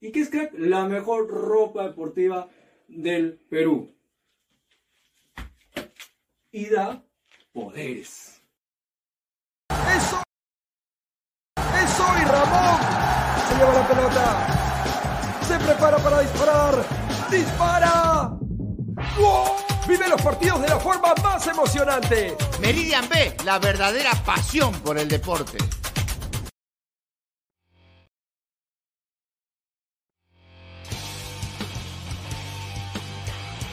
¿Y qué es crack? La mejor ropa deportiva del Perú. Y da poderes. ¡Eso! ¡Eso! Y Ramón se lleva la pelota. Se prepara para disparar. ¡Dispara! ¡Wow! Vive los partidos de la forma más emocionante. Meridian B, la verdadera pasión por el deporte.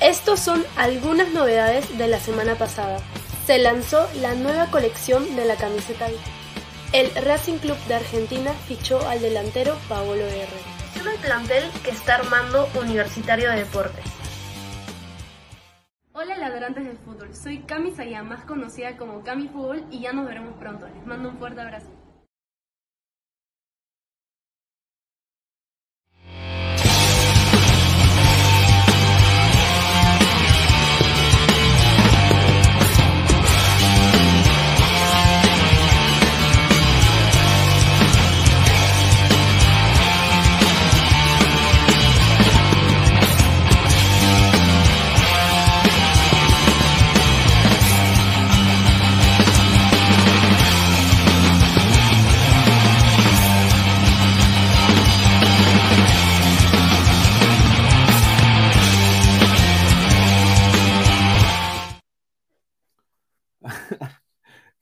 Estos son algunas novedades de la semana pasada. Se lanzó la nueva colección de la camiseta. El Racing Club de Argentina fichó al delantero Paolo R. Es el plantel que está armando Universitario de Deportes. Hola ladrantes del fútbol, soy Cami Sayá, más conocida como Cami Fútbol y ya nos veremos pronto. Les mando un fuerte abrazo.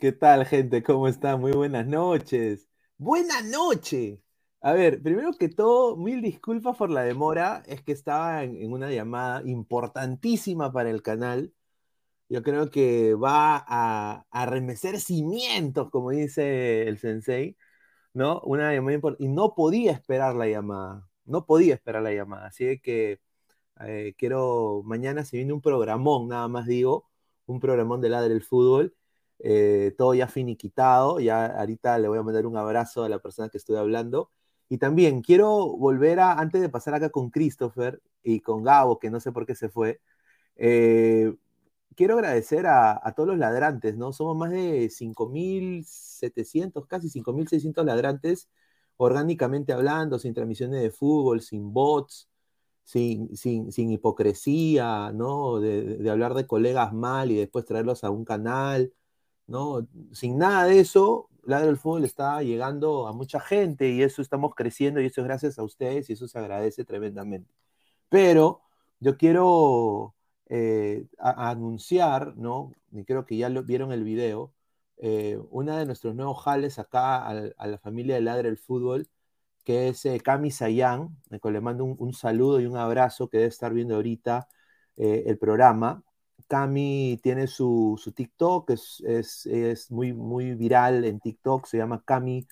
¿Qué tal, gente? ¿Cómo están? Muy buenas noches. ¡Buena noche! A ver, primero que todo, mil disculpas por la demora. Es que estaba en, una llamada importantísima para el canal. Yo creo que va a, a remecer cimientos, como dice el sensei, ¿no? Una llamada import- y no podía esperar la llamada. No podía esperar la llamada. Así que eh, quiero, mañana se viene un programón, nada más digo, un programón de Ladre el Fútbol eh, todo ya finiquitado, ya ahorita le voy a mandar un abrazo a la persona que estoy hablando. Y también quiero volver a, antes de pasar acá con Christopher y con Gabo, que no sé por qué se fue, eh, quiero agradecer a, a todos los ladrantes, ¿no? Somos más de 5.700, casi 5.600 ladrantes, orgánicamente hablando, sin transmisiones de fútbol, sin bots, sin, sin, sin hipocresía, ¿no? De, de hablar de colegas mal y después traerlos a un canal. ¿No? Sin nada de eso, Ladra el Fútbol está llegando a mucha gente y eso estamos creciendo y eso es gracias a ustedes y eso se agradece tremendamente. Pero yo quiero eh, a- anunciar, ¿no? Y creo que ya lo, vieron el video, eh, una de nuestros nuevos jales acá a, la familia de Ladra el Fútbol, que es eh, Cami Sayán, le mando un, un saludo y un abrazo que debe estar viendo ahorita eh, el programa. Cami tiene su, su TikTok, es, es, es muy, muy viral en TikTok, se llama Cami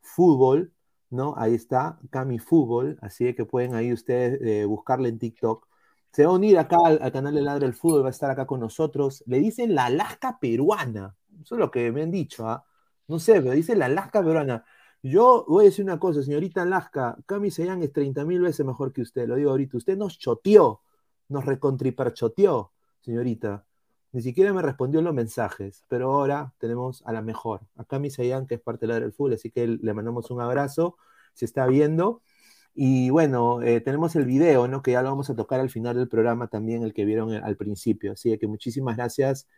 Fútbol, ¿no? Ahí está, Cami Fútbol, así que pueden ahí ustedes eh, buscarle en TikTok. Se va a unir acá al, al canal de Ladra el Fútbol, va a estar acá con nosotros. Le dicen la Alaska peruana, eso es lo que me han dicho, ¿ah? No sé, pero dicen la Alaska peruana. Yo voy a decir una cosa, señorita Alaska, Cami Seyán es 30 mil veces mejor que usted, lo digo ahorita. Usted nos choteó, nos recontriperchoteó, señorita. Ni siquiera me respondió los mensajes, pero ahora tenemos a la mejor, a Cami Seyán, que es parte de la del fútbol, así que le mandamos un abrazo, si está viendo. Y bueno, eh, tenemos el video, ¿no? Que ya lo vamos a tocar al final del programa también, el que vieron al principio. Así que muchísimas gracias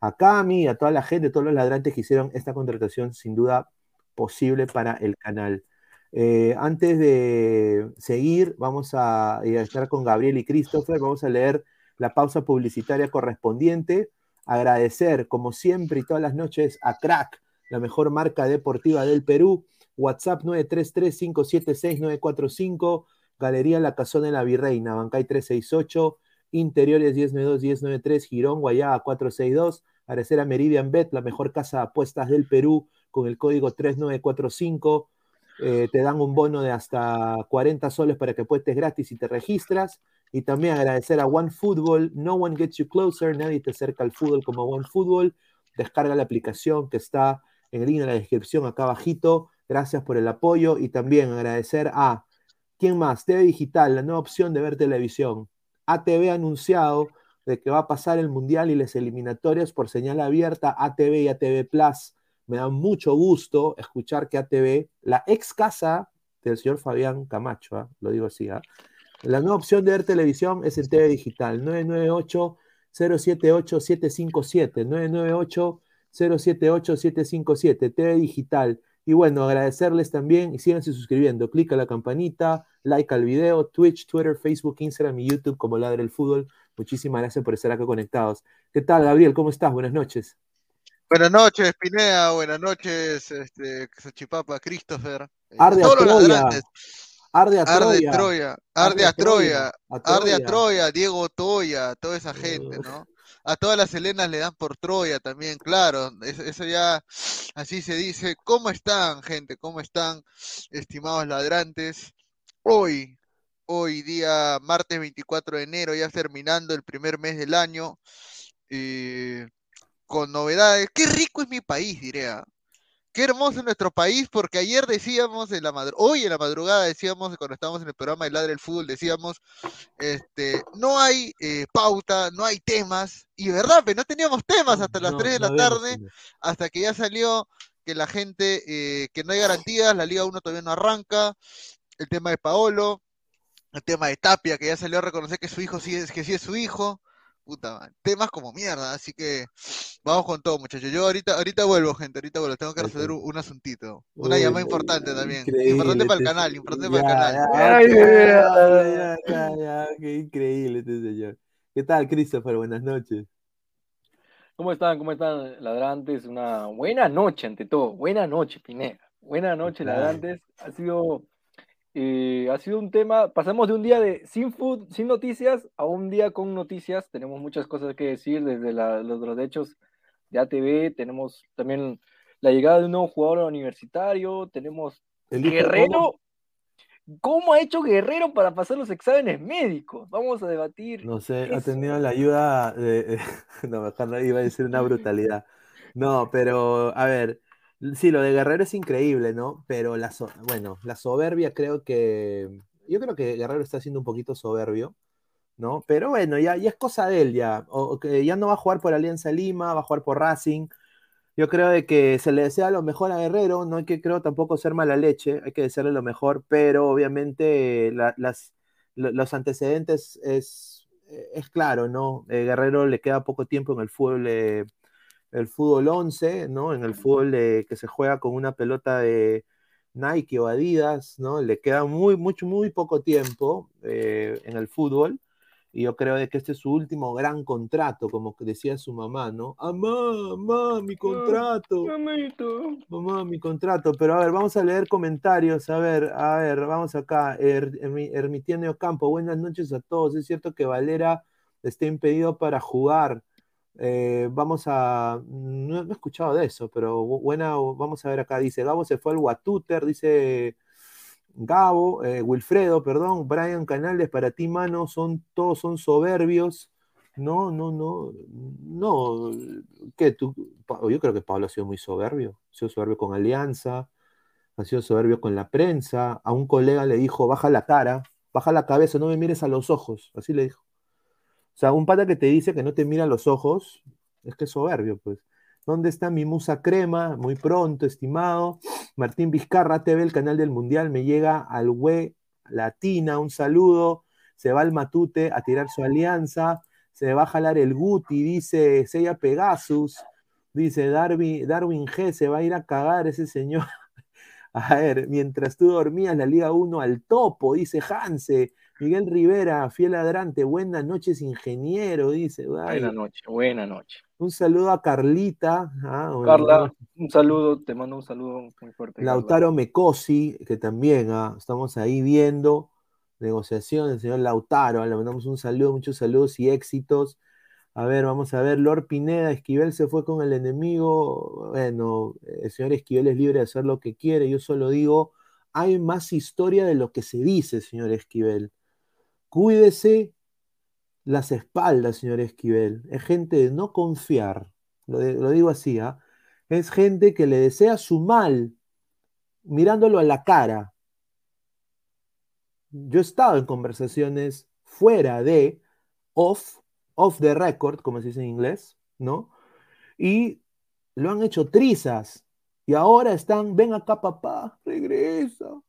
a Cami, a toda la gente, todos los ladrantes que hicieron esta contratación sin duda posible para el canal. Eh, antes de seguir, vamos a, a estar con Gabriel y Christopher, vamos a leer la pausa publicitaria correspondiente. Agradecer, como siempre y todas las noches, a Crack, la mejor marca deportiva del Perú. WhatsApp 933-576-945, Galería La Casona de la Virreina, Bancay 368, Interiores 1092-1093, Girón, Guayá 462. Agradecer a Meridian Bet, la mejor casa de apuestas del Perú, con el código 3945. Eh, te dan un bono de hasta 40 soles para que apuestes gratis y te registras. Y también agradecer a OneFootball, No One Gets You Closer, nadie te acerca al fútbol como OneFootball. Descarga la aplicación que está en el link de la descripción acá abajito. Gracias por el apoyo y también agradecer a, ¿quién más? TV Digital, la nueva opción de ver televisión. ATV ha anunciado de que va a pasar el Mundial y las eliminatorias por señal abierta, ATV y ATV Plus. Me da mucho gusto escuchar que ATV, la ex casa del señor Fabián Camacho, ¿ah? lo digo así, ¿ah? La nueva opción de ver televisión es en TV Digital, 998-078-757, 998-078-757, TV Digital. Y bueno, agradecerles también y síganse suscribiendo. Clica la campanita, like al video, Twitch, Twitter, Facebook, Instagram y YouTube como Ladre el Fútbol. Muchísimas gracias por estar acá conectados. ¿Qué tal, Gabriel? ¿Cómo estás? Buenas noches. Buenas noches, Pinea. Buenas noches, este, Sachipapa, Christopher. Arde a Troya. Arde a Arde Troya. Troya. Arde a Troya. Arde a Troya. Diego Toya, toda esa gente, ¿no? A todas las Helenas le dan por Troya también, claro. Eso, eso ya, así se dice. ¿Cómo están, gente? ¿Cómo están, estimados ladrantes? Hoy, hoy día martes 24 de enero, ya terminando el primer mes del año, eh, con novedades. Qué rico es mi país, diría. Qué hermoso es nuestro país, porque ayer decíamos en la hoy en la madrugada decíamos, cuando estábamos en el programa de Ladre el Fútbol, decíamos, este, no hay eh, pauta, no hay temas, y verdad, pues, no teníamos temas hasta las No, 3 de la tarde, hasta que ya salió que la gente, eh, que no hay garantías, la Liga 1 todavía no arranca, el tema de Paolo, el tema de Tapia, que ya salió a reconocer que su hijo sí es, que sí es su hijo. Puta. Temas como mierda, así que vamos con todo, muchachos. Yo ahorita, ahorita vuelvo, gente, ahorita vuelvo. Tengo que resolver un, un asuntito. Una Uy, llamada importante también. Importante para el este canal, importante para el canal. ya, ya, ya, qué increíble este señor. ¿Qué tal, Christopher? Buenas noches. ¿Cómo están? ¿Cómo están, ladrantes? Una buena noche, ante todo. Buena noche, Pineda. Buena noche, ladrantes. Ha sido, eh, ha sido un tema. Pasamos de un día de sin food, sin noticias, a un día con noticias. Tenemos muchas cosas que decir desde la- los, los derechos de ATV. Tenemos también la llegada de un nuevo jugador universitario. Tenemos El Guerrero. ¿Cómo ha hecho Guerrero para pasar los exámenes médicos? Vamos a debatir. No sé, ha eso. tenido la ayuda de... No, mejor no iba a decir una brutalidad. No, pero, a ver, sí, lo de Guerrero es increíble, ¿no? Pero la, so- bueno, la soberbia creo que... Yo creo que Guerrero está siendo un poquito soberbio, ¿no? Pero bueno, ya, es cosa de él, ya. O, que ya no va a jugar por Alianza Lima, va a jugar por Racing. Yo creo de que se le desea lo mejor a Guerrero, no hay que creo tampoco ser mala leche, hay que desearle lo mejor, pero obviamente la- las, lo- los antecedentes es, es claro, ¿no? Eh, Guerrero le queda poco tiempo en el fútbol, eh, el fútbol 11, ¿no? En el fútbol que se juega con una pelota de Nike o Adidas, ¿no? Le queda muy, mucho, muy poco tiempo eh, en el fútbol. Y yo creo de que este es su último gran contrato, como decía su mamá, ¿no? ¡Amá, mamá, mi contrato! Mamito. Mamá, mi contrato. Pero a ver, vamos a leer comentarios. A ver, a ver, vamos acá. Er, Ocampo, buenas noches a todos. Es cierto que Valera está impedido para jugar. Eh, vamos a. No, he escuchado de eso, pero bu- buena. Vamos a ver acá. Dice Gabo se fue al Guatúter, dice Gabo, eh, Wilfredo, perdón, Brian Canales, para ti, mano, son, todos son soberbios. No, no, no, no. ¿Qué tú? Yo creo que Pablo ha sido muy soberbio. Ha sido soberbio con Alianza, ha sido soberbio con la prensa. A un colega le dijo, baja la cara, baja la cabeza, no me mires a los ojos. Así le dijo. O sea, un pata que te dice que no te mira los ojos, es que es soberbio, pues. ¿Dónde está mi musa crema? Muy pronto, estimado. Martín Vizcarra, TV, el canal del Mundial, me llega al we Latina, un saludo. Se va al Matute a tirar su alianza. Se va a jalar el Guti, dice Sella Pegasus. Dice Darwin, Darwin G, se va a ir a cagar ese señor. A ver, mientras tú dormías la Liga 1 al topo, dice Hanse. Miguel Rivera, fiel ladrante, buenas noches, ingeniero, dice. Buenas noches, buena noche. Un saludo a Carlita. Ah, Carla, un saludo, te mando un saludo muy fuerte. Lautaro Mecosi, que también ah, estamos ahí viendo negociación, el señor Lautaro, le mandamos un saludo, muchos saludos y éxitos. A ver, vamos a ver, Lord Pineda, Esquivel se fue con el enemigo. Bueno, el señor Esquivel es libre de hacer lo que quiere. Yo solo digo, hay más historia de lo que se dice, señor Esquivel. Cuídese las espaldas, señor Esquivel. Es gente de no confiar. Lo, digo así, ¿ah? Es gente que le desea su mal mirándolo a la cara. Yo he estado en conversaciones fuera de off off the record, como se dice en inglés, ¿no? Y lo han hecho trizas. Y ahora están, ven acá papá, regresa.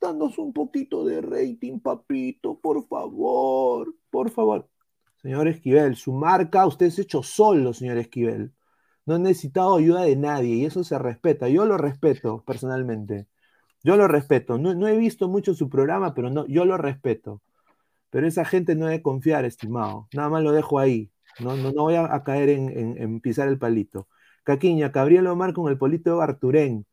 Danos un poquito de rating, papito, por favor, por favor. Señor Esquivel, su marca usted se hecho solo, señor Esquivel. No ha necesitado ayuda de nadie y eso se respeta. Yo lo respeto personalmente. Yo lo respeto. No, no he visto mucho su programa, pero no, yo lo respeto. Pero esa gente no debe confiar, estimado. Nada más lo dejo ahí. No, no, no voy a, caer en, pisar el palito. Caquiña, Gabriel Omar con el polito Arturén.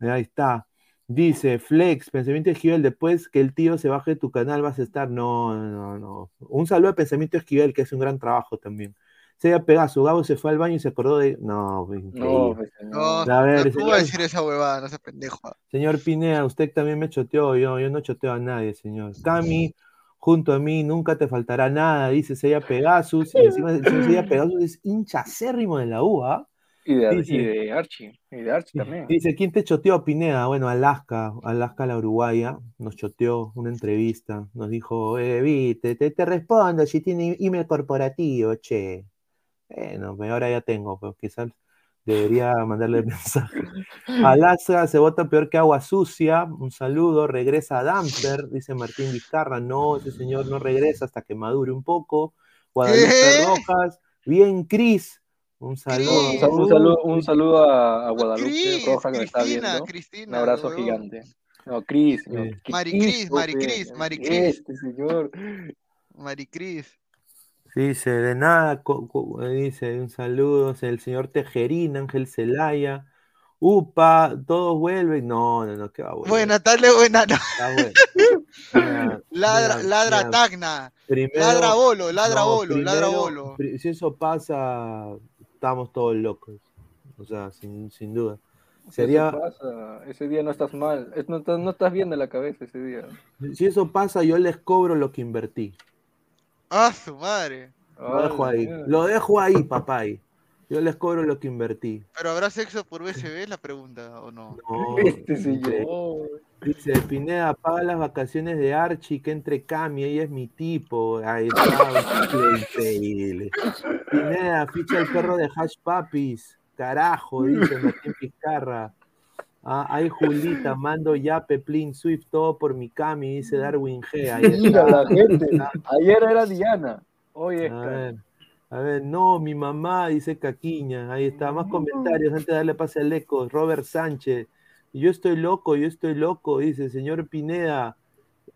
Ahí está. Dice, Flex, Pensamiento Esquivel, después que el tío se baje de tu canal vas a estar. No, no, no. Un saludo a Pensamiento Esquivel, que hace un gran trabajo también. Se Pegaso, Gabo se fue al baño y se acordó de. No, no, no, a ver, no decir esa huevada, no se pendejo. Señor Pinea, usted también me choteó, yo, yo no choteo a nadie, señor. Cami, junto a mí nunca te faltará nada, dice Seiya Pegasus, y encima Seiya Pegasus es hincha acérrimo de la UA. Y de, dice, Archie, y de Archie también. Dice, ¿quién te choteó, Pineda? Bueno, Alaska, Alaska la Uruguaya, nos choteó una entrevista, nos dijo, eh, viste, te, te respondo si tiene email corporativo, che. Bueno, ahora ya tengo, pero quizás Debería mandarle mensaje. Alaska se vota peor que agua sucia. Un saludo. Regresa a Damper, dice Martín Vizcarra. No, ese señor no regresa hasta que madure un poco. Guadalupe Rojas. Bien, Cris. Un saludo. Un saludo, un saludo a, Guadalupe Rojas que me está viendo. un abrazo gigante. No, Cris. No, Maricris, Maricris, Maricris. Este señor. Maricris. Dice, de nada, dice, un saludo, el señor Tejerín, Ángel Celaya. Upa, todos vuelven. No, no, no, ¿qué va a volver? Buena tarde, buena no. ladra, ladra Tacna. ladra Bolo, ladra Bolo, ladra Bolo. Si eso pasa, estamos todos locos. O sea, sin, sin duda. Sería... pasa, ese día no estás mal. No, no estás bien de la cabeza ese día. Si eso pasa, yo les cobro lo que invertí. Ah, su madre. Lo dejo ahí. Lo dejo ahí, papá. Yo les cobro lo que invertí. ¿Pero habrá sexo por USB? La pregunta, ¿o no? no este Dice, Pineda, paga las vacaciones de Archie, que entre Cami, ella es mi tipo. Ahí está, increíble. Pineda, ficha el perro de Hash Papis. Carajo, dice Martín Pizcarra. Ah, ay, Julita, mando ya Peplin Swift, todo por mi cami, dice Darwin G. Mira la gente. Ayer era Diana, hoy es. A ver, a ver, no, mi mamá, dice Caquiña. Ahí está, más comentarios antes de darle pase al eco. Robert Sánchez, yo estoy loco, yo estoy loco, dice señor Pineda.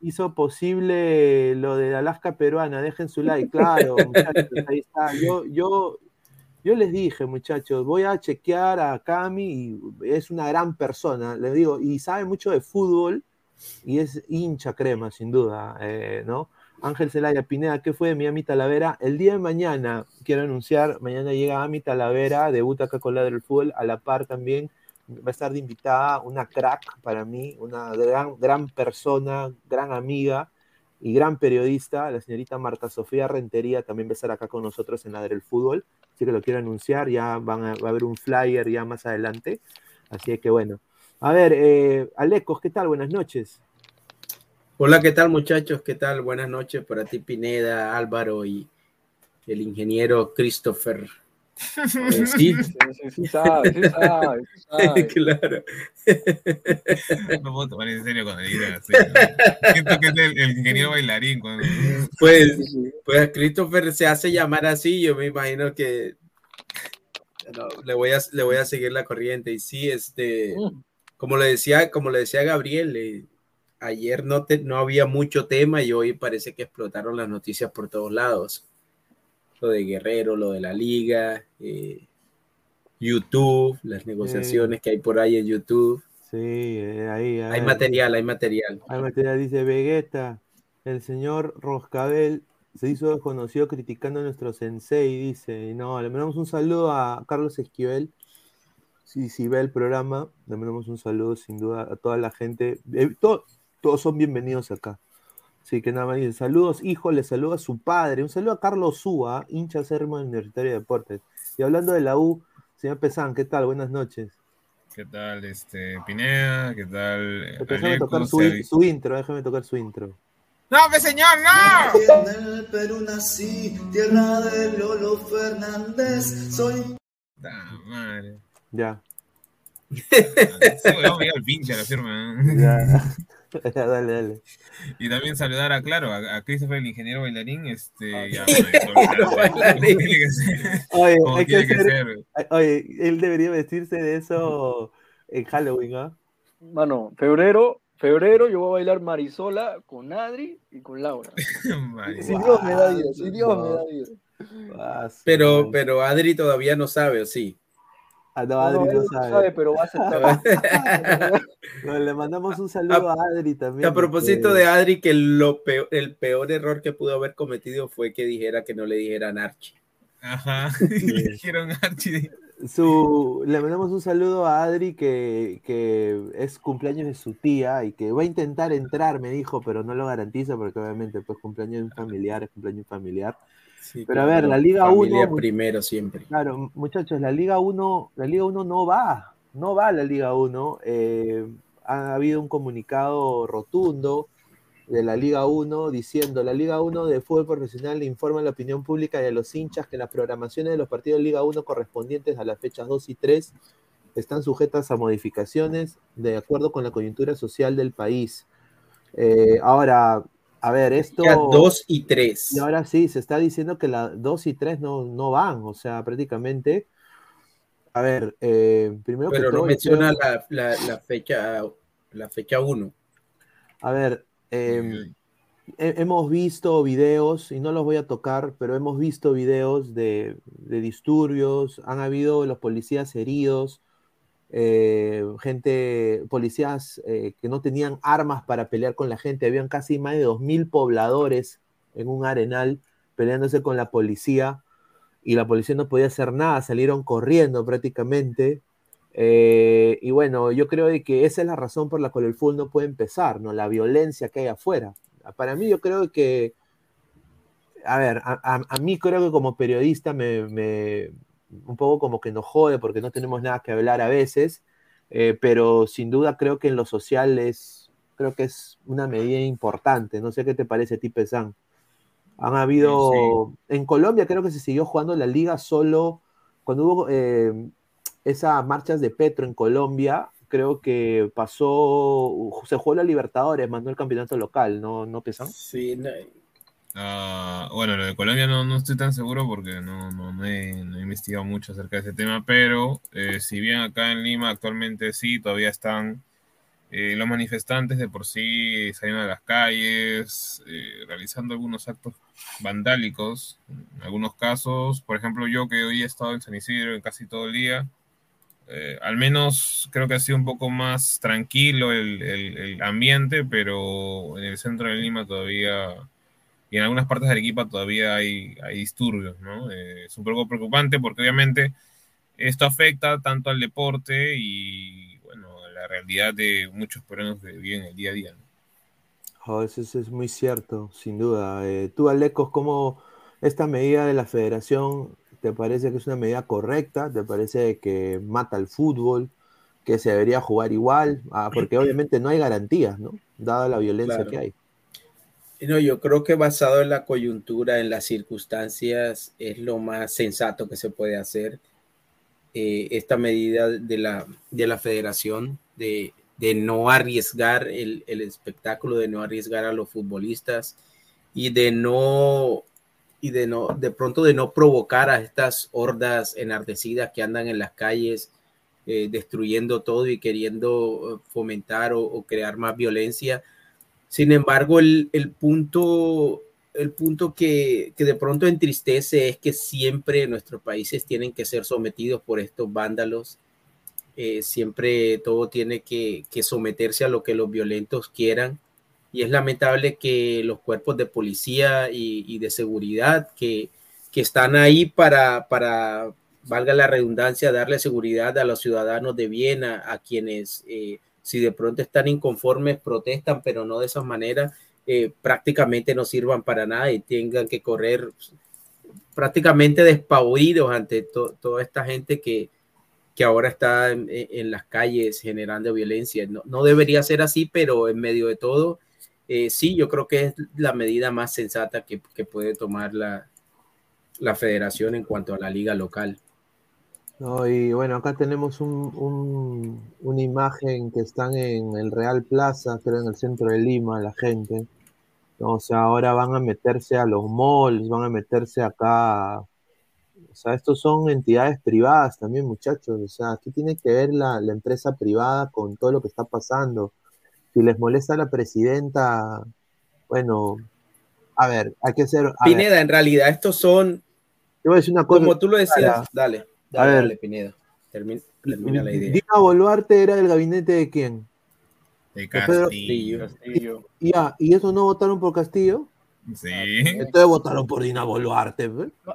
Hizo posible lo de Alaska peruana, dejen su like, claro, muchachos, ahí está. Yo, yo, yo les dije, muchachos, voy a chequear a Cami y es una gran persona, les digo, y sabe mucho de fútbol y es hincha crema, sin duda, eh, ¿no? Ángel Zelaya Pineda, ¿qué fue de Miami Talavera? El día de mañana, quiero anunciar, mañana llega Ami Talavera, debuta acá con la del fútbol, a la par también va a estar de invitada una crack para mí, una gran, gran persona, gran amiga y gran periodista, la señorita Marta Sofía Rentería, también va a estar acá con nosotros en la del fútbol así que lo quiero anunciar, ya van a, va a haber un flyer ya más adelante, así que bueno. A ver, eh, Alecos, ¿qué tal? Buenas noches. Hola, ¿qué tal muchachos? ¿Qué tal? Buenas noches para ti, Pineda, Álvaro y el ingeniero Christopher. Eh, sí, sí, sí, sabe, sí sabe, Claro. No puedo tomar en serio cuando digan así. Siento que es el, ingeniero bailarín. Cuando... Pues, pues Christopher se hace llamar así, yo me imagino que le, voy a, le voy a seguir la corriente. Y sí, este, como le decía, como le decía Gabriel, eh, ayer no, no había mucho tema y hoy parece que explotaron las noticias por todos lados. Lo de Guerrero, lo de la liga, eh, YouTube, las negociaciones que hay por ahí en YouTube. Sí, eh, ahí, Hay material, hay material. Hay material, dice Vegeta, el señor Roscabel se hizo desconocido criticando a nuestro sensei, dice. Y no, le mandamos un saludo a Carlos Esquivel. Si, si ve el programa, le mandamos un saludo sin duda a toda la gente. Eh, todos son bienvenidos acá. Así que nada más dice, saludos, hijo, le saluda a su padre. Un saludo a Carlos Súa, hincha acérrimo del Universitario de Deportes. Y hablando de la U, señor Pesán, ¿qué tal? Buenas noches. ¿Qué tal, este, Pineda? ¿Qué tal? Déjame tocar su, su, intro, déjame tocar su intro. ¡No, pues señor, no! En el Perú nací, tierra de Lolo Fernández, soy... ¡Ah, madre! Ya. Vamos a ir al pinche a la firma. Ya. dale, dale. Y también saludar a, claro, a, Christopher, el ingeniero bailarín. Este, ya, oye, hay que ser, oye, él debería vestirse de eso en Halloween, ¿ah? Mano, febrero, febrero yo voy a bailar Marisola con Adri y con Laura. si Dios me da vida, si Dios me da vida. Ah, pero, pero Adri todavía no sabe, ¿o sí? Ah, no, Adri no, sabe. pero va a aceptar. le mandamos un saludo a, Adri también. A propósito de Adri, que lo peor, el peor error que pudo haber cometido fue que dijera que no le dijeran Archie. Ajá, le dijeron Archie. Su, le mandamos un saludo a Adri que, que, es cumpleaños de su tía y que va a intentar entrar, me dijo, pero no lo garantiza porque obviamente pues cumpleaños de un familiar es cumpleaños familiar. Pero a ver, la Liga 1. primero siempre. Claro, muchachos, la Liga 1, la Liga 1 no va, no va a la Liga 1. Eh, ha habido un comunicado rotundo de la Liga 1 diciendo: la Liga 1 de fútbol profesional le informa a la opinión pública y a los hinchas que las programaciones de los partidos de Liga 1 correspondientes a las fechas 2 y 3 están sujetas a modificaciones de acuerdo con la coyuntura social del país. Eh, ahora, a ver, esto. 2 y 3. Y ahora sí, se está diciendo que la 2 y 3 no, no van, o sea, prácticamente. A ver, eh, primero Pero no menciona la, la, la, fecha la fecha 1. A ver, eh, hemos visto videos, y no los voy a tocar, pero hemos visto videos de, de disturbios, han habido los policías heridos, eh, gente, policías eh, que no tenían armas para pelear con la gente, habían casi más de 2.000 pobladores en un arenal peleándose con la policía y la policía no podía hacer nada, salieron corriendo prácticamente. Eh, y bueno, yo creo que esa es la razón por la cual el fútbol no puede empezar, ¿no? La violencia que hay afuera. Para mí yo creo que, a ver, a, mí creo que como periodista me, un poco como que nos jode porque no tenemos nada que hablar a veces, eh, pero sin duda creo que en lo social es, creo que es una medida importante. No sé qué te parece a ti, Pesán. Han habido, en Colombia creo que se siguió jugando la liga solo cuando hubo eh, esas marchas de Petro en Colombia, creo que pasó, se jugó la Libertadores, mandó el campeonato local, ¿no, no Pesán? Sí, no, Ah, bueno, lo de Colombia no, no estoy tan seguro porque no, no, he, investigado mucho acerca de ese tema, pero eh, si bien acá en Lima actualmente sí, todavía están eh, los manifestantes de por sí saliendo a las calles, eh, realizando algunos actos vandálicos, en algunos casos, por ejemplo yo que hoy he estado en San Isidro casi todo el día, al menos creo que ha sido un poco más tranquilo el, el ambiente, pero en el centro de Lima todavía y en algunas partes del equipo todavía hay, hay disturbios, ¿no? Eh, es un poco preocupante porque obviamente esto afecta tanto al deporte y, bueno, a la realidad de muchos peruanos que viven el día a día, oh, eso, es muy cierto, sin duda. Eh, tú, Alecos, ¿cómo esta medida de la federación te parece que es una medida correcta? ¿Te parece que mata al fútbol? ¿Que se debería jugar igual? Ah, porque obviamente no hay garantías, ¿no? Dada la violencia que hay. No, yo creo que basado en la coyuntura, en las circunstancias, es lo más sensato que se puede hacer. Eh, esta medida de la, de la federación de, no arriesgar el, espectáculo, de no arriesgar a los futbolistas y de no y de no de pronto de no provocar a estas hordas enardecidas que andan en las calles eh, destruyendo todo y queriendo fomentar o, crear más violencia. Sin embargo, el, punto, el punto que, de pronto entristece es que siempre nuestros países tienen que ser sometidos por estos vándalos. Eh, siempre todo tiene que, someterse a lo que los violentos quieran. Y es lamentable que los cuerpos de policía y, de seguridad que, que están ahí para, para, valga la redundancia, darle seguridad a los ciudadanos de Viena, a quienes eh, si de pronto están inconformes, protestan, pero no de esa manera, eh, prácticamente no sirvan para nada y tengan que correr prácticamente despavoridos ante toda esta gente que, que ahora está en, las calles generando violencia. No, debería ser así, pero en medio de todo, eh, sí, yo creo que es la medida más sensata que, puede tomar la, la federación en cuanto a la liga local. No, y bueno, acá tenemos un, una imagen que están en el Real Plaza, creo en el centro de Lima, la gente. O sea, ahora van a meterse a los malls, van a meterse acá. O sea, estos son entidades privadas también, muchachos. O sea, aquí tiene que ver la, empresa privada con todo lo que está pasando. Si les molesta a la presidenta, bueno, a ver, hay que ser. Pineda, en realidad, estos son. Te voy a decir una cosa. Como tú lo decías, dale a ver, Termina, la idea. Dina Boluarte era del gabinete de quién? De Castillo. Y, ¿Y eso no votaron por Castillo? Sí. Entonces votaron por Dina Boluarte.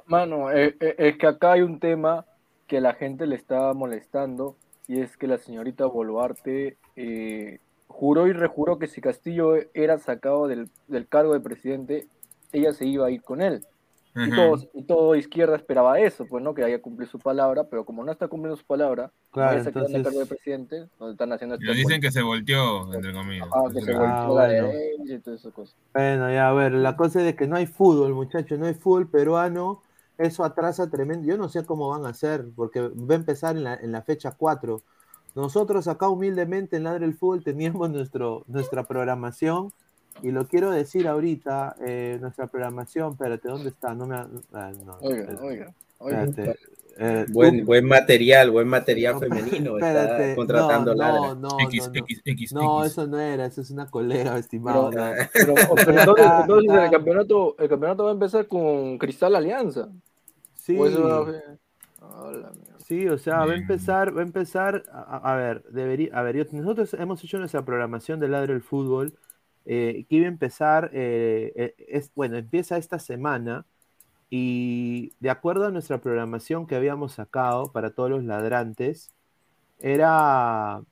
Mano, eh, eh, es que acá hay un tema que la gente le está molestando y es que la señorita Boluarte eh, juró y rejuró que si Castillo era sacado del, del cargo de presidente, ella se iba a ir con él y, todo, izquierda esperaba eso, pues no, que haya cumplido su palabra, pero como no está cumpliendo su palabra, claro, entonces... el cargo de presidente, donde están haciendo Pero dicen que se volteó, entre comillas. Ah, que se ah, volteó la y todas esas cosas. Bueno, ya a ver, la cosa es de que no hay fútbol, muchachos, no hay fútbol peruano, eso atrasa tremendo. Yo no sé cómo van a hacer, porque va a empezar en la, en la fecha 4. Nosotros acá humildemente en Ladre el Fútbol teníamos nuestro, nuestra programación y lo quiero decir ahorita, eh, nuestra programación, espérate, ¿dónde está? No me. Ah, no, oiga, oiga, eh, buen, buen material, buen material femenino. Espérate, está contratando no, no, no, X, no, X, X, no, eso no era, eso es una colega, estimado. Pero, pero, entonces, entonces el, campeonato, el campeonato va a empezar con Cristal Alianza. Sí. Sí, o sea, va a empezar, va a empezar, a, a ver, debería, a ver, nosotros hemos hecho nuestra programación del ladro del fútbol eh, que iba a empezar, eh, eh, es, bueno, empieza esta semana y de acuerdo a nuestra programación que habíamos sacado para todos los ladrantes, era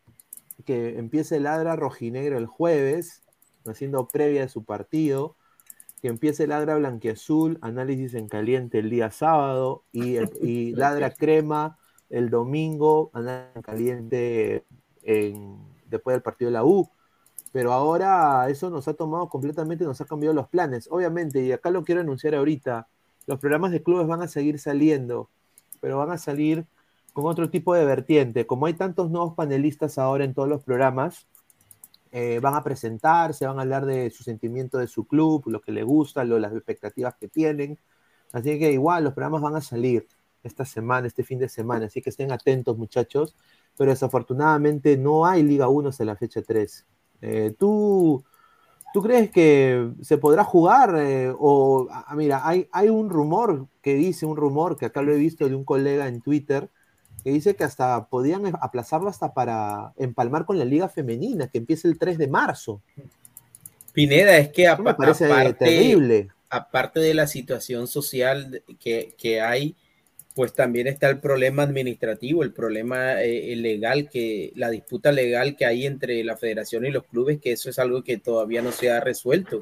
que empiece el ladra rojinegro el jueves, haciendo previa de su partido, que empiece el ladra blanquiazul, análisis en caliente el día sábado, y, y ladra crema el domingo, análisis en caliente después del partido de la U pero ahora eso nos ha tomado completamente, nos ha cambiado los planes. Obviamente, y acá lo quiero anunciar ahorita, los programas de clubes van a seguir saliendo, pero van a salir con otro tipo de vertiente. Como hay tantos nuevos panelistas ahora en todos los programas, eh, van a presentarse, van a hablar de su sentimiento de su club, lo que le gusta, las expectativas que tienen. Así que igual los programas van a salir esta semana, este fin de semana, así que estén atentos muchachos. Pero desafortunadamente no hay Liga 1 hasta la fecha 3. Eh, ¿tú, ¿Tú crees que se podrá jugar? Eh, o, ah, mira, hay, hay un rumor que dice, un rumor que acá lo he visto de un colega en Twitter, que dice que hasta podían aplazarlo hasta para empalmar con la liga femenina, que empieza el 3 de marzo. Pineda, es que me parece terrible. aparte de la situación social que, que hay, pues también está el problema administrativo, el problema eh, legal, que la disputa legal que hay entre la federación y los clubes, que eso es algo que todavía no se ha resuelto.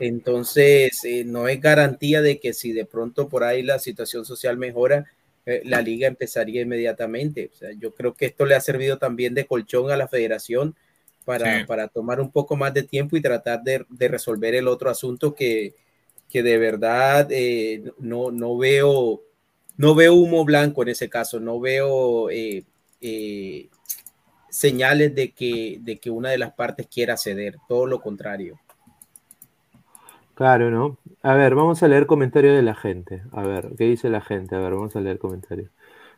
Entonces, eh, no es garantía de que si de pronto por ahí la situación social mejora, eh, la liga empezaría inmediatamente. O sea, yo creo que esto le ha servido también de colchón a la federación para, para tomar un poco más de tiempo y tratar de, de resolver el otro asunto que, que de verdad no, no veo no veo humo blanco en ese caso, no veo eh, eh, señales de que, de que una de las partes quiera ceder, todo lo contrario. Claro, ¿no? A ver, vamos a leer comentarios de la gente. A ver, ¿qué dice la gente? A ver, vamos a leer comentarios.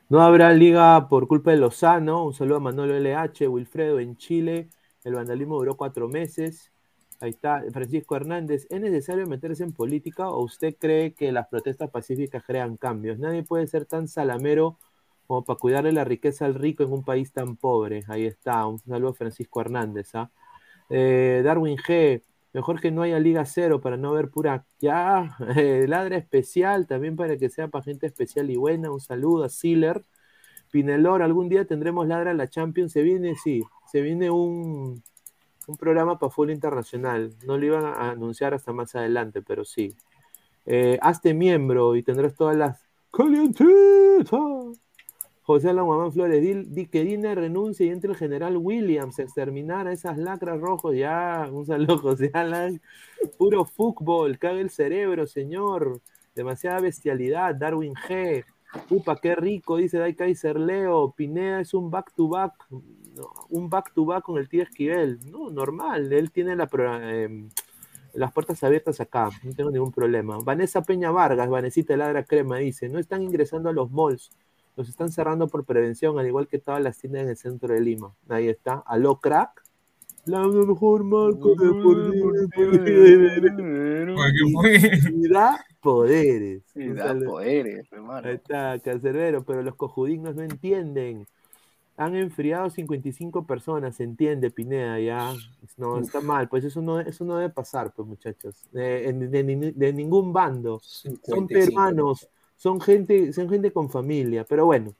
No habrá liga por culpa de Lozano. Un saludo a Manolo LH, Wilfredo en Chile. El vandalismo duró cuatro meses. Ahí está, Francisco Hernández. ¿Es necesario meterse en política o usted cree que las protestas pacíficas crean cambios? Nadie puede ser tan salamero como para cuidarle la riqueza al rico en un país tan pobre. Ahí está, un saludo a Francisco Hernández. ¿ah? Eh, Darwin G. Mejor que no haya Liga Cero para no ver pura. Ya, eh, ladra especial también para que sea para gente especial y buena. Un saludo a Sealer. Pinelor, algún día tendremos ladra la Champions. Se viene, sí, se viene un, un programa para fútbol internacional. No lo iban a anunciar hasta más adelante, pero sí. Eh, hazte miembro y tendrás todas las. ¡Calientitas! José Guamán Flores, di, que Dina renuncie y entre el general Williams a exterminar a esas lacras rojos. Ya, un saludo, José Alan. Puro fútbol, caga el cerebro, señor. Demasiada bestialidad. Darwin G. Upa, qué rico, dice Dai Kaiser Leo. Pineda es un back-to-back. Un back-to-back con el tío Esquivel. No, normal. Él tiene la, em, las puertas abiertas acá. No tengo ningún problema. Vanessa Peña Vargas, Vanesita Ladra Crema, dice: No están ingresando a los malls los están cerrando por prevención, al igual que todas las tiendas en el centro de Lima. Ahí está. Aló, crack. La mejor marca Y da poderes. Y da poderes, hermano. Ahí está, Cancerbero, pero los cojudignos no entienden. Han enfriado 55 personas, se entiende, Pineda, ya. No, está mal, pues eso no, eso no debe pasar, pues, muchachos. De, de ningún bando. Son peruanos son gente, son gente con familia, pero bueno.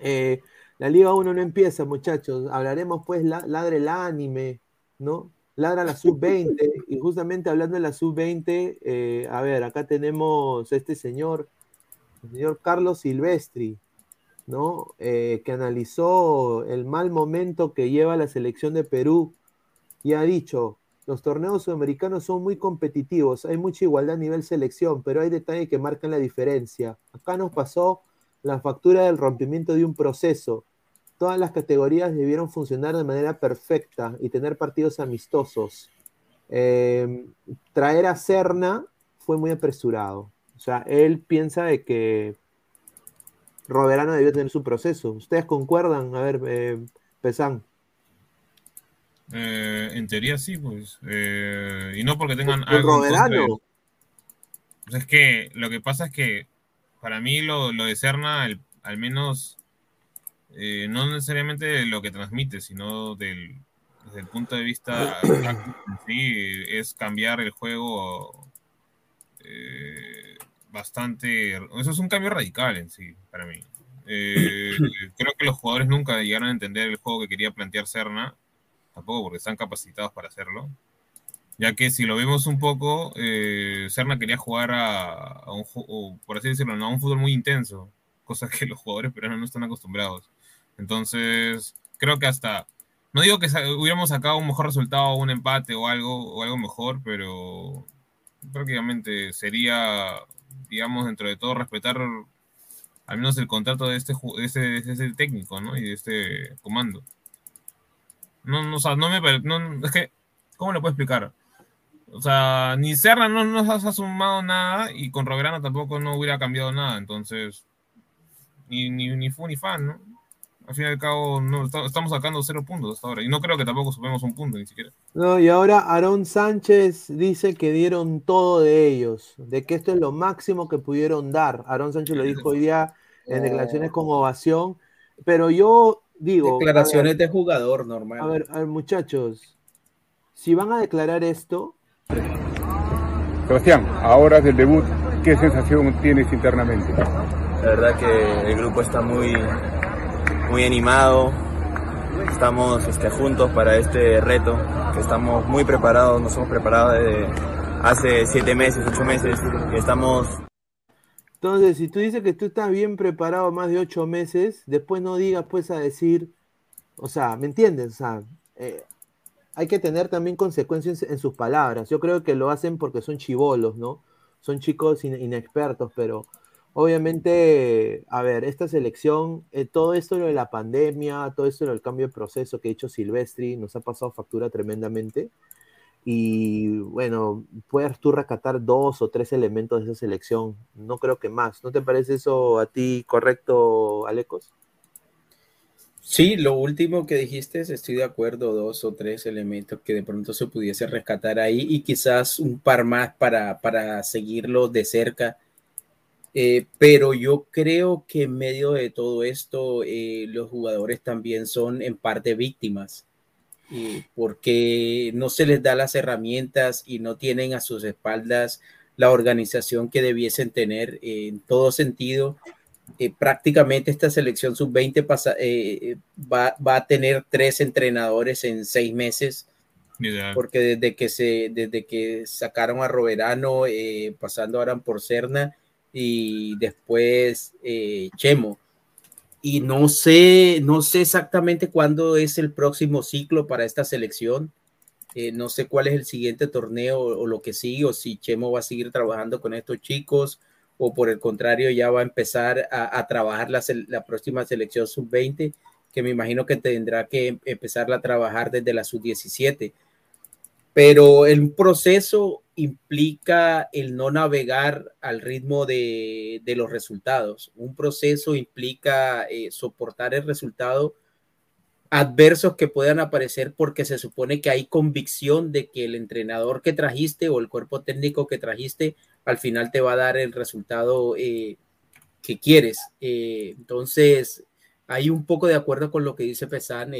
Eh, la Liga 1 no empieza, muchachos. Hablaremos pues, ladre el anime, ¿no? Ladra la sub-20. y justamente hablando de la sub-20, eh, a ver, acá tenemos a este señor, el señor Carlos Silvestri, ¿no? Eh, que analizó el mal momento que lleva la selección de Perú y ha dicho, los torneos sudamericanos son muy competitivos, hay mucha igualdad a nivel selección, pero hay detalles que marcan la diferencia. Acá nos pasó la factura del rompimiento de un proceso. Todas las categorías debieron funcionar de manera perfecta y tener partidos amistosos. Em, traer a Cerna fue muy apresurado. O sea, él piensa de que Roberano debió tener su proceso. ¿Ustedes concuerdan? A ver, eh, Pesán. Eh, en teoría sí, pues. Eh, y no porque tengan algo. Pues es que lo que pasa es que para mí lo, de Cerna, al menos, eh, no necesariamente lo que transmite, sino del, desde el punto de vista sí, es cambiar el juego bastante. Eso es un cambio radical en sí, para mí. creo que los jugadores nunca llegaron a entender el juego que quería plantear Cerna tampoco porque están capacitados para hacerlo. Ya que si lo vemos un poco, eh, Serna quería jugar a, un, por así decirlo, a un fútbol muy intenso, cosa que los jugadores peruanos no están acostumbrados. Entonces, creo que hasta, no digo que hubiéramos sacado un mejor resultado, un empate o algo, o algo mejor, pero prácticamente sería, digamos, dentro de todo, respetar al menos el contrato de este, de este, de este técnico, ¿no? Y de este comando. No, no, o sea, no me. Es que, ¿cómo lo puedo explicar? O sea, ni Serra no nos ha sumado nada y con Roberano tampoco no hubiera cambiado nada. Entonces, ni, ni, ni fu ni fan, ¿no? Al fin y al cabo, no, estamos sacando cero puntos hasta ahora. Y no creo que tampoco sumemos un punto ni siquiera. No, y ahora Aarón Sánchez dice que dieron todo de ellos, de que esto es lo máximo que pudieron dar. Aarón Sánchez lo dijo hoy día en declaraciones con ovación. Pero yo digo. Declaraciones de jugador normal. A ver, a ver, muchachos, si van a declarar esto. Sebastián, ahora del debut, ¿qué sensación tienes internamente? La verdad que el grupo está muy, muy animado. Estamos este, juntos para este reto, que estamos muy preparados, nos hemos preparado desde hace siete meses, ocho meses, que estamos entonces, si tú dices que tú estás bien preparado más de ocho meses, después no digas pues a decir, o sea, ¿me entiendes? O sea, eh, hay que tener también consecuencias en sus palabras. Yo creo que lo hacen porque son chivolos, ¿no? Son chicos inexpertos, pero obviamente, a ver, esta selección, eh, todo esto de la pandemia, todo esto del cambio de proceso que ha hecho Silvestri, nos ha pasado factura tremendamente. y bueno, puedes tú rescatar dos o tres elementos de esa selección, no creo que más. ¿No te parece eso a ti correcto, Alecos? Sí, lo último que dijiste, estoy de acuerdo, dos o tres elementos que de pronto se pudiese rescatar ahí y quizás un par más para, para seguirlo de cerca. Eh, pero yo creo que en medio de todo esto, eh, los jugadores también son en parte víctimas porque no se les da las herramientas y no tienen a sus espaldas la organización que debiesen tener en todo sentido. Eh, prácticamente esta selección sub-20 eh, va, va, a tener tres entrenadores en seis meses, porque desde que, se, desde que sacaron a Roberano, eh, pasando ahora por Serna y después Chemo y no sé, no sé exactamente cuándo es el próximo ciclo para esta selección. Eh, no sé cuál es el siguiente torneo o, lo que sigue, o si Chemo va a seguir trabajando con estos chicos, o por el contrario, ya va a empezar a, trabajar la, la, próxima selección sub-20, que me imagino que tendrá que empezarla a trabajar desde la sub-17 pero el proceso implica el no navegar al ritmo de, los resultados. Un proceso implica eh, soportar el resultado adversos que puedan aparecer porque se supone que hay convicción de que el entrenador que trajiste o el cuerpo técnico que trajiste al final te va a dar el resultado eh, que quieres. Eh, entonces, hay un poco de acuerdo con lo que dice Pesan.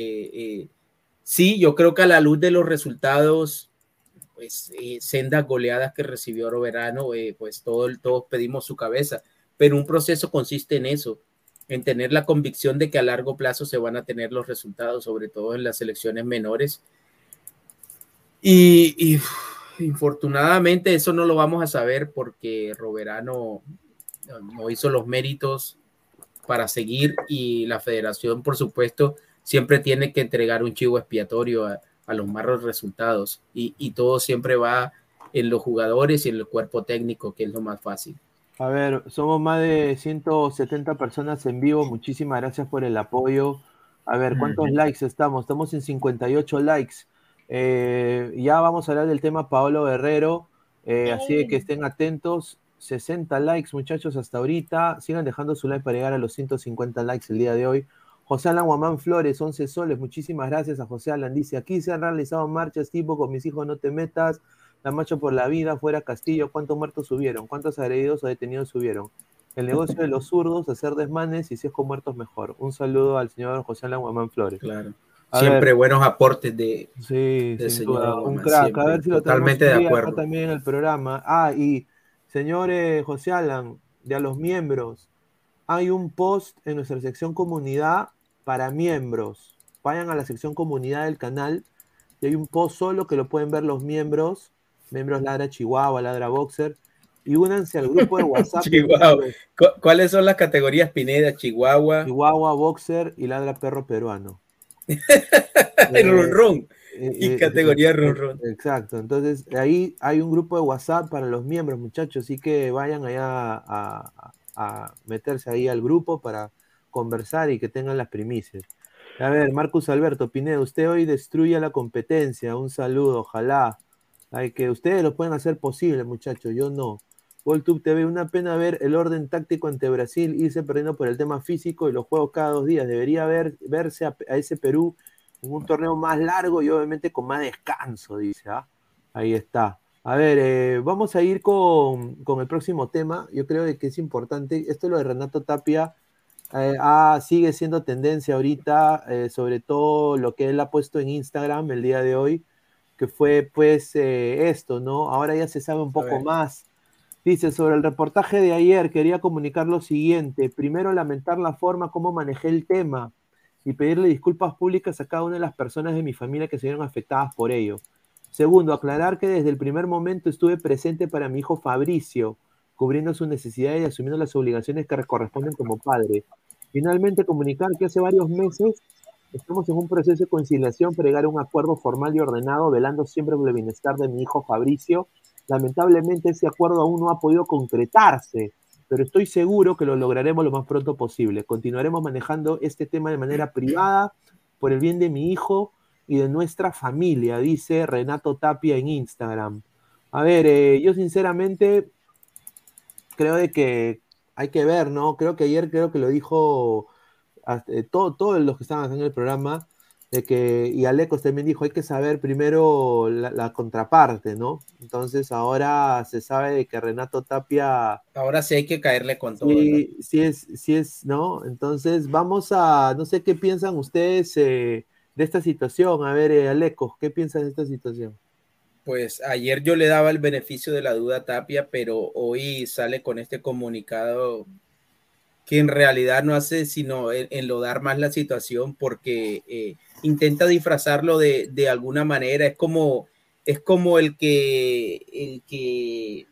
sí, yo creo que a la luz de los resultados pues, eh, sendas goleadas que recibió Roberano, eh, pues todo, todos pedimos su cabeza, pero un proceso consiste en eso, en tener la convicción de que a largo plazo se van a tener los resultados, sobre todo en las elecciones menores. Y, infortunadamente eso no lo vamos a saber porque Roberano no hizo los méritos para seguir y la federación, por supuesto, siempre tiene que entregar un chivo expiatorio a, a los malos resultados y, todo siempre va en los jugadores y en el cuerpo técnico, que es lo más fácil. A ver, somos más de 170 personas en vivo. Muchísimas gracias por el apoyo. A ver, ¿cuántos likes estamos? Estamos en 58 likes. Eh, ya vamos a hablar del tema Paolo Guerrero. Eh, así que estén atentos. 60 likes, muchachos, hasta ahorita. Sigan dejando su like para llegar a los 150 likes el día de hoy. José Alan Guamán Flores, 11 soles. Muchísimas gracias a José Alan. Dice, aquí se han realizado marchas tipo con mis hijos no te metas, la marcha por la vida, fuera Castillo. ¿Cuántos muertos subieron? ¿Cuántos agredidos o detenidos subieron? El negocio de los zurdos, hacer desmanes y si es con muertos mejor. Un saludo al señor José Alan Guamán Flores. Claro. Siempre buenos aportes de, sí, señor Un crack. A ver si lo Totalmente de acuerdo. También en el programa. Ah, y señores José Alan, de a los miembros, hay un post en nuestra sección comunidad para miembros. Vayan a la sección comunidad del canal y hay un post solo que lo pueden ver los miembros, miembros Ladra Chihuahua, Ladra Boxer, y únanse al grupo de WhatsApp. Chihuahua. ¿Cuáles son las categorías Pineda? Chihuahua. Chihuahua, Boxer y Ladra Perro Peruano. el ron eh, y eh, categoría ron Exacto. Entonces, ahí hay un grupo de WhatsApp para los miembros, muchachos. Así que vayan allá a meterse ahí al grupo para conversar y que tengan las primicias. A ver, Marcus Alberto Pineda, usted hoy destruye la competencia. Un saludo, ojalá. Hay que ustedes lo pueden hacer posible, muchachos, yo no. WorldTube TV, una pena ver el orden táctico ante Brasil irse perdiendo por el tema físico y los juegos cada dos días. Debería ver, verse a, ese Perú en un torneo más largo y obviamente con más descanso, dice. ¿ah? Ahí está. A ver, eh, vamos a ir con, con, el próximo tema. Yo creo que es importante. Esto es lo de Renato Tapia eh, ah, sigue siendo tendencia ahorita, eh, sobre todo lo que él ha puesto en Instagram el día de hoy, que fue pues eh, esto, ¿no? Ahora ya se sabe un poco más. Dice, sobre el reportaje de ayer, quería comunicar lo siguiente. Primero, lamentar la forma como manejé el tema y pedirle disculpas públicas a cada una de las personas de mi familia que se vieron afectadas por ello. Segundo, aclarar que desde el primer momento estuve presente para mi hijo Fabricio, cubriendo sus necesidades y asumiendo las obligaciones que corresponden como padre. Finalmente, comunicar que hace varios meses estamos en un proceso de conciliación para llegar a un acuerdo formal y ordenado, velando siempre por el bienestar de mi hijo Fabricio. Lamentablemente, ese acuerdo aún no ha podido concretarse, pero estoy seguro que lo lograremos lo más pronto posible. Continuaremos manejando este tema de manera privada, por el bien de mi hijo, y de nuestra familia, dice Renato Tapia en Instagram. A ver, eh, yo sinceramente creo de que hay que ver, ¿no? Creo que ayer creo que lo dijo eh, todos los que estaban haciendo el programa, de que, y Alecos también dijo, hay que saber primero la, contraparte, ¿no? Entonces ahora se sabe de que Renato Tapia... Ahora sí hay que caerle con todo. Sí, sí es, sí es, ¿no? Entonces vamos a, no sé qué piensan ustedes eh, de esta situación. A ver, eh, Alecos, ¿qué piensan de esta situación? Pues ayer yo le daba el beneficio de la duda a Tapia, pero hoy sale con este comunicado que en realidad no hace sino enlodar más la situación porque eh, intenta disfrazarlo de, de, alguna manera. Es como, es como el que, el que,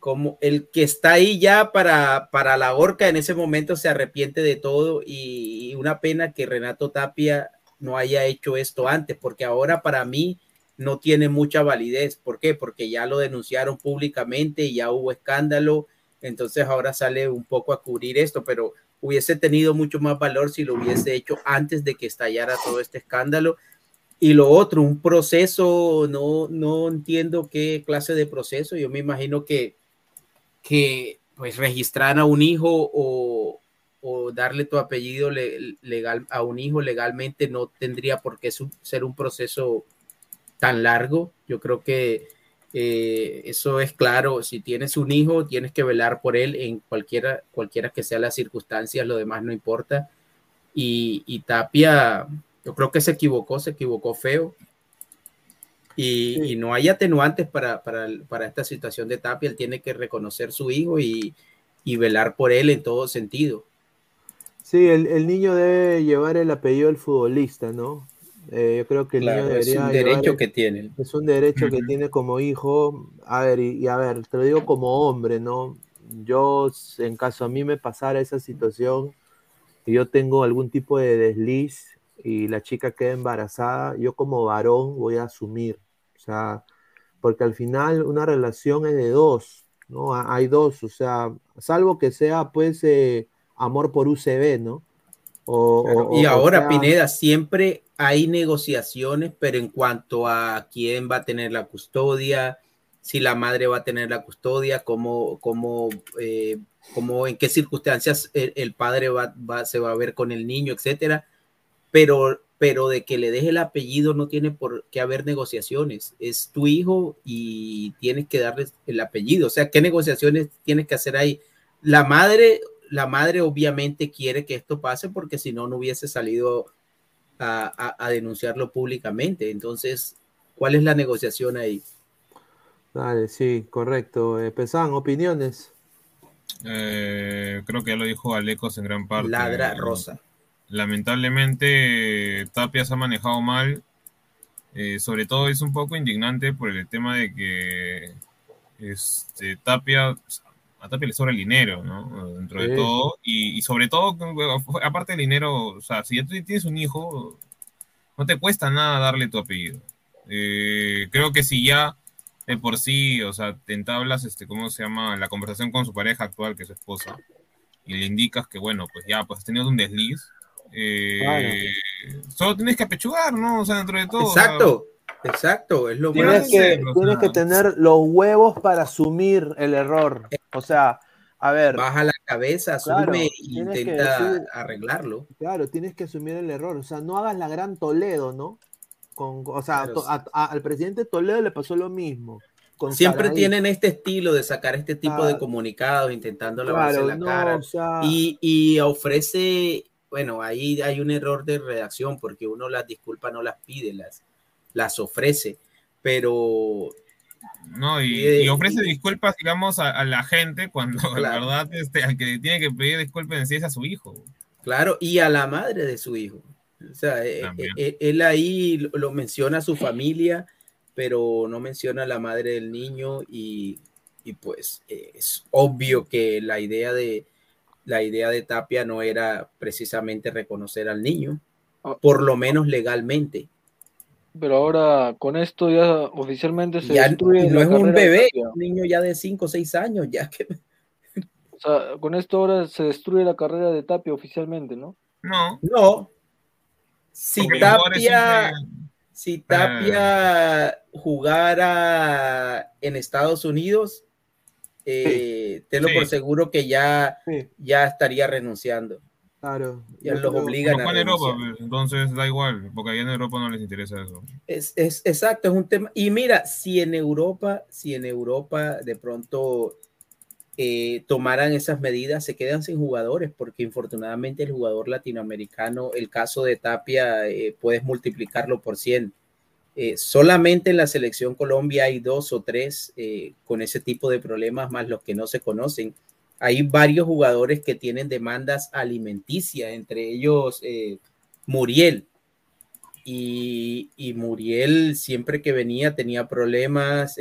como el que está ahí ya para, para la horca en ese momento se arrepiente de todo y, y una pena que Renato Tapia no haya hecho esto antes, porque ahora para mí no tiene mucha validez. ¿Por qué? Porque ya lo denunciaron públicamente y ya hubo escándalo, entonces ahora sale un poco a cubrir esto, pero hubiese tenido mucho más valor si lo hubiese hecho antes de que estallara todo este escándalo. Y lo otro, un proceso, no, no entiendo qué clase de proceso, yo me imagino que, que pues registrar a un hijo o, o darle tu apellido legal a un hijo legalmente no tendría por qué ser un proceso tan largo. Yo creo que eh, eso es claro. Si tienes un hijo, tienes que velar por él en cualquiera, cualquiera que sea las circunstancias, lo demás no importa. Y, Tapia, yo creo que se equivocó, se equivocó feo. Y, no hay atenuantes para, para, esta situación de Tapia. Él tiene que reconocer su hijo y, velar por él en todo sentido. Sí, el, el, niño debe llevar el apellido del futbolista, ¿no? Eh, yo creo que el niño debería. Es un derecho que tiene. Es un derecho que tiene como hijo. A ver, y, a ver, te lo digo como hombre, ¿no? Yo, en caso a mí me pasara esa situación, y yo tengo algún tipo de desliz y la chica queda embarazada, yo como varón voy a asumir. O sea, porque al final una relación es de dos, ¿no? Hay dos, o sea, salvo que sea pues eh, amor por UCB, ¿no? Y ahora, Pineda, siempre hay negociaciones, pero en cuanto a quién va a tener la custodia, si la madre va a tener la custodia, cómo, cómo, eh, cómo en qué circunstancias el, padre va, se va a ver con el niño, etcétera. Pero, pero de que le deje el apellido no tiene por qué haber negociaciones. Es tu hijo y tienes que darle el apellido. O sea, ¿qué negociaciones tienes que hacer ahí? La madre la madre obviamente quiere que esto pase porque si no, no hubiese salido a, denunciarlo públicamente. Entonces, ¿cuál es la negociación ahí? Dale, sí, correcto. Eh, Pesan, opiniones. Eh, creo que ya lo dijo Alecos en gran parte. Ladra Rosa. Lamentablemente, Tapia se ha manejado mal. Eh, sobre todo es un poco indignante por el tema de que este, Tapia a Tapia le sobra el dinero, ¿no? Dentro de todo. Y, sobre todo, aparte del dinero, o sea, si ya tú tienes un hijo, no te cuesta nada darle tu apellido. Eh, creo que si ya de por sí, o sea, te entablas, este, ¿cómo se llama? La conversación con su pareja actual, que es su esposa, y le indicas que, bueno, pues ya, pues has tenido un desliz, eh, solo tienes que apechugar, ¿no? O sea, dentro de todo. Exacto. Exacto, es lo tienes que, tienes que tener los huevos para asumir el error. O sea, a ver. Baja la cabeza, asume e intenta arreglarlo. Claro, tienes que asumir el error. O sea, no hagas la gran Toledo, ¿no? Con, o sea, al presidente Toledo le pasó lo mismo. Siempre tienen este estilo de sacar este tipo de comunicados, intentando lavarse la cara. y, y ofrece, bueno, ahí hay un error de redacción porque uno las disculpas no las pide, las, las ofrece, pero... No, y, ofrece disculpas, digamos, a, la gente cuando la verdad este, al que tiene que pedir disculpas es a su hijo. Claro, y a la madre de su hijo. O sea, eh, eh, él ahí lo menciona a su familia, pero no menciona a la madre del niño y, y pues eh, es obvio que la idea de la idea de Tapia no era precisamente reconocer al niño, ah. por lo menos legalmente. Pero ahora con esto ya oficialmente se destruye. No es un bebé, un niño ya de 5 o 6 años, ya que. O sea, con esto ahora se destruye la carrera de Tapia oficialmente, ¿no? No. No. si Tapia, si Tapia jugara en Estados Unidos, eh, tenlo por seguro que ya, ya estaría renunciando. Claro. Ya los obligan a Europa, pues, entonces da igual, porque allá en Europa no les interesa eso. Es, es, exacto, es un tema. Y mira, si en Europa, si en Europa de pronto eh, tomaran esas medidas, se quedan sin jugadores, porque infortunadamente el jugador latinoamericano, el caso de Tapia, eh, puedes multiplicarlo por 100. Eh, solamente en la selección Colombia hay dos o tres con ese tipo de problemas, más los que no se conocen. Hay varios jugadores que tienen demandas alimenticias, entre ellos Muriel. Y, Muriel siempre que venía tenía problemas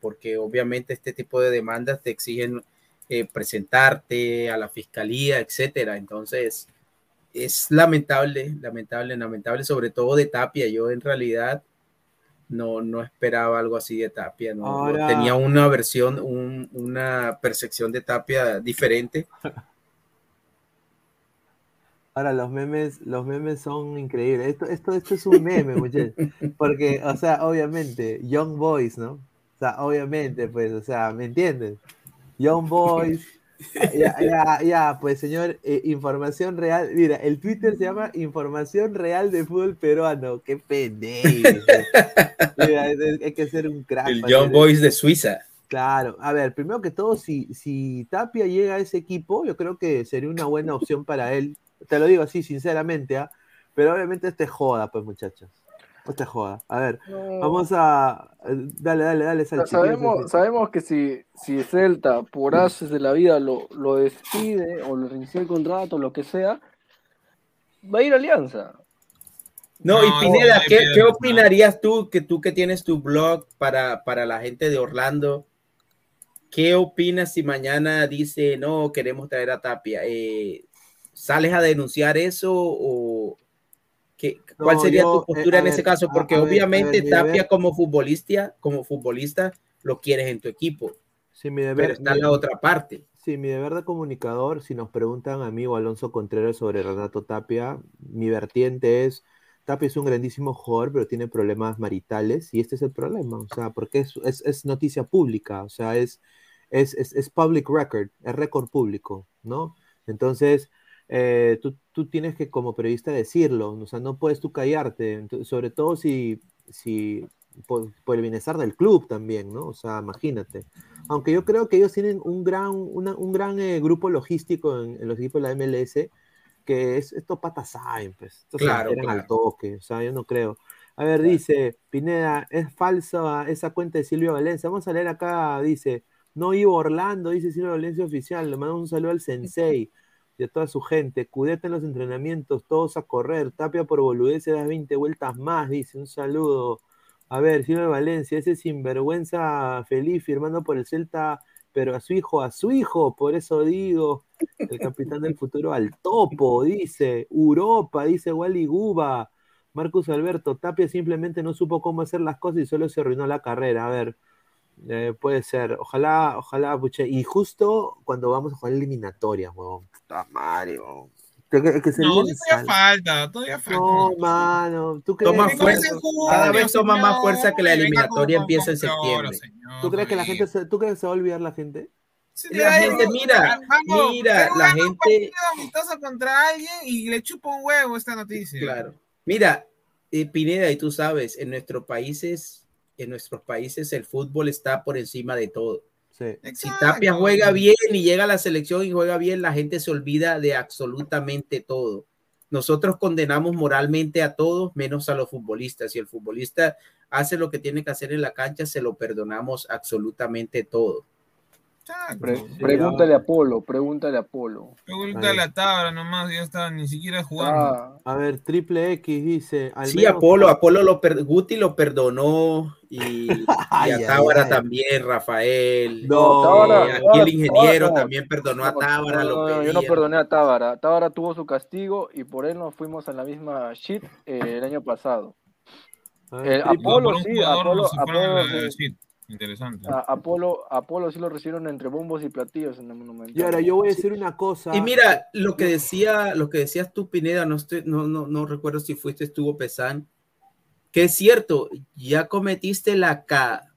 porque obviamente este tipo de demandas te exigen eh, presentarte a la fiscalía, etcétera. Entonces, es lamentable, lamentable, lamentable, sobre todo de Tapia. Yo en realidad no, no esperaba algo así de Tapia. No, tenía una versión, una percepción de Tapia diferente. Ahora los memes, los memes son increíbles. Esto, esto, esto es un meme, muchachos. Porque, o sea, obviamente, Young Boys, ¿no? O sea, obviamente, pues, o sea, ¿me entiendes? Young Boys. Ya, ya, ya, pues señor, eh, información real. Mira, el Twitter se llama Información Real de Fútbol Peruano. Qué pendejo. Mira, hay que ser un crack. El Young Boys de Suiza. Claro, a ver, primero que todo, si, si Tapia llega a ese equipo, yo creo que sería una buena opción para él. Te lo digo así, sinceramente, ¿ah? pero obviamente este joda, pues muchachos. No te joda. A ver, vamos a. Dale, dale, dale, Sabemos, sabemos que si, si Celta, por haces de la vida, lo, lo despide o le reinicia el contrato, lo que sea, va a ir a Alianza. No, y Pineda, ¿qué, ¿qué, opinarías tú, que tú que tienes tu blog para, para la gente de Orlando? ¿Qué opinas si mañana dice, no, queremos traer a Tapia? Eh, ¿Sales a denunciar eso o, ¿Cuál sería tu eh, postura en ese caso? Porque obviamente Tapia como futbolista, como futbolista, lo quieres en tu equipo. Sí, mi deber, pero está en la otra parte. Sí, mi deber de comunicador, si nos preguntan a mí o Alonso Contreras sobre Renato Tapia, mi vertiente es, Tapia es un grandísimo jugador, pero tiene problemas maritales y este es el problema, o sea, porque es, es, es noticia pública, o sea, es, es, es, public record, es récord público, ¿no? Entonces, eh, tú, tú, tienes que como periodista decirlo, o sea, no puedes tú callarte, sobre todo si, si por, el bienestar del club también, ¿no? O sea, imagínate. Aunque yo creo que ellos tienen un gran, un gran eh, grupo logístico en, los equipos de la MLS, que es esto patas saben, pues. claro, al toque, o sea, yo no creo. A ver, dice Pineda, es falsa esa cuenta de Silvio Valencia. Vamos a leer acá, dice, no iba Orlando, dice Silvio Valencia oficial. Le mandamos un saludo al Sensei y a toda su gente. Cudete en los entrenamientos, todos a correr. Tapia por boludez, da 20 vueltas más, dice. Un saludo. A ver, Silvio Valencia, ese sinvergüenza feliz firmando por el Celta, pero a su hijo, a su hijo, por eso digo, el capitán del futuro al topo, dice. Europa, dice Wally Guba. Marcus Alberto, Tapia simplemente no supo cómo hacer las cosas y solo se arruinó la carrera. A ver, eh, puede ser. Ojalá, ojalá, puche. Y justo cuando vamos a jugar eliminatorias, weón. Puta madre, weón. Que, que no, todavía falta, todavía falta. No, mano. ¿Tú crees toma fuerza. Cada vez toma más fuerza que la eliminatoria empieza en septiembre. ¿Tú crees que la gente se, ¿tú crees que se va a olvidar la gente? la gente, mira, mira, la gente. contra alguien y le chupa un huevo esta noticia. Claro. Mira, eh, Pineda, y tú sabes, en nuestros países en nuestros países el fútbol está por encima de todo. Si Tapia juega bien y llega a la selección y juega bien, la gente se olvida de absolutamente todo. Nosotros condenamos moralmente a todos menos a los futbolistas. Si el futbolista hace lo que tiene que hacer en la cancha, se lo perdonamos absolutamente todo pregúntale a Polo, pregúntale a Polo. Pregúntale a Tabra nomás, ya está, ni siquiera jugando. Ah. A ver, Triple X dice. sí, Apolo, Apolo lo Guti lo perdonó y, a Tábara también, Rafael. No, aquí el ingeniero también perdonó a Tábara. yo no perdoné a Tábara. Tábara tuvo su castigo y por él nos fuimos a la misma shit eh, el año pasado. Apolo sí, Apolo, Apolo, Interesante. A Apolo, Apolo sí lo recibieron entre bombos y platillos en el monumento. Y ahora yo voy a decir una cosa. Y mira, lo que decía, lo que decías tú, Pineda, no, estoy, no, no, no recuerdo si fuiste, estuvo Pesán, que es cierto, ya cometiste la K.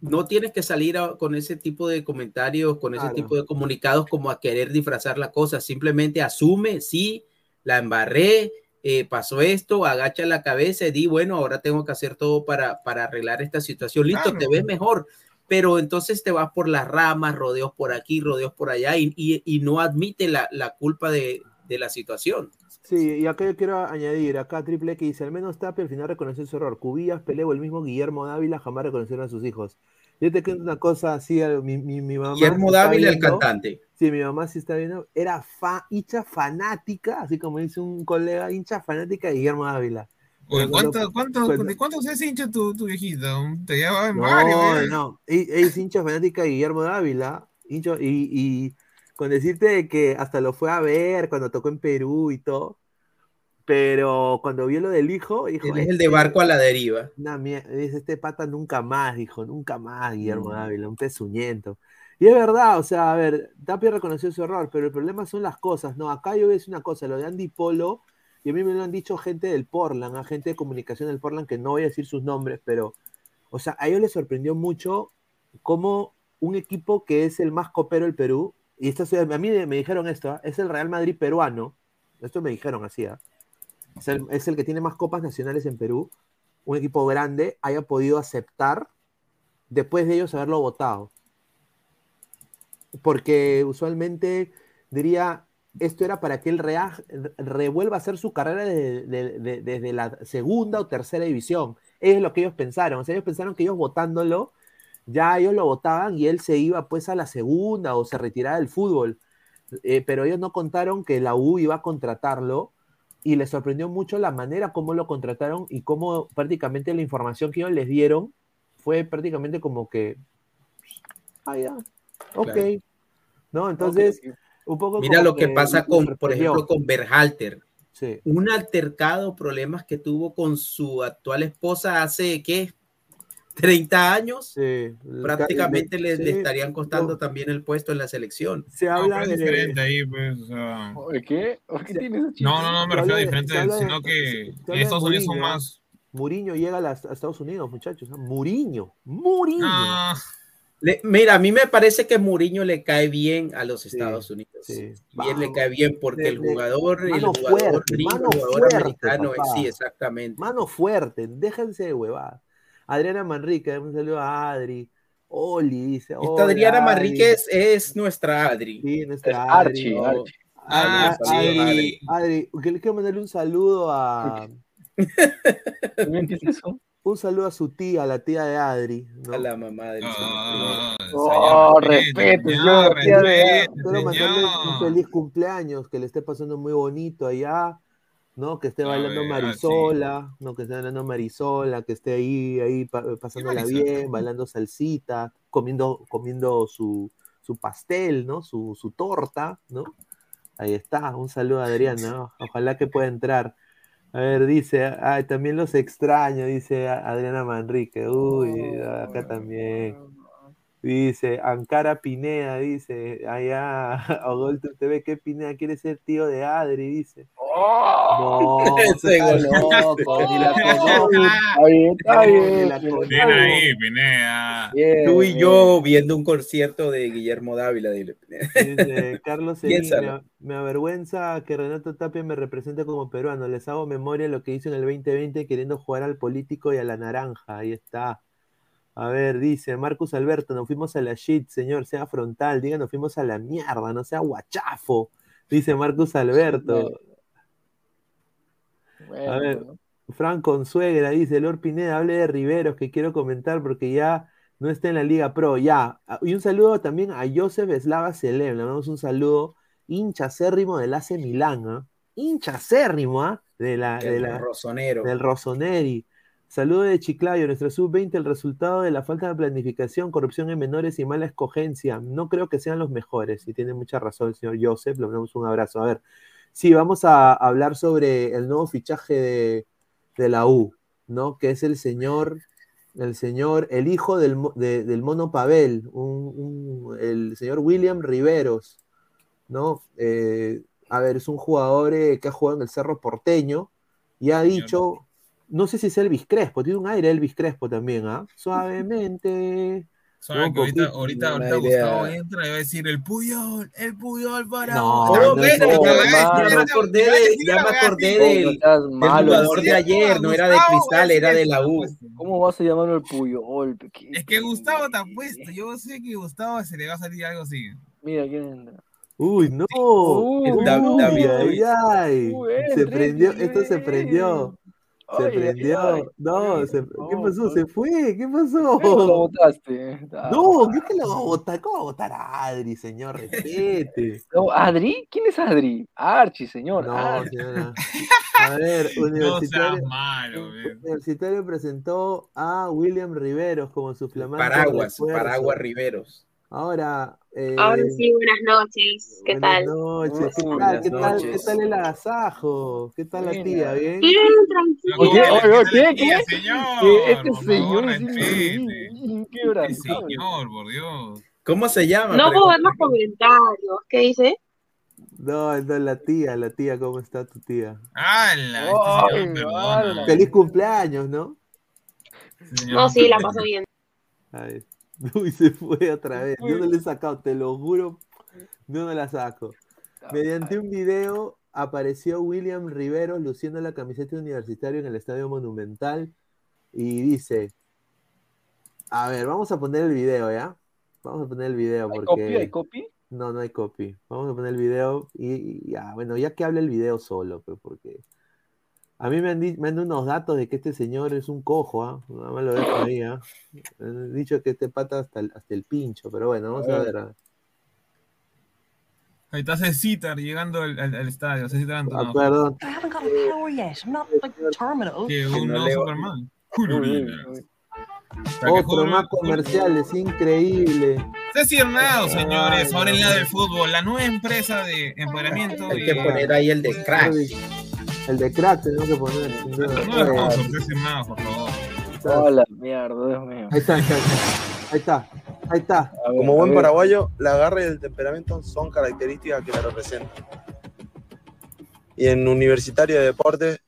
No tienes que salir a- con ese tipo de comentarios, con ese Claro. tipo de comunicados como a querer disfrazar la cosa. Simplemente asume, sí, la embarré, eh, pasó esto, agacha la cabeza y di, bueno, ahora tengo que hacer todo para, para arreglar esta situación. Listo, Claro. te ves mejor, pero entonces te vas por las ramas, rodeos por aquí, rodeos por allá y, y- y no admite la, la culpa de, de la situación. Sí, y acá yo quiero añadir, acá Triple X dice, al menos Tapia al final reconoció su error. Cubillas, Peleo, el mismo Guillermo Dávila jamás reconocieron a sus hijos. Yo te cuento una cosa así, mi, mi, mi mamá... Guillermo Dávila, el cantante. Sí, mi mamá sí está viendo, era fa, hincha fanática, así como dice un colega, hincha fanática de Guillermo Dávila. Oye, ¿cuánto, cuánto, cuando- ¿De cuántos es hincha tu, tu viejita? Te lleva en No, varios, ¿eh? no, e- es hincha fanática de Guillermo Dávila, hincha, y, y con decirte de que hasta lo fue a ver cuando tocó en Perú y todo, pero cuando vio lo del hijo, dijo, Él es el de "Este- barco a la deriva. Una mier- dice, este pata nunca más, dijo, nunca más, Guillermo Mm. Dávila, un pezuñento. Y es verdad, o sea, a ver, Tapia reconoció su error, pero el problema son las cosas, ¿no? Acá yo voy a decir una cosa, lo de Andy Polo, y a mí me lo han dicho gente del Portland, a gente de comunicación del Portland, que no voy a decir sus nombres, pero, o sea, a ellos les sorprendió mucho cómo un equipo que es el más copero del Perú, y esta ciudad, a mí me dijeron esto, ¿ah? es el Real Madrid peruano, esto me dijeron así, ¿ah? Es, el, que tiene más copas nacionales en Perú, un equipo grande haya podido aceptar después de ellos haberlo votado. Porque usualmente diría, esto era para que él revuelva a hacer su carrera de- de- de- desde la segunda o tercera división. Es lo que ellos pensaron. O sea, ellos pensaron que ellos votándolo, ya ellos lo votaban y él se iba pues a la segunda o se retiraba del fútbol. Eh, pero ellos no contaron que la U iba a contratarlo y les sorprendió mucho la manera como lo contrataron y cómo prácticamente la información que ellos les dieron fue prácticamente como que, ah, ya, ok, Claro. ¿no? Entonces, un poco Mira lo que pasa con, por ejemplo, con Berhalter. Sí. Un altercado, problemas que tuvo con su actual esposa hace, ¿qué? 30 años. Sí, Prácticamente le, le sí, estarían costando no. también el puesto en la selección. Se No, habla es de... diferente ahí, pues, o sea... Oye, ¿Qué? ¿Por qué tienes ese chiste? No, no, no, me refiero a diferente, de- sino que en Estados Unidos son Mourinho, más... Muriño llega a, las- a Estados Unidos, muchachos. ¿ah? Muriño, Muriño. Ah, Le- mira, a mí me parece que Mourinho le cae bien a los Estados Unidos. sí. Bien le cae bien porque el jugador, el mano jugador fuerte, mano el jugador fuerte, americano, papá. sí, exactamente. Mano fuerte, déjense de huevadas. Adriana Manrique, un saludo a Adri. Oli dice. Esta "Hola, Adriana Adri". Manríquez es nuestra Adri. Sí, nuestra Es Adri. Archie, Archie. Ah, Adri, sí. Adri, Adri, quiero mandarle un saludo a. ¿También qué es eso? Un saludo a su tía, la tía de Adri. ¿no? A la mamá ah, Oh, señor, respeto, señor, señor, tía de- respete, Quiero mandarle un feliz cumpleaños, que le esté pasando muy bonito allá, ¿no? Que esté A bailando ver, ah, Marisola, ¿no? Que esté bailando Marisola, que esté ahí, ahí pa- pasándola bien, bailando salsita, comiendo, comiendo su, su pastel, ¿no? Su, su torta, ¿no? Ahí está, un saludo a Adriana, ¿no? Ojalá que pueda entrar. A ver, dice, ay, también los extraño, dice Adriana Manrique. Uy, acá también. Dice, Ankara Pineda, dice, allá, Ogolto TV, ¿qué Pineda quiere ser tío de Adri? Dice. No, está goloso. loco, ni la. Está bien, No, bien. ahí, Pineda. Tú y yo viendo un concierto de Guillermo Dávila. Dile. Dice, Carlos Seguín, me, me avergüenza que Renato Tapia me represente como peruano. Les hago memoria de lo que hizo en el 2020 queriendo jugar al político y a la naranja. Ahí está. A ver, dice Marcus Alberto, nos fuimos a la shit, señor, sea frontal, diga, nos fuimos a la mierda, no sea guachafo, dice Marcus Alberto. Bueno, A ver, bueno. Fran Consuegra dice, Lord Pineda, hable de Riveros, que quiero comentar porque ya no está en la Liga Pro, ya. Ah, Y un saludo también a Joseph Slava Selem, le mandamos un saludo, hincha acérrimo del AC Milán, ¿ah? Hincha acérrimo, ¿ah? De la, de El la, rosonero. del Rossoneri. Saludo de Chiclayo, nuestro sub-20, el resultado de la falta de planificación, corrupción en menores y mala escogencia. No creo que sean los mejores, y tiene mucha razón el señor Joseph, le mandamos un abrazo. A ver, sí, vamos a hablar sobre el nuevo fichaje de, de la U, ¿no? Que es el señor el señor, el hijo del, del mono Pavel, el señor William Riveros, ¿no? Eh, a ver, es un jugador eh, que ha jugado en el Cerro Porteño y ha dicho, no sé si es Elvis Crespo, tiene un aire Elvis Crespo también, ¿ah? Suavemente. Saben que ahorita, ahorita, ahorita Gustavo entra y va a decir el Puyol, el Puyol para. No, no, no, ya me acordé, de, ya me acordé del, jugador de ayer, no era de Cristal, era de la U. ¿Cómo vas a llamarlo el Puyol? Es que Gustavo te ha puesto, yo sé que Gustavo se le va a salir algo así. Mira quién entra. Uy, no. Uy, David, ay, ay. Se prendió, esto se prendió. Se prendió. no, ¿qué pasó? Se fue. ¿Qué pasó? lo votaste? No, ¿qué que lo va a votar? ¿Cómo va a votar a Adri, señor? Respete. No, ¿Adri? ¿Quién es Adri? Archie, señor. No, señora. A ver, Universitario, no malo, Universitario presentó a William Riveros como su flamante. Paraguas, Paraguas Riveros. Ahora. Eh, Ahora sí, buenas noches. ¿Qué buenas tal? Noches. ¿Qué, tal? ¿Qué, tal? ¿Qué tal el agasajo? ¿Qué tal la tía? ¿Bien? Bien, tranquilo. ¿Qué? Oye, ¿qué? ¿Qué? Señor, ¿Qué? Este por señor favor, inquebrantable. Señor, por Dios. ¿Cómo se llama? No puedo ver los comentarios. ¿Qué dice? No, no, la tía, la tía, ¿cómo está tu tía? ¡Hala! Este señor, perdona. Feliz cumpleaños, ¿no? Señor No, sí, la paso bien. Ay, uy, se fue otra vez. Yo no le he sacado, te lo juro, yo no la saco. Mediante un video apareció William Riveros luciendo la camiseta universitaria en el Estadio Monumental y dice, a ver, vamos a poner el video, ¿ya? Vamos a poner el video ¿Hay porque... copy? ¿Hay copy? No, no hay copy. Vamos a poner el video y, y ya, bueno, ya que hable el video solo, pues, porque a mí me han, me han dado unos datos de que este señor es un cojo, ¿ah? Nada más lo dejo ahí, ¿ah? Me han dicho que este pata hasta el, hasta el pincho, pero bueno, vamos a A ver. ¿ah? Ahí está Cecitar llegando al, al, al estadio. Cecitar Ah, Antonov. perdón. I haven't got a power yet. I'm not like terminal. Que un no. Superman. Otro más Rivers- comerciales, increíble. Ceci Hernado, señores, ahora en la del fútbol, la nueva empresa de empoderamiento. Hay y- que poner ahí el de crack. El de crack tenemos que poner. No sponsor, Ceci Hernado, por favor. Hola, mierda, Dios mío. Ahí está, ahí está, ahí está, ahí está. A ver, Como buen paraguayo, la garra y el temperamento son características que la representan. Y en Universitario de Deportes,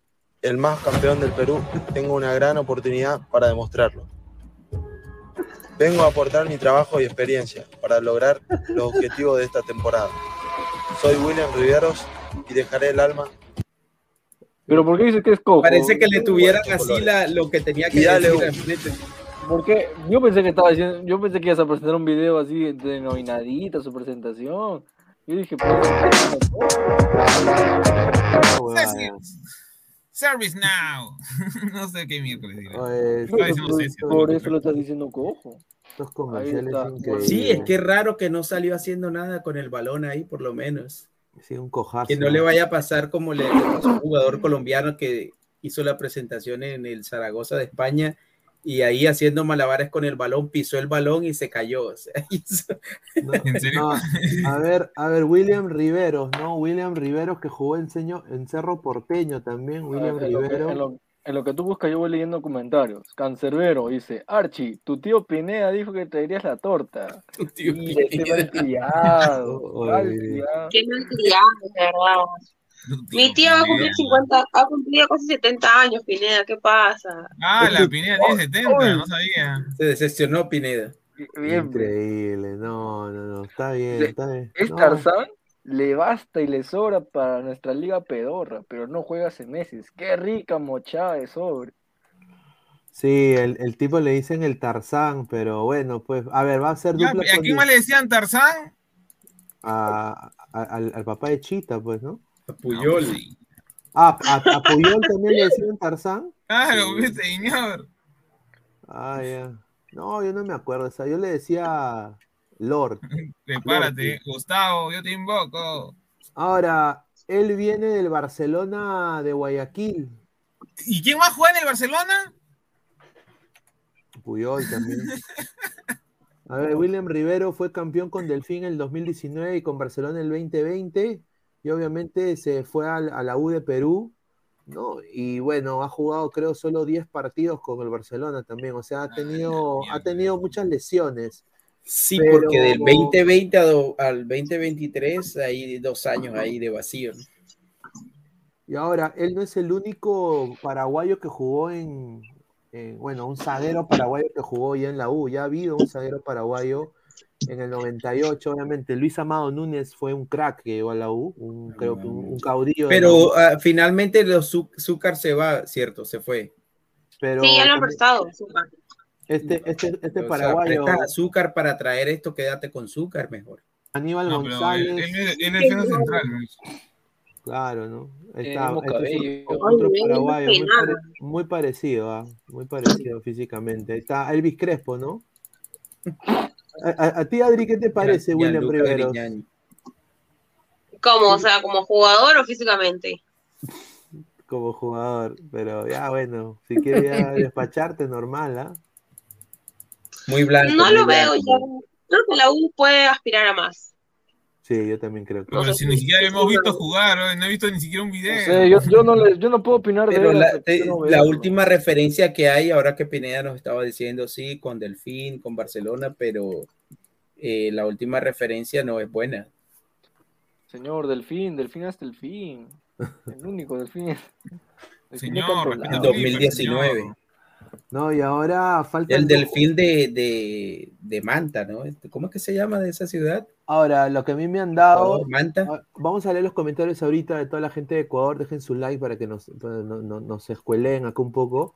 el más campeón del Perú, tengo una gran oportunidad para demostrarlo. Vengo a aportar mi trabajo y experiencia para lograr los objetivos de esta temporada. Soy William Riveros y dejaré el alma. Pero ¿por qué dices que es cojo? Parece que le tuvieran así la, lo que tenía que Y dale, decir. Porque yo pensé que estaba diciendo, yo pensé que ibas a presentar un video así denominadita su presentación. Yo dije, pues, Ceci, Service Now. no sé qué miércoles Ceci. por eso lo estás diciendo cojo. estos comerciales está. increíbles. Sí, es que es raro que no salió haciendo nada con el balón ahí, por lo menos. Sí, un cojazo. Que no le vaya a pasar como le, pasó a un jugador colombiano que hizo la presentación en el Zaragoza de España y ahí haciendo malabares con el balón, pisó el balón y se cayó. O sea, hizo- No, ¿En serio? no, a ver, a ver, William Riveros, ¿no? William Riveros que jugó en, Seño- en Cerro Porteño también, William que, Riveros. En lo- que tú buscas, yo voy leyendo comentarios. Cancerbero dice, Archie, tu tío Pineda dijo que traerías la torta. Tu tío este Pineda. malcriado, Oye. malcriado. Qué malcriado, de verdad. Mi tío va a cumplir 50, ha cumplido casi 70 años, Pineda, ¿qué pasa? Ah, la Pineda tiene 70, no sabía. se decepcionó Pineda. Bien, Increíble, no, no, no, está bien, está bien. Es No, Tarzán, le basta y le sobra para nuestra liga pedorra, pero no juega hace meses. Qué rica mochada de sobre. Sí, el, el tipo le dicen el Tarzán, pero bueno, pues, a ver, va a ser Ya, dupla ¿A con quién más le decían Tarzán? a- a- al, al papá de Chita, pues, ¿no? A Puyol. Sí. Ah, a, a Puyol también le decían Tarzán. Claro, pues, señor. Ah, ya. No, yo no me acuerdo, o sea, yo le decía Lord. Prepárate, Gustavo, yo te invoco. Ahora, él viene del Barcelona de Guayaquil. ¿Y quién va a jugar en el Barcelona? Puyol también. A ver, William Rivero fue campeón con Delfín en el 2019 y con Barcelona en el 2020. Y obviamente se fue al- a, la U de Perú. ¿no? Y bueno, ha jugado creo solo 10 partidos con el Barcelona también, o sea, ha tenido, ha tenido muchas lesiones. Sí, Pero- porque del 2020 a do- al 2023 hay dos años ahí de vacío. ¿no? Y ahora, él no es el único paraguayo que jugó en, en- bueno, un zaguero paraguayo que jugó ya en la U, ya ha habido un zaguero paraguayo en el 98, obviamente. Luis Amado Núñez fue un crack que llegó a la U, un, creo que un, un caudillo. Pero ah, finalmente los Zú- Zúcar se va, ¿cierto? Se fue. Pero Sí, ya lo han prestado. Este, este, este O sea, paraguayo, azúcar para traer esto, quédate con azúcar mejor. Aníbal No, él, González, él, es- él es central. ¿no? claro, ¿no? Tiene Está, este es otro- otro Ay, paraguayo, muy, peinado. pare- muy parecido, ah, muy parecido físicamente. Está Elvis Crespo, ¿no? A, a- a ti, Adri, ¿qué te parece, William Riveros? ¿Cómo? O sea, como jugador o físicamente. como jugador, pero ya bueno, si quieres ya despacharte, normal, ¿ah? Muy blanco. No muy lo veo ya. Creo que la U puede aspirar a más. Sí, yo también creo que. Pero si ni siquiera hemos visto jugar, ¿no? no he visto ni siquiera un video. No sé, yo, yo, no le- yo no puedo opinar de Pero la, te- no la última referencia que hay, ahora que Pineda nos estaba diciendo, sí, con Delfín, con Barcelona, pero eh, la última referencia no es buena. Señor, Delfín, Delfín hasta el fin. El único Delfín. Delfín de Señor, controlado. respeta En a Felipe, 2019. señor. No, y ahora falta El Delfín de, de, de Manta, ¿no? Este, ¿Cómo es que se llama de esa ciudad? Ahora, lo que a mí me han dado. Oh, Manta. Ah, Vamos a leer los comentarios ahorita de toda la gente de Ecuador. Dejen su like para que nos, para no- no- nos escuelen acá un poco.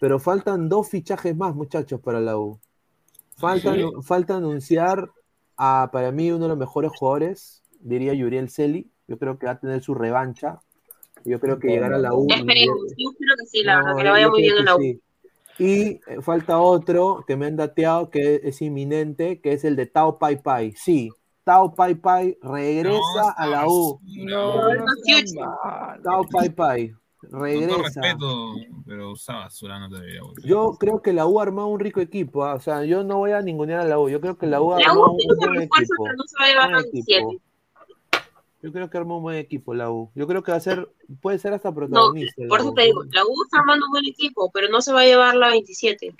Pero faltan dos fichajes más, muchachos, para la U. Falta, ¿Sí? falta anunciar a, para mí, uno de los mejores jugadores, diría Yuriel Celi. Yo creo que va a tener su revancha. Yo creo que llegar a la U. Esperemos. Yo creo que sí, la No, verdad, que le vaya muy bien la U. sí. Y eh, falta otro que me han dateado que es inminente, que es el de Tao Pai Pai. Sí, Tao Pai Pai regresa a la U. No, no. Tao Pai Pai Con todo regresa. respeto, pero usaba basura no debería volver. Yo creo que la U ha armado un rico equipo. ah, O sea, yo no voy a ningunear a la U. Yo creo que la U ha La armado U un, un equipo. pero no se va a llevar Buen a equipo. 27. Yo creo que armó un buen equipo la U. Yo creo que va a ser, puede ser hasta protagonista. por eso U. te digo, la U está armando un buen equipo, pero no se va a llevar la 27.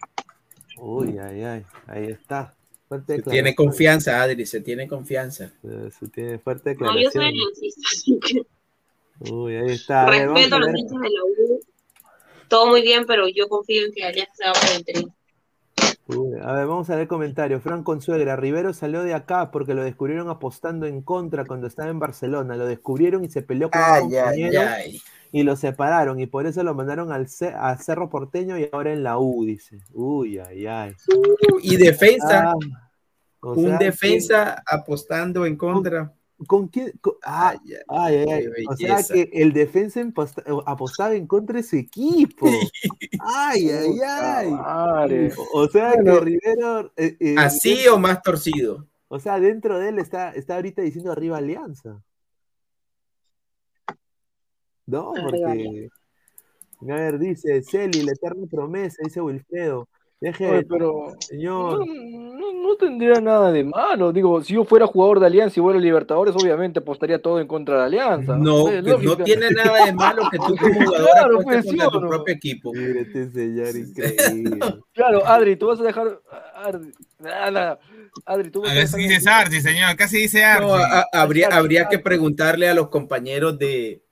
Uy, ay, ay, ahí está. Fuerte Se tiene declaración. confianza, Adri, se tiene confianza. Se tiene fuerte No, yo soy declaración. aliancista, así que Uy, ahí está. A ver, vamos respeto a los hinchas de la U. Todo muy bien, pero yo confío en que Alianza se va por el tren. Uy, a ver, vamos a ver comentarios. Fran Consuegra, Rivero salió de acá porque lo descubrieron apostando en contra cuando estaba en Barcelona. Lo descubrieron y se peleó con Ay, compañero ay. y lo separaron. Y por eso lo mandaron al Ce- a Cerro Porteño y ahora en la U, dice. Uy, ay, ay. Y defensa, Ah, o un defensa apostando en contra. ¿Con quién? con- ah, Ay, ay, O sea que el defensa emposta- apostaba en contra de su equipo. Ay, ay, ay. Madre. O sea Bueno, que Rivero. eh, eh, ¿Así o más torcido? O sea, dentro de él está, está ahorita diciendo arriba Alianza. No, porque. A ver, dice Celi, la eterna promesa, dice Wilfredo. Deje, Oye, pero señor. no, no, no tendría nada de malo. Digo, si yo fuera jugador de Alianza y fuera Libertadores, obviamente apostaría todo en contra de Alianza. No, sé, pues no tiene nada de malo que tú como jugador Claro, pues, ¿sí contra o tu no? propio equipo. Mire este señor increíble. Claro, Adri, tú vas a dejar. Adri, nada, Adri, tú vas A a ver dejar. si dice Archie, señor, casi dice Archie. No, a- habría, habría que preguntarle a los compañeros de,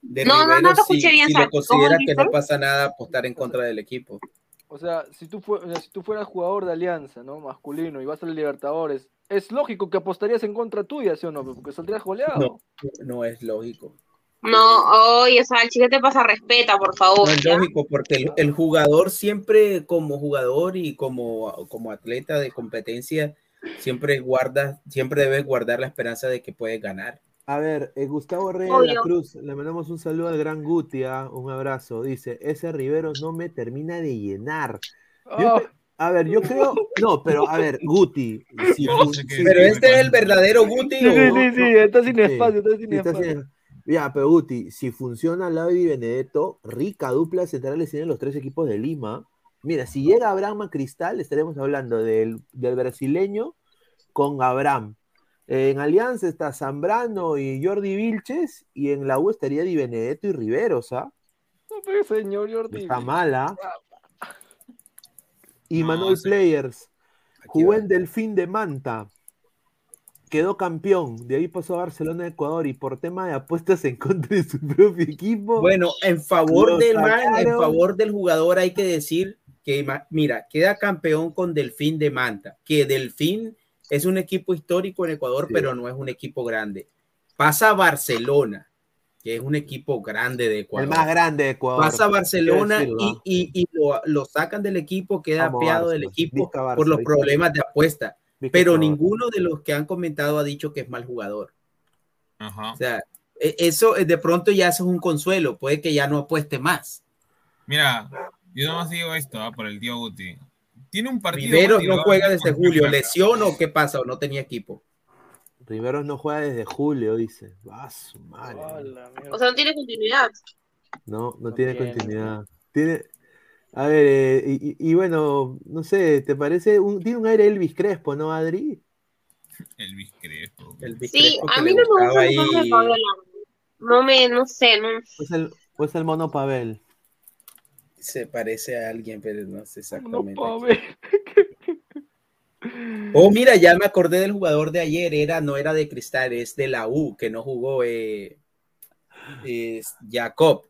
de No, no, no si, escuché bien, si lo considera ¿Cómo que dices? no pasa nada apostar en contra del equipo. O sea, si tú, o sea, si tú fueras jugador de Alianza, ¿no? Masculino y vas a la Libertadores, es lógico que apostarías en contra tuya, ¿sí o no? Porque saldrías goleado. No, no es lógico. No, oye, Salchi, ¿qué te pasa? Respeta, por favor. No es ¿ya? lógico, porque el, el jugador siempre, como jugador y como, como atleta de competencia, siempre guarda, siempre debe guardar la esperanza de que puede ganar. A ver, eh, Gustavo Reyes de la. Cruz, le mandamos un saludo al gran Guti, ah, un abrazo. Dice, ese Rivero no me termina de llenar. Yo te- a ver, yo creo, no, pero a ver, Guti, si, No fun- sé qué si- Pero este es el verdadero Guti. sí, sí, ¿o? sí, sí, está sin Sí, espacio, está sin está espacio. haciendo- Ya, pero Guti, si funciona Lavi y Benedetto, rica dupla de centrales tienen los tres equipos de Lima. Mira, si llega Abraham a Cristal, estaremos hablando del, del brasileño con Abraham. En Alianza está Zambrano y Jordi Vilches, y en la U estaría Di Benedetto y Riveros, ¿ah? señor Jordi. Está mala. Y Manuel Players. Jugó en Delfín de Manta. Quedó campeón. De ahí pasó a Barcelona, Ecuador. Y por tema de apuestas en contra de su propio equipo. Bueno, en favor del man, en favor del jugador hay que decir que, mira, queda campeón con Delfín de Manta, que Delfín es un equipo histórico en Ecuador, pero no es un equipo grande. Pasa a Barcelona, que es un equipo grande de Ecuador. El más grande de Ecuador. Pasa a Barcelona y, y- y lo, lo sacan del equipo, queda Vamos, Barça. del equipo Barça, por los Vizca. problemas de apuesta. Vizca, Pero ninguno de los que han comentado ha dicho que es mal jugador. Ajá. O sea, e- eso eh, de pronto ya eso es un consuelo, puede que ya no apueste más. Mira, yo nomás digo esto ah, por el tío Guti. Tiene un partido. Riveros no juega desde julio, lesión o qué pasa, o no tenía equipo. Riveros no juega desde julio, dice. Va su madre. O sea, no tiene continuidad. No, no, tiene continuidad. Tiene. A ver, eh, y, y- y bueno, no sé, ¿te parece? Un, tiene un aire Elvis Crespo, ¿no, Adri? Elvis Crespo. Elvis Sí, Crespo a mí no me gusta el de Pablo No me, no sé, no. ¿O es el, o es el mono Pavel? Se parece a alguien, pero no sé exactamente. Oh, mira, ya me acordé del jugador de ayer, era, no era de Cristal, es de la U, que no jugó, eh, es Jacob.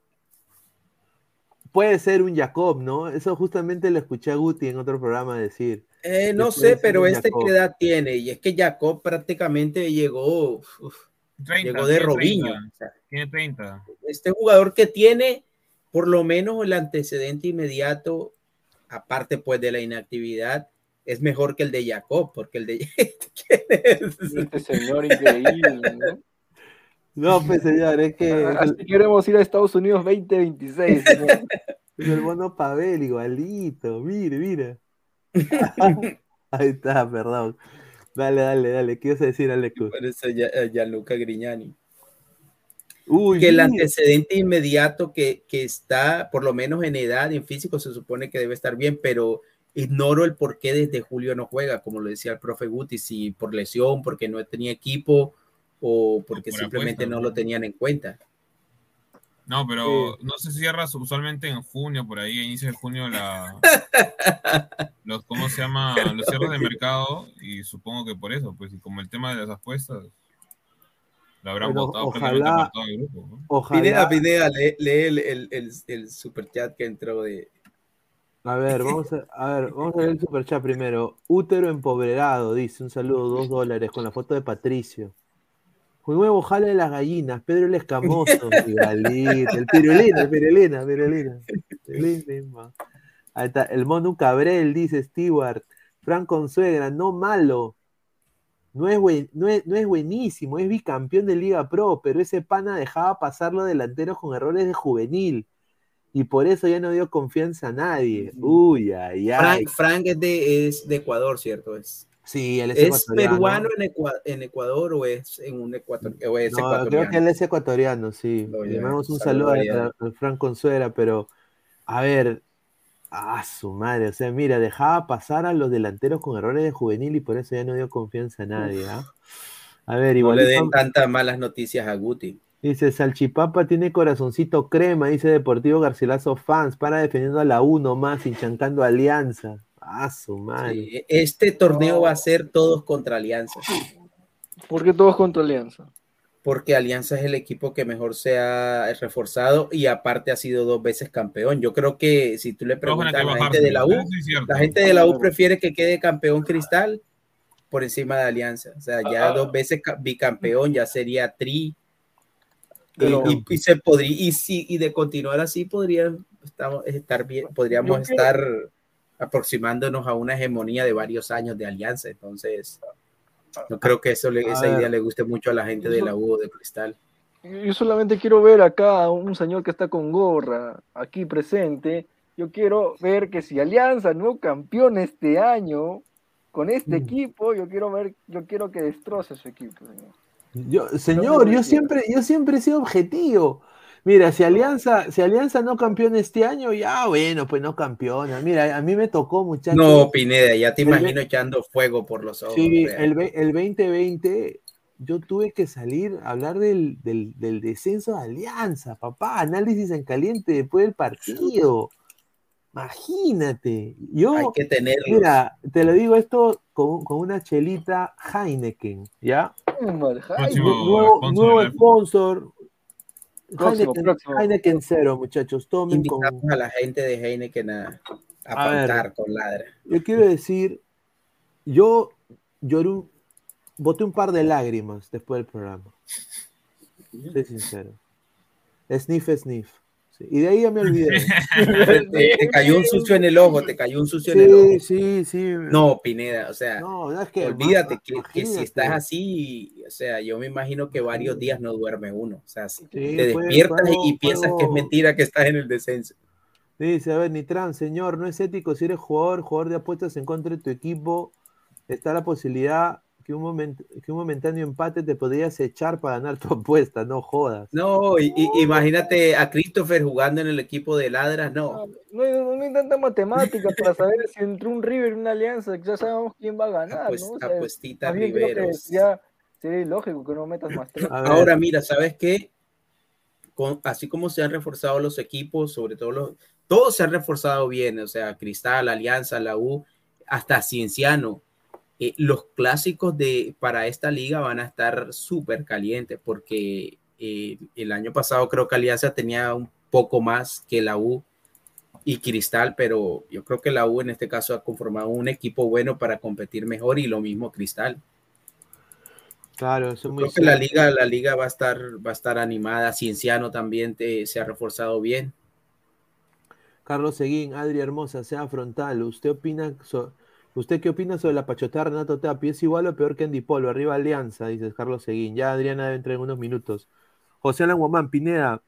Puede ser un Jacob, ¿no? Eso justamente lo escuché a Guti en otro programa decir. Eh, no sé, pero este Jacob. qué edad tiene, y es que Jacob prácticamente llegó, uf, 30, llegó de tiene Robinho. 30, o sea, Tiene 30. este jugador que tiene por lo menos el antecedente inmediato, aparte pues de la inactividad, es mejor que el de Jacob, porque el de ¿Quién es? Este señor increíble, ¿no? No, pues señor, es que es Así queremos ir a Estados Unidos 2026. señor. es el mono Pavel, igualito. Mire, mira. Ahí está, perdón. Dale, dale, dale. ¿Qué ibas a decir, Alecu? Parece ya, eh, Gianluca Grignani. Uy, que el antecedente inmediato que, que está, por lo menos en edad, en físico, se supone que debe estar bien, pero ignoro el por qué desde julio no juega, como lo decía el profe Guti, si por lesión, porque no tenía equipo o porque por simplemente apuesta, no ¿no? lo tenían en cuenta. No, pero no se cierra usualmente en junio, por ahí, a inicio de junio, la, los, ¿cómo se llama? Los cierres de mercado, y supongo que por eso, pues, y como el tema de las apuestas, lo habrán Bueno, votado ojalá- por todo el grupo, ¿no? Ojalá. Pineda, Pineda, lee, lee el, el, el, el superchat que entró de... A ver, vamos a, a ver, vamos a ver el superchat primero. Útero empobrado, dice, un saludo, dos dólares, con la foto de Patricio. Nuevo jale de las gallinas, Pedro el Escamoso, igualito, el pirulina, el pirulina, pirulina. Pirulina. Ahí está, el Mono Cabrel, dice Stewart. Frank Consuegra, no malo. No es, buen- no, es, no es buenísimo, es bicampeón de Liga Pro, pero ese pana dejaba pasar los delanteros con errores de juvenil. Y por eso ya no dio confianza a nadie. Uy, ay, ay. Frank, Frank es, de, es de Ecuador, ¿cierto? Es, Sí, él es, ¿Es peruano en, Ecua- en Ecuador o es en un Ecuador, o es No, ecuatoriano? creo que él es ecuatoriano, sí. No, Le mandamos un saludo a, a Frank Consuera, pero a ver, a su madre, o sea, mira, dejaba pasar a los delanteros con errores de juvenil y por eso ya no dio confianza a nadie, ¿ah? A ver, No igual le den tantas malas noticias a Guti. dice Salchipapa tiene corazoncito crema, dice Deportivo Garcilaso fans, para defendiendo a la uno más, hinchancando a Alianza. A su madre. Sí, este torneo va a ser todos contra Alianza. ¿Por qué todos contra Alianza? Porque Alianza es el equipo que mejor se ha reforzado y aparte ha sido dos veces campeón. Yo creo que si tú le a preguntas a la gente de la U, la gente de la U prefiere que quede campeón Cristal por encima de Alianza. O sea, Ah, ya dos veces ca- bicampeón ya sería tri. Pero- y, y se podría, y si, y de continuar así podría estamos, estar bien, podríamos estar aproximándonos a una hegemonía de varios años de alianza. Entonces, no creo que eso le- esa ver. idea le guste mucho a la gente de la U de Cristal. Yo solamente quiero ver acá a un señor que está con gorra aquí presente. Yo quiero ver que si Alianza no campeón este año con este equipo, yo quiero ver, yo quiero que destroce su equipo, señor. Yo, señor, yo siempre, yo siempre he sido objetivo. Mira, si Alianza, si Alianza no campeona este año, ya bueno, pues no campeona. Mira, a mí me tocó, muchachos. No, Pineda, ya te El imagino echando fuego por los ojos. Sí, el, el 2020 yo tuve que salir a hablar del, del, del descenso de Alianza, papá, análisis en caliente después del partido. Imagínate, yo, Hay que tenerlos. mira, te lo digo esto con, con una chelita Heineken, ¿ya? Nuevo, sponsor nuevo sponsor. Próximo, Heineken, próximo. Heineken cero, muchachos, tomen con, Invitamos a la gente de Heineken a, a A ver. faltar con ladra. Yo quiero decir, yo lloré un, boté un par de lágrimas después del programa. Soy sincero. Sniff, sniff. Sí, Y de ahí ya me olvidé. te, te cayó un sucio en el ojo, te cayó un sucio en el ojo. Sí, sí, sí. No, Pineda, o sea, No, no, es que, olvídate que, que si estás así, o sea, yo me imagino que varios días no duerme uno. O sea, si Sí, te fue- despiertas y piensas que es mentira que estás en el descenso. Dice, a ver, Nitran, señor, no es ético si eres jugador, jugador de apuestas en contra de tu equipo. Está la posibilidad que un, moment, que un momentáneo empate te podrías echar para ganar tu apuesta, no jodas. No, y, y- imagínate a Christopher jugando en el equipo de ladras, no. No hay, no hay tanta matemática para saber si entre un River y una alianza ya sabemos quién va a ganar, Apuest- ¿no? O sea, apuestita Riveros. ya sería ilógico que no metas más tres. Ahora mira, ¿sabes qué? Con- así como se han reforzado los equipos, sobre todo los, todos se han reforzado bien, o sea, Cristal, Alianza, la U, hasta Cienciano. Eh, los clásicos de para esta liga van a estar súper calientes porque eh, el año pasado creo que Alianza tenía un poco más que la U y Cristal, pero yo creo que la U en este caso ha conformado un equipo bueno para competir mejor y lo mismo Cristal. Claro, eso es muy Creo que la liga, la liga va a estar, va a estar animada. Cienciano también te- se ha reforzado bien. Carlos Seguín, Adri Hermosa, sea frontal. ¿Usted opina ¿Usted qué opina sobre la pachotada de Renato Tapia? ¿Es igual o peor que Andy Polo? Arriba Alianza, dice Carlos Seguín. Ya Adriana debe entrar en unos minutos. José Alan Guamán, Pineda,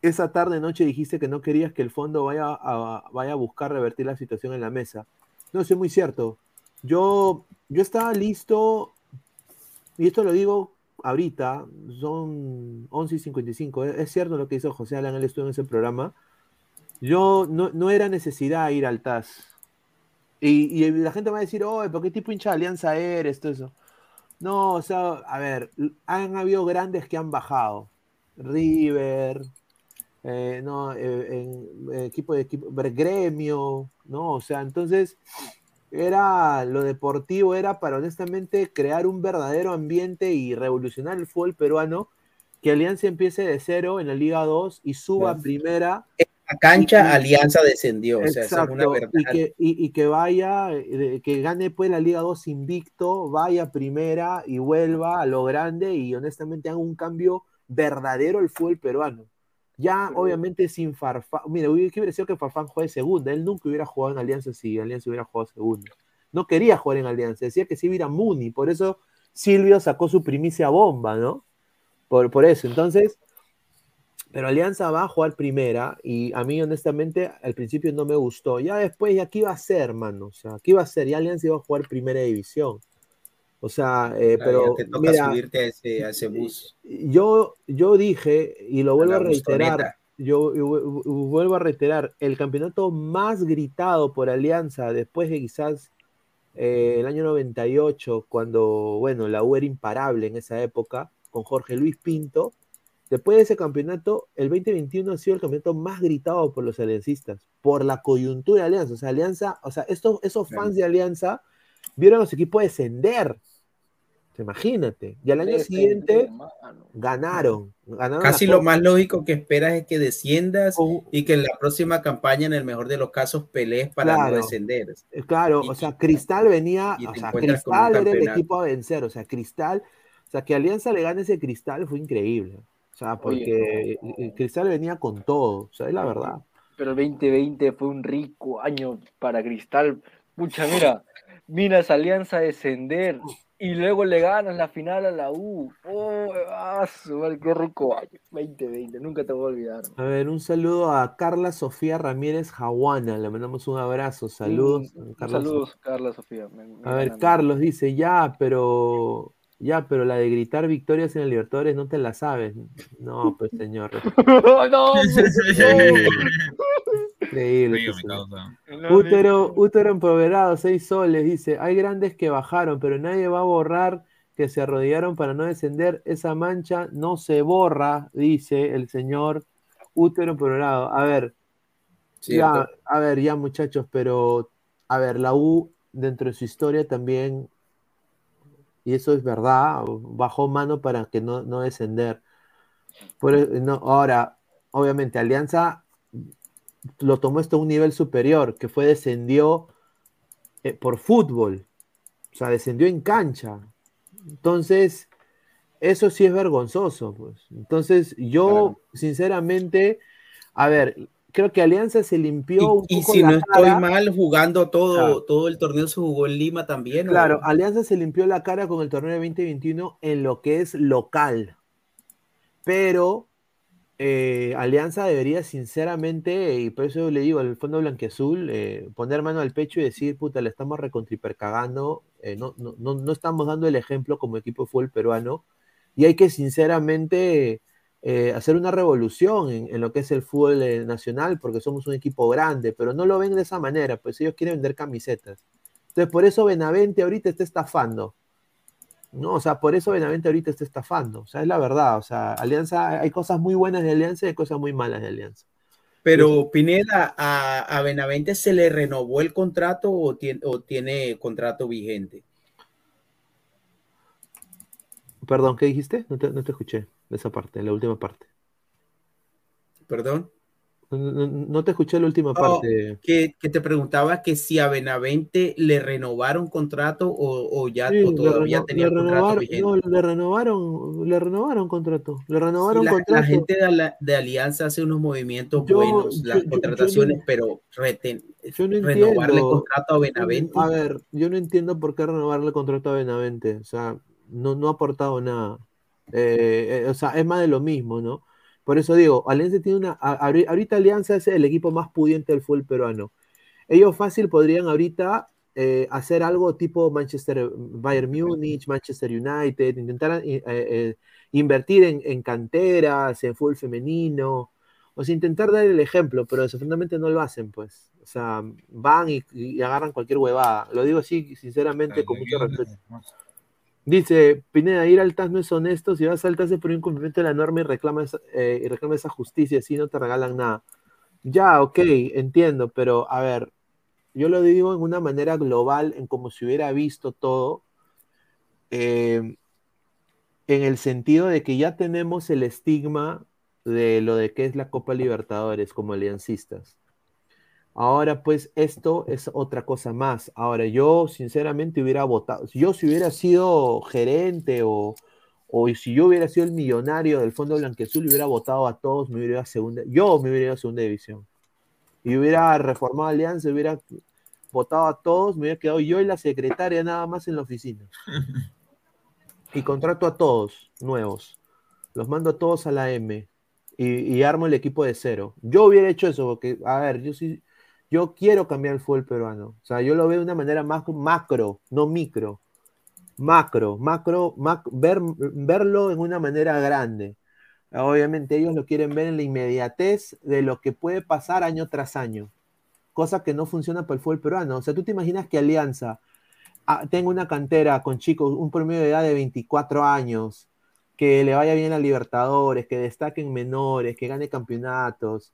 esa tarde noche dijiste que no querías que el fondo vaya a, vaya a buscar revertir la situación en la mesa. No, eso es muy cierto. Yo, yo estaba listo, y esto lo digo ahorita, son 11 y 55. Es, es cierto lo que hizo José Alan, él estuvo en ese programa. Yo no, no era necesidad ir al TAS. Y, y la gente va a decir, oye, ¿por qué tipo hincha de alianza eres? Todo eso. No, o sea, a ver, han habido grandes que han bajado. River, eh, no, eh, en, eh, equipo de equipo, gremio, ¿no? O sea, entonces era lo deportivo, era para honestamente crear un verdadero ambiente y revolucionar el fútbol peruano, que Alianza empiece de cero en la Liga 2 y suba a primera La cancha, Alianza descendió. O sea, esa es una Exacto, verdad. y que, y, y que vaya, que gane pues la Liga 2 invicto, vaya a primera y vuelva a lo grande y honestamente haga un cambio verdadero al fútbol peruano. Ya obviamente sin Farfán, mira, hubiera sido que Farfán juegue segunda, él nunca hubiera jugado en Alianza si Alianza hubiera jugado segunda. No quería jugar en Alianza, decía que sí iba a a Muni, por eso Silvio sacó su primicia bomba, ¿no? Por, por eso, entonces, pero Alianza va a jugar primera y a mí honestamente al principio no me gustó. Ya después, ya qué iba a ser, hermano. O sea, ¿qué iba a ser? Ya Alianza iba a jugar primera división. O sea, eh, pero te toca mira, subirte a ese, a ese bus. yo, yo dije, y lo vuelvo a reiterar, yo, yo vu- vu- vuelvo a reiterar, el campeonato más gritado por Alianza después de quizás eh, el año 98, cuando, bueno, la U era imparable en esa época, con Jorge Luis Pinto, después de ese campeonato, el 2021 ha sido el campeonato más gritado por los aliancistas, por la coyuntura de Alianza. O sea, Alianza, o sea, estos, esos fans de Alianza vieron a los equipos descender. Imagínate. Y al año siguiente ganaron. ganaron Casi lo más lógico que esperas es que desciendas y que en la próxima campaña, en el mejor de los casos, pelees para Claro. no descender. Eh, Claro, o sea, Cristal venía, o sea, Cristal era el equipo a vencer, o sea, Cristal, o sea, que Alianza le gane ese Cristal fue increíble. O sea, porque eh, Cristal venía con todo, o sea, es la verdad. Pero el 2020 fue un rico año para Cristal. Pucha, mira, miras Alianza a descender y luego le ganas la final a la U. Oh, ah, qué rico año. 2020, nunca te voy a olvidar. A ver, un saludo a Carla Sofía Ramírez Jaguana, le mandamos un abrazo, saludos. Un- un Carla saludos, Carla Sofía. me- me A ver. Carlos dice, ya, pero ya, pero la de gritar victorias en el Libertadores no te la sabes. No, pues señor. no, Increíble. Mi señor. causa. Útero, útero empoderado, seis soles, dice, hay grandes que bajaron, pero nadie va a borrar que se arrodillaron para no descender, esa mancha no se borra, dice el señor útero lado. A ver, ya, a ver, ya muchachos, pero a ver, la U dentro de su historia también, y eso es verdad, bajó mano para que no, no descender. E, no, ahora, obviamente, Alianza lo tomó esto a un nivel superior, que fue descendió eh, por fútbol, o sea, descendió en cancha. Entonces, eso sí es vergonzoso, pues. Entonces, yo, sinceramente, a ver, creo que Alianza se limpió un poco y si no estoy mal jugando todo, todo el torneo se jugó en Lima también. Claro, Alianza se limpió la cara con el torneo de 2021 en lo que es local. Pero eh, Alianza debería sinceramente, y por eso le digo al Fondo Blanqueazul, eh, poner mano al pecho y decir, puta, le estamos recontripercagando, eh, no, no, no, estamos dando el ejemplo como equipo de fútbol peruano, y hay que sinceramente eh, hacer una revolución en, en, lo que es el fútbol nacional, porque somos un equipo grande, pero no lo ven de esa manera, pues ellos quieren vender camisetas. Entonces, por eso Benavente ahorita está estafando. ¿no? O sea, por eso Benavente ahorita está estafando. O sea, es la verdad. O sea, Alianza, hay cosas muy buenas de Alianza y hay cosas muy malas de Alianza. Pero Pineda, ¿a, Benavente se le renovó el contrato o tiene, o tiene contrato vigente? Perdón, ¿qué dijiste? No te, no te escuché esa parte, la última parte. ¿Perdón? No, te escuché la última parte. que, te preguntaba que si a Benavente le renovaron contrato o, ya todavía tenía contrato vigente. No, le renovaron, le renovaron contrato. Le renovaron la, contrato. La gente de, Alianza hace unos movimientos buenos, las contrataciones, pero renovarle contrato a Benavente. A ver, yo no entiendo por qué renovarle el contrato a Benavente. O sea, no, no ha aportado nada. Eh, eh, o sea, es más de lo mismo, ¿no? Por eso digo, Alianza tiene una. Ahorita Alianza es el equipo más pudiente del fútbol peruano. Ellos fácil podrían ahorita eh, hacer algo tipo Manchester, Bayern Múnich, Manchester United, intentar eh, eh, invertir en, canteras, en fútbol femenino, o sea, intentar dar el ejemplo, pero desafortunadamente no lo hacen, pues. O sea, van y, y agarran cualquier huevada. Lo digo así, sinceramente, con mucho respeto. Dice, Pineda, ir al TAS no es honesto, si vas al TAS es por incumplimiento de la norma y reclamas, eh, y reclama esa justicia, así no te regalan nada. Ya, ok, entiendo, pero a ver, yo lo digo en una manera global, en como si hubiera visto todo, eh, en el sentido de que ya tenemos el estigma de lo de que es la Copa Libertadores como aliancistas. Ahora, pues, esto es otra cosa más. Ahora, yo sinceramente hubiera votado, yo si hubiera sido gerente o, o si yo hubiera sido el millonario del Fondo Blanquezul, hubiera votado a todos, me hubiera ido a segunda, yo me hubiera ido a segunda división. Y hubiera reformado Alianza, hubiera votado a todos, me hubiera quedado yo y la secretaria nada más en la oficina. Y contrato a todos nuevos. Los mando a todos a la M. Y, y armo el equipo de cero. Yo hubiera hecho eso, porque, a ver, yo sí yo quiero cambiar el fútbol peruano. O sea, yo lo veo de una manera más macro, no micro. Macro, macro, ver, verlo en una manera grande. Obviamente ellos lo quieren ver en la inmediatez de lo que puede pasar año tras año. Cosa que no funciona para el fútbol peruano. O sea, tú te imaginas que Alianza ah, una cantera con chicos, un promedio de edad de 24 años, que le vaya bien a Libertadores, que destaquen menores, que gane campeonatos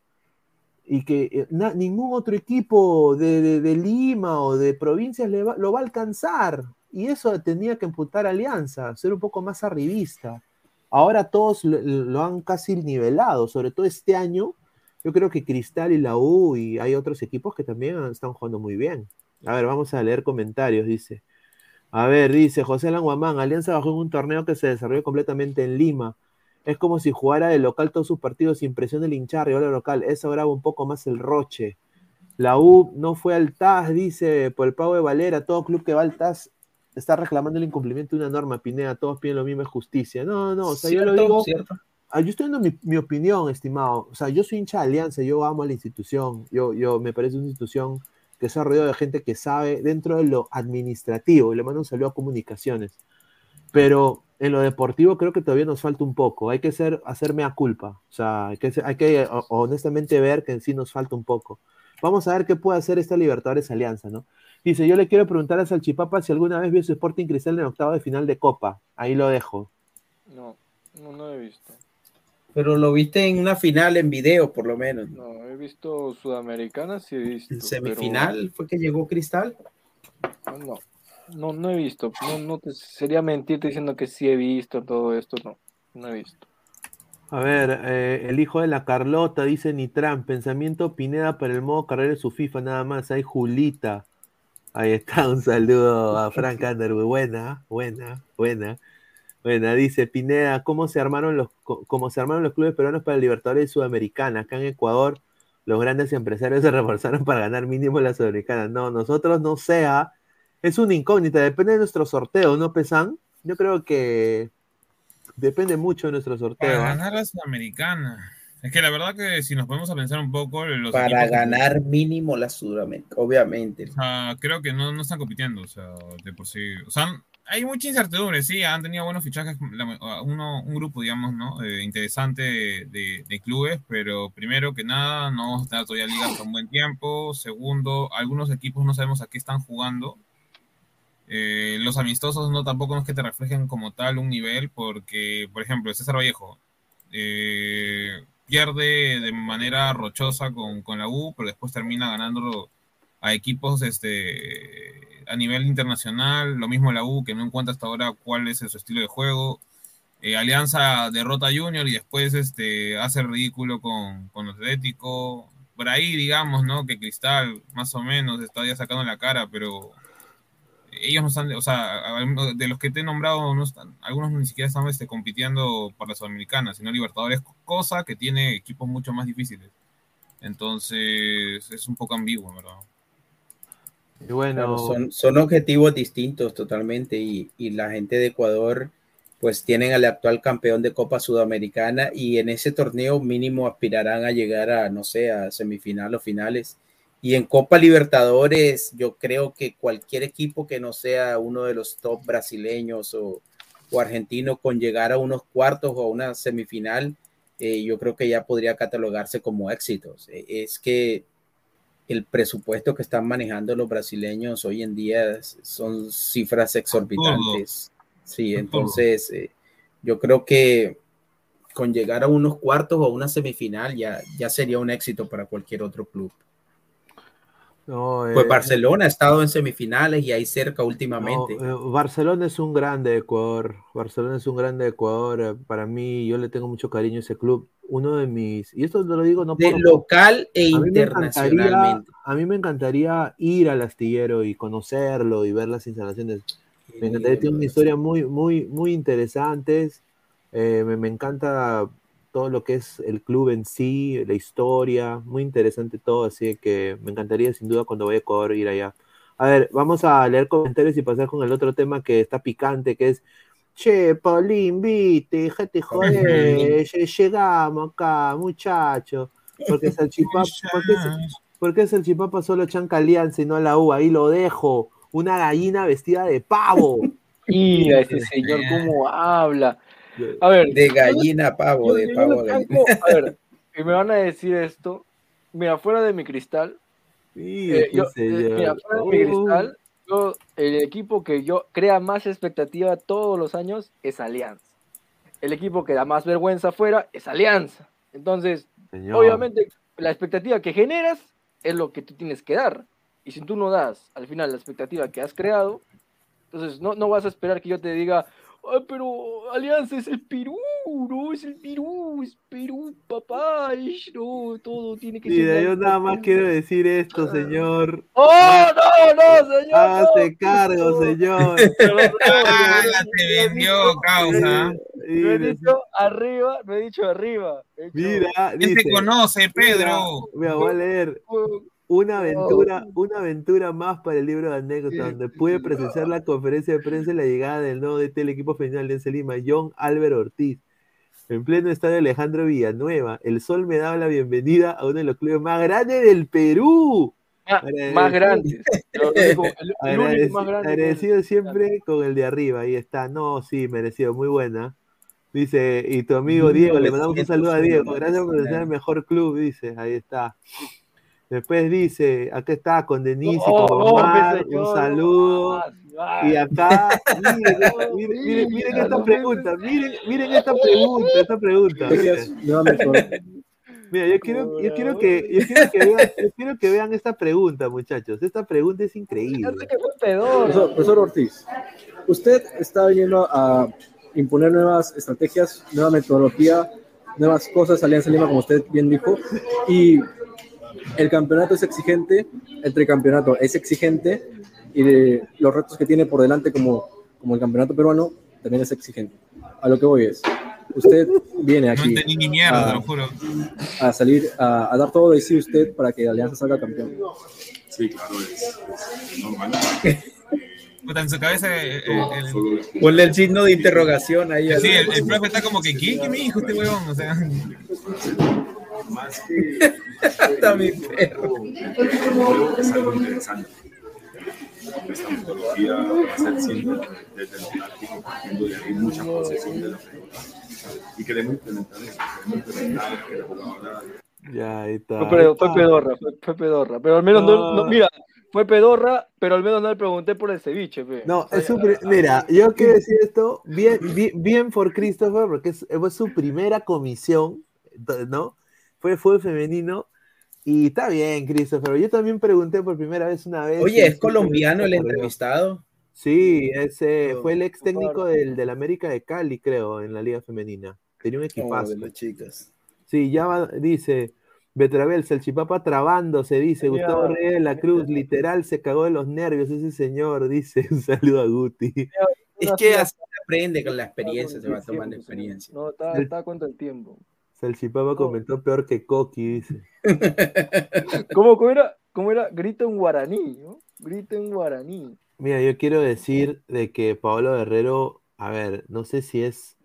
y que eh, ningún otro equipo de, Lima o de provincias lo va a alcanzar. Y eso tenía que emputar Alianza, ser un poco más arribista. Ahora todos lo, han casi nivelado, sobre todo este año. Yo creo que Cristal y la U y hay otros equipos que también están jugando muy bien. A ver, vamos a leer comentarios, dice. A ver, dice José Languamán, Alianza bajó en un torneo que se desarrolló completamente en Lima es como si jugara de local todos sus partidos sin presión del hinchar, rival local. Eso graba un poco más el roche. La U no fue al TAS, dice, por el pago de Valera. Todo club que va al TAS está reclamando el incumplimiento de una norma, Pineda. Todos piden lo mismo, es justicia. No, no, o sea, yo lo digo. Ah, yo estoy dando mi, opinión, estimado. O sea, yo soy hincha de Alianza, yo amo a la institución. Yo, yo me parece una institución que se ha rodeado de gente que sabe dentro de lo administrativo. Y le mando un saludo a comunicaciones. Pero en lo deportivo creo que todavía nos falta un poco. Hay que ser, hacerme a culpa. O sea, hay que, hay que honestamente ver que en sí nos falta un poco. Vamos a ver qué puede hacer esta Libertadores Alianza, ¿no? Dice, yo le quiero preguntar a Salchipapa si alguna vez vio su Sporting Cristal en octavo de final de Copa. Ahí lo dejo. No, no, no he visto. Pero lo viste en una final en video, por lo menos. No, he visto Sudamericana, sí he visto. ¿En semifinal fue que llegó Cristal? No, no, no he visto. No, no te, sería mentirte diciendo que sí he visto todo esto. No, no he visto. A ver, eh, el hijo de la Carlota dice Nitran, pensamiento Pineda para el modo carrera de su FIFA, nada más. Hay Julita. Ahí está, un saludo a Frank Underwood. Buena, buena, buena. Buena, dice Pineda, ¿cómo se armaron los, cómo se armaron los clubes peruanos para el Libertadores Sudamericana? Acá en Ecuador, los grandes empresarios se reforzaron para ganar mínimo la Sudamericana. No, nosotros no sea. Es una incógnita, depende de nuestro sorteo, ¿no, Pesan? Yo creo que depende mucho de nuestro sorteo. Para ¿ah? ganar la Sudamericana. Es que la verdad que si nos ponemos a pensar un poco, los Para ganar mínimo la Sudamérica, obviamente. O sea, creo que no, no están compitiendo, o sea, de por sí. O sea, hay mucha incertidumbre, sí, han tenido buenos fichajes, la- uno, un grupo, digamos, ¿no? Eh, interesante de, de- de clubes, pero primero que nada, no vamos a tener todavía ligas con buen tiempo. Segundo, algunos equipos no sabemos a qué están jugando. Eh, los amistosos no tampoco es que te reflejen como tal un nivel, porque, por ejemplo, César Vallejo eh, pierde de manera rochosa con, con la U, pero después termina ganándolo a equipos este, a nivel internacional. Lo mismo la U, que no encuentra hasta ahora cuál es su estilo de juego. Eh, Alianza derrota a Junior y después este, hace el ridículo con, con Atlético. Por ahí, digamos, ¿no? Que Cristal, más o menos, está ya sacando la cara, pero ellos no están, o sea, de los que te he nombrado, no están, algunos ni siquiera están este, compitiendo para la Sudamericana, sino Libertadores, cosa que tiene equipos mucho más difíciles. Entonces, es un poco ambiguo, ¿verdad? Y bueno, Claro, son, son objetivos distintos totalmente y, y la gente de Ecuador pues tienen al actual campeón de Copa Sudamericana y en ese torneo mínimo aspirarán a llegar a, no sé, a semifinal o finales. Y en Copa Libertadores yo creo que cualquier equipo que no sea uno de los top brasileños o, o argentinos con llegar a unos cuartos o a una semifinal, eh, yo creo que ya podría catalogarse como éxitos. Eh, es que el presupuesto que están manejando los brasileños hoy en día son cifras exorbitantes. Sí, entonces eh, yo creo que con llegar a unos cuartos o a una semifinal ya, ya sería un éxito para cualquier otro club. No, Pues eh, Barcelona ha estado en semifinales y ahí cerca últimamente. No, eh, Barcelona es un grande de Ecuador. Barcelona es un grande de Ecuador. eh, Para mí, yo le tengo mucho cariño a ese club. Uno de mis. Y esto lo digo no de por. local e a mí internacionalmente. a mí me encantaría ir al astillero y conocerlo y ver las instalaciones. Me encantaría, tiene una historia muy, muy, muy interesantes. Eh, me, me encanta todo lo que es el club en sí, la historia, muy interesante todo, así que me encantaría sin duda cuando vaya a Ecuador ir allá. A ver, vamos a leer comentarios y pasar con el otro tema que está picante, que es, che, Paulín, viste, déjate joder, lle- llegamos acá, muchacho, porque Salchipapa, porque, porque Salchipapa solo chanca alianza y no a la U, ahí lo dejo, una gallina vestida de pavo. Mira ese señor cómo habla. A ver, De gallina a pavo, yo- de yo pavo a gallina. a ver, y me van a decir esto. Mira, fuera de mi cristal. Mira, eh, yo- eh, señor. mira, fuera de mi cristal, yo, el equipo que yo crea más expectativa todos los años es Alianza. El equipo que da más vergüenza afuera es Alianza. Entonces, Señor. obviamente, la expectativa que generas es lo que tú tienes que dar. Y si tú no das al final la expectativa que has creado, entonces no, no vas a esperar que yo te diga, "Ay, pero Alianza es el Perú, no es el Perú, es Perú, papá, ish, no, todo tiene que Mira, ser. yo nada más azul". quiero decir esto, señor. ¡Oh, no, no, señor! Hágase cargo, señor. ¡Ah, se vendió, causa! No he dicho arriba, no he dicho arriba. he dicho- Mira, ¿Quién te conoce, Pedro? Mira, voy a leer. Una aventura, una aventura más para el libro de anécdotas, donde pude presenciar la conferencia de prensa y la llegada del nuevo DT del equipo final de Lima, John Álvaro Ortiz. En pleno estadio Alejandro Villanueva, el sol me daba la bienvenida a uno de los clubes más grandes del Perú. Ah, más grandes. Más grande agradecido siempre con el de arriba, ahí está. No, sí, merecido, muy buena. Dice, y tu amigo Diego, le mandamos un saludo a Diego. Gracias por ser el mejor club, dice, ahí está. Después dice, acá está con Denise y Oh, con oh, Omar, mi un saludo. ay. Y acá, miren, miren, miren, miren esta pregunta, miren, miren esta pregunta, esta pregunta. Mira, yo quiero, yo quiero que, yo quiero que vean, yo quiero que vean esta pregunta, muchachos. Esta pregunta es increíble. Profesor, profesor Ortiz, usted está viniendo a imponer nuevas estrategias, nueva metodología, nuevas cosas, Alianza Lima, como usted bien dijo, y el campeonato es exigente, el tricampeonato es exigente, y de los retos que tiene por delante como, como el campeonato peruano también es exigente. A lo que voy es, usted viene No aquí entendí ni mierda, a, lo juro. a salir, a, a dar todo de sí usted para que Alianza salga campeón. Sí, claro, es, es normal. En su cabeza. eh, eh, el- Ponle el signo de interrogación ahí. Sí, el, el profe está como que, ¿qué? ¿Qué me dijo este huevón? O sea, Más que. Está mi perro. Es algo interesante. Esta metodología va a ser siempre desde lo táctico, partiendo de ahí mucha posesión de la pelota. Y queremos implementar eso, queremos implementar que la jugadora Ya, ahí está. Fue, pedo- fue pedorra, fue, fue pedorra. Pero al menos no, no- mira, fue pedorra, pero al menos no le pregunté por el ceviche, pe. No, es su mira, yo quiero decir esto bien, bien, bien por Christopher, porque es, fue su primera comisión, ¿no? Fue femenino. Y está bien, Christopher. Yo también pregunté por primera vez una vez. Oye, ¿es colombiano el entrevistado? Sí, ese fue el ex técnico del, del América de Cali, creo, en la Liga Femenina. Tenía un equipazo. de las chicas. Sí, ya va- dice Betravel, Salchipapa trabándose, dice Gustavo Reyes de la Cruz, literal se cagó de los nervios ese señor, dice, un saludo a Guti. Es que así se aprende con la experiencia, se va tomando experiencia. No, está, está a cuenta el tiempo. Salchipapa comentó peor que Coqui, dice. ¿Cómo, cómo era? ¿Cómo era? Grito en guaraní, ¿no? Grito en guaraní. Mira, yo quiero decir de que Pablo Guerrero, a ver, no sé si es,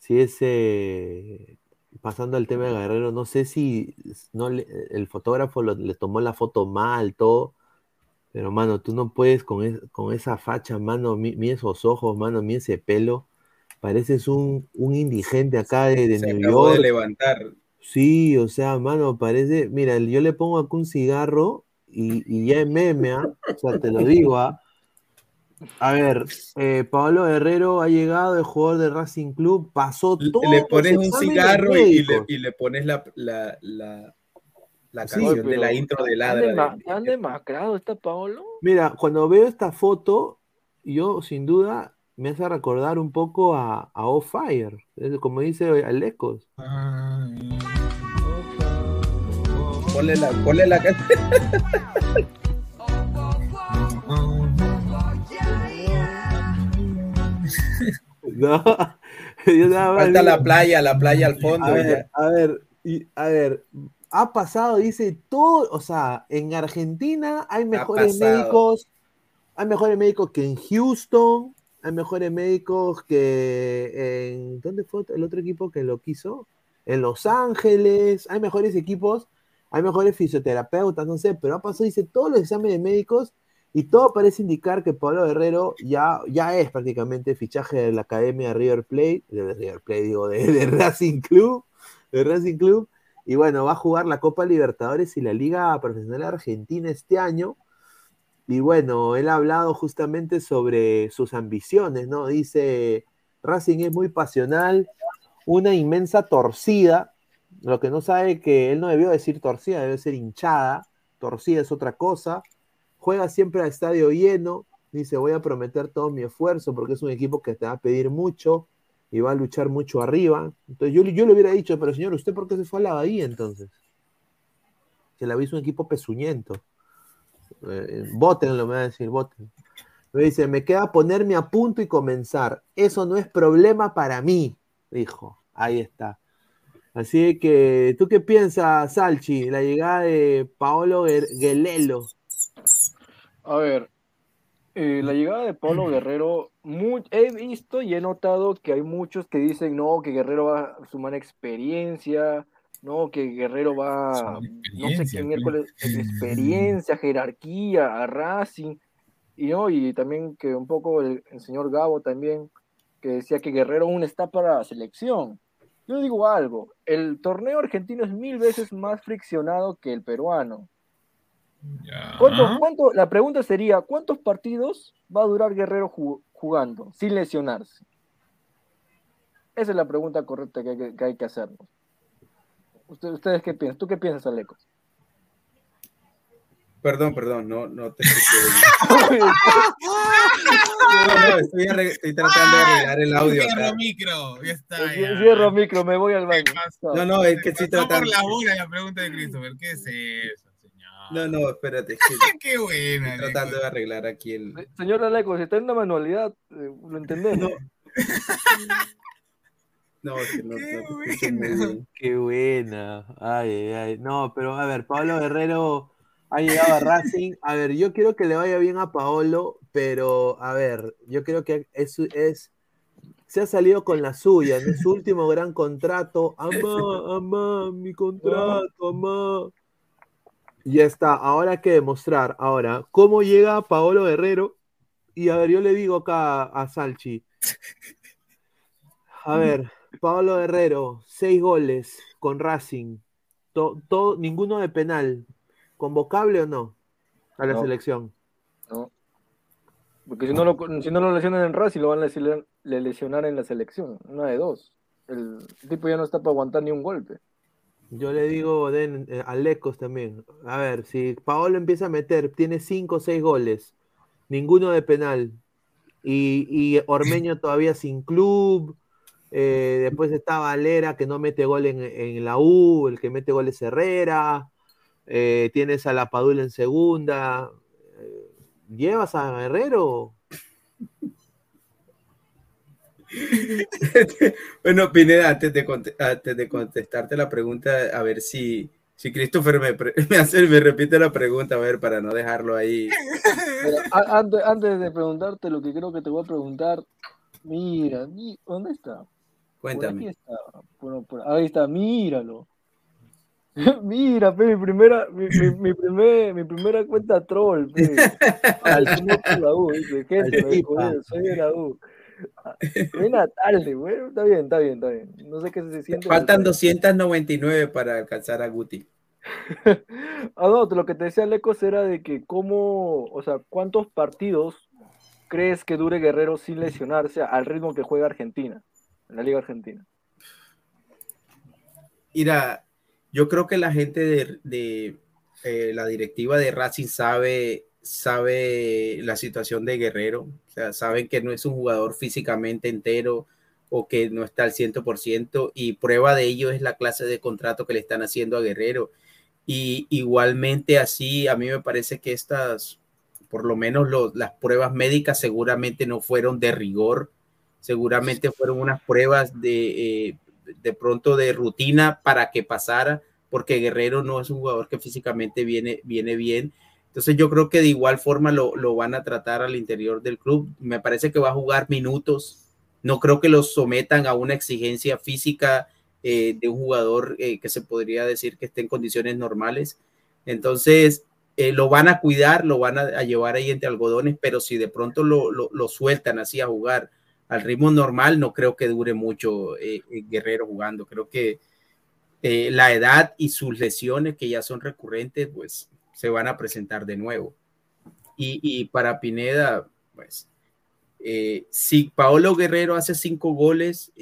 si es, eh, pasando al tema de Guerrero, no sé si no le- el fotógrafo lo- le tomó la foto mal, todo, pero mano, tú no puedes con, es- con esa facha, mano, mi, mi esos ojos, mano, mi ese pelo, pareces un, un indigente acá de, de Se New acabó de York. levantar. Sí, o sea, mano, parece, mira, yo le pongo acá un cigarro y, y ya es meme, ¿ah? O sea, te lo digo, ¿ah? A ver, eh, Pablo Guerrero ha llegado, el jugador de Racing Club, pasó todo. Le pones un cigarro y, y le, y le pones la, la, la, la Sí, canción de la intro de ¿Han, Ladra. han demacrado esta Paolo? Mira, cuando veo esta foto, yo sin duda me hace recordar un poco a, a Off Fire, como dice Alecos. Ponle la, ponle la No, yo nada más Falta la playa, la playa al fondo. A ver, a ver, y- a ver, ha pasado, dice todo, o sea, en Argentina hay mejores médicos, hay mejores médicos que en Houston, hay mejores médicos que en, ¿dónde fue el otro equipo que lo quiso? En Los Ángeles, hay mejores equipos, hay mejores fisioterapeutas, no sé, pero ha pasado, dice, todos los exámenes médicos y todo parece indicar que Pablo Guerrero ya, ya es prácticamente fichaje de la Academia de River Plate, de River Plate, digo, de, de Racing Club, de Racing Club, y bueno, va a jugar la Copa Libertadores y la Liga Profesional Argentina este año. Y bueno, él ha hablado justamente sobre sus ambiciones, ¿no? Dice, Racing es muy pasional, una inmensa torcida, lo que no sabe que él no debió decir torcida, debe ser hinchada, torcida es otra cosa, juega siempre a estadio lleno, dice, voy a prometer todo mi esfuerzo porque es un equipo que te va a pedir mucho y va a luchar mucho arriba. Entonces yo, yo le hubiera dicho, pero señor, ¿usted por qué se fue a la Bahía entonces? Se la hizo un equipo pezuñento. Eh, Votenlo, me va a decir, voten. Me dice, me queda ponerme a punto y comenzar. Eso no es problema para mí, dijo. Ahí está. Así que, ¿tú qué piensas, Salchi? La llegada de Paolo Guer- Guelelo. A ver, eh, la llegada de Pablo Guerrero, he visto y he notado que hay muchos que dicen, no, que Guerrero va a sumar experiencia, no, que Guerrero va, no sé qué pe. miércoles, experiencia, jerarquía, a Racing, y no, y también que un poco el, el señor Gabo también, que decía que Guerrero aún está para la selección. Yo digo algo, el torneo argentino es mil veces más friccionado que el peruano. ¿Cuánto, cuánto, la pregunta sería, ¿cuántos partidos va a durar Guerrero ju- jugando sin lesionarse? Esa es la pregunta correcta que hay que, que, hay que hacernos. Usted- ¿Ustedes qué piensan? ¿Tú qué piensas, Aleco? Perdón, perdón, no, no te escuché. No, no, estoy, estoy tratando de arreglar el audio. Cierro micro, ya está. ya. Cierro micro, me voy al baño. No, no, es que estoy Pasó por tratando. la bola la pregunta de Christopher. ¿Qué es eso? No, no, espérate. es que Qué buena. Estoy tratando de arreglar aquí el. Señor Aleco, si está en una manualidad, eh, lo entendemos. No, es que no, no muy bien. Qué buena. Ay, ay, ay. No, pero a ver, Pablo Guerrero ha llegado a Racing. A ver, yo quiero que le vaya bien a Paolo, pero a ver, yo creo que es, es se ha salido con la suya, en su último gran contrato. Amá, amá, mi contrato, amá. Ya está, ahora hay que demostrar. Ahora, ¿cómo llega Paolo Guerrero? Y a ver, yo le digo acá a Salchi. A ver, Pablo Guerrero, seis goles con Racing. To- ninguno de penal. ¿Convocable o no? A la No. selección. No. Porque si no lo, si no lo lesionan en Racing, lo van a lesionar, le lesionar en la selección. Una de dos. El tipo ya no está para aguantar ni un golpe. Yo le digo den, eh, a Lecos también. A ver, si Paolo empieza a meter, tiene cinco o seis goles, ninguno de penal. Y, y Ormeño todavía sin club. Eh, después está Valera que no mete gol en, en la U, el que mete gol es Herrera. eh, tienes a La Padula en segunda. eh, ¿Llevas a Guerrero? Bueno, Pineda, antes de, antes de contestarte la pregunta, a ver si, si Christopher me, me, hace, me repite la pregunta, a ver, para no dejarlo ahí. Pero a- antes, antes de preguntarte lo que creo que te voy a preguntar, mira, mi- ¿dónde está? Cuéntame. está. Por- ahí está, míralo. Mira, pe, mi primera, mi, mi, mi primer- mi primera cuenta troll, pe. Al señor por la U, dice, gente, me soy de la U. Buena tarde, bueno, está bien, está bien, está bien. No sé qué se siente. Faltan 299 para alcanzar a Guti. Ah, no, lo que te decía Lecos era de que cómo, o sea, ¿cuántos partidos crees que dure Guerrero sin lesionarse al ritmo que juega Argentina, en la Liga Argentina? Mira, yo creo que la gente de, eh, la directiva de Racing sabe, sabe la situación de Guerrero, o saben que no es un jugador físicamente entero o que no está al 100% y prueba de ello es la clase de contrato que le están haciendo a Guerrero. Y igualmente así, a mí me parece que estas, por lo menos las pruebas médicas seguramente no fueron de rigor, seguramente fueron unas pruebas de, eh, de pronto de rutina para que pasara, porque Guerrero no es un jugador que físicamente viene, viene bien. Entonces yo creo que de igual forma lo, lo van a tratar al interior del club. Me parece que va a jugar minutos. No creo que los sometan a una exigencia física eh, de un jugador eh, que se podría decir que esté en condiciones normales. Entonces, eh, lo van a cuidar, lo van a, a llevar ahí entre algodones, pero si de pronto lo, lo, lo sueltan así a jugar al ritmo normal, no creo que dure mucho eh, eh, Guerrero jugando. Creo que eh, la edad y sus lesiones, que ya son recurrentes, pues se van a presentar de nuevo. Y, para Pineda, pues, si Paolo Guerrero hace cinco goles,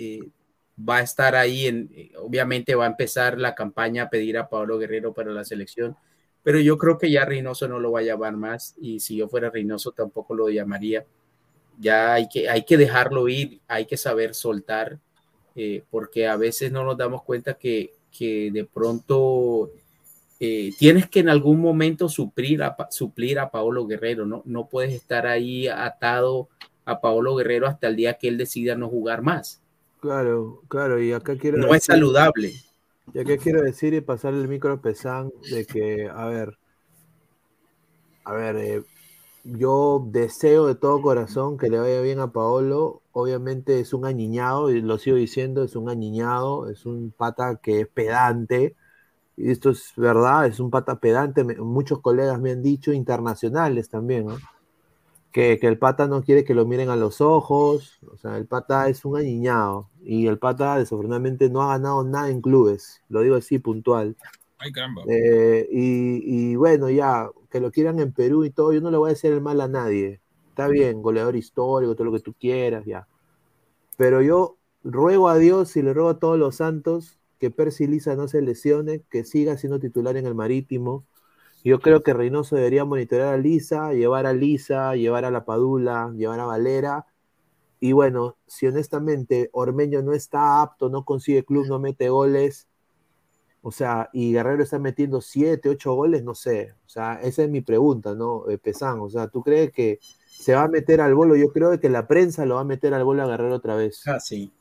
va a estar ahí, en, obviamente va a empezar la campaña a pedir a Paolo Guerrero para la selección, pero yo creo que ya Reynoso no lo va a llamar más y si yo fuera Reynoso tampoco lo llamaría. Ya hay que, hay que dejarlo ir, hay que saber soltar, eh, porque a veces no nos damos cuenta que, que de pronto eh, tienes que en algún momento suplir a, suplir a Paolo Guerrero, ¿no? No puedes estar ahí atado a Paolo Guerrero hasta el día que él decida no jugar más. Claro, claro, y acá quiero No es decir- saludable. Y acá quiero decir y pasarle el micro a Pesán de que, a ver, a ver, eh, yo deseo de todo corazón que le vaya bien a Paolo. Obviamente es un añiñado, y lo sigo diciendo, es un añiñado, es un pata que es pedante. Y esto es verdad, es un pata pedante. muchos colegas me han dicho, internacionales también, ¿no? que, que el pata no quiere que lo miren a los ojos, o sea, el pata es un añiñado y el pata desafortunadamente no ha ganado nada en clubes, lo digo así puntual. Ay. Eh, y, y bueno, ya, que lo quieran en Perú y todo, yo no le voy a hacer el mal a nadie. Está bien, goleador histórico, todo lo que tú quieras, ya. Pero yo ruego a Dios y le ruego a todos los santos que Percy Lisa no se lesione, que siga siendo titular en el Marítimo. Yo creo que Reynoso debería monitorear a Lisa, llevar a Lisa, llevar a La Padula, llevar a Valera. Y bueno, si honestamente Ormeño no está apto, no consigue club, no mete goles, o sea, y Guerrero está metiendo siete, ocho goles, no sé. O sea, esa es mi pregunta, ¿no? Eh, Pesán, o sea, ¿tú crees que se va a meter al bolo? Yo creo que la prensa lo va a meter al bolo a Guerrero otra vez. Ah, sí.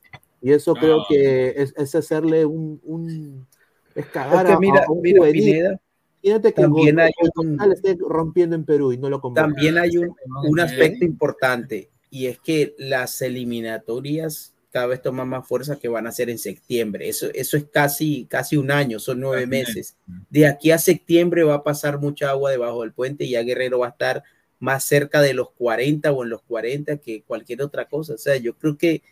Y eso creo que es, es hacerle un, un- es cagar a, mira, a un mira, juvenil. Pineda, Imagínate que también hay un- esté rompiendo en Perú y no lo convoca. También hay un, un aspecto importante y es que las eliminatorias cada vez toman más fuerza que van a ser en septiembre. Eso, eso es casi, casi un año, son nueve meses. De aquí a septiembre va a pasar mucha agua debajo del puente y ya Guerrero va a estar más cerca de los 40 o en los 40 que cualquier otra cosa. O sea, yo creo que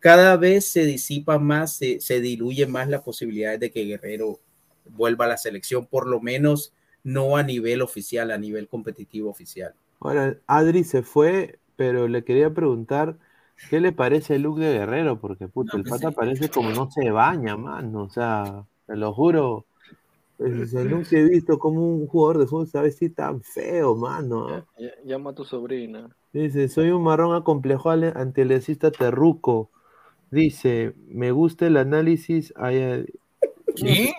cada vez se disipa más, se, se diluye más la posibilidad de que Guerrero vuelva a la selección, por lo menos no a nivel oficial, a nivel competitivo oficial. Ahora, Adri se fue, pero le quería preguntar qué le parece el look de Guerrero, porque puta, el pata parece como no se baña, mano. O sea, te lo juro. pues, nunca he visto como un jugador de fútbol a vestir tan feo, mano. Llama a tu sobrina. Dice, soy un marrón acomplejado ale- antilecista terruco. Dice, me gusta el análisis. ay. ¿Qué?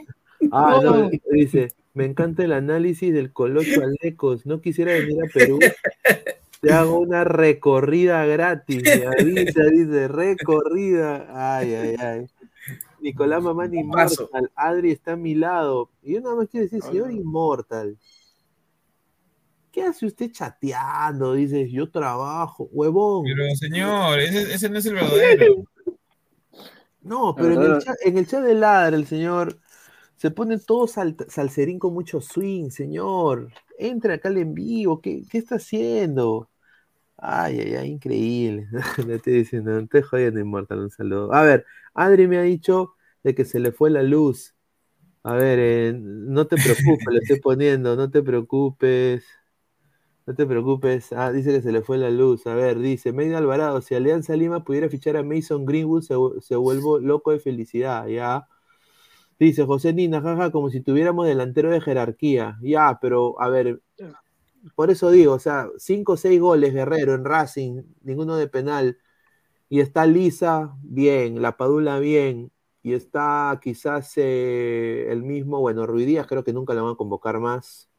Ah, no, No. dice, me encanta el análisis del Colocho Alecos. No quisiera venir a Perú. Te hago una recorrida gratis. me avisa, dice, recorrida. Ay, ay, ay. Nicolás Mamán Inmortal. Adri está a mi lado. Y yo nada más quiero decir, señor Inmortal. ¿Qué hace usted chateando? Dice, yo trabajo, huevón. Pero señor, ese, ese no es el verdadero. No, pero en el, chat, en el chat de Ladra, el señor se pone todo sal- salserín con mucho swing, señor. Entra acá al en vivo, ¿qué, qué está haciendo? Ay, ay, ay, increíble. Le estoy diciendo, no te jodiendo, Inmortal, un saludo. A ver, Adri me ha dicho de que se le fue la luz. A ver, eh, no te preocupes, le estoy poniendo, no te preocupes. No te preocupes. Ah, dice que se le fue la luz. A ver, dice Meida Alvarado, si Alianza Lima pudiera fichar a Mason Greenwood, se, se vuelvo loco de felicidad, ya. Dice José Nina, jaja, como si tuviéramos delantero de jerarquía. Ya, pero a ver, por eso digo, o sea, cinco o seis goles Guerrero en Racing, ninguno de penal. Y está Lisa, bien, La Padula, bien. Y está quizás eh, el mismo, bueno, Ruidías creo que nunca lo van a convocar más,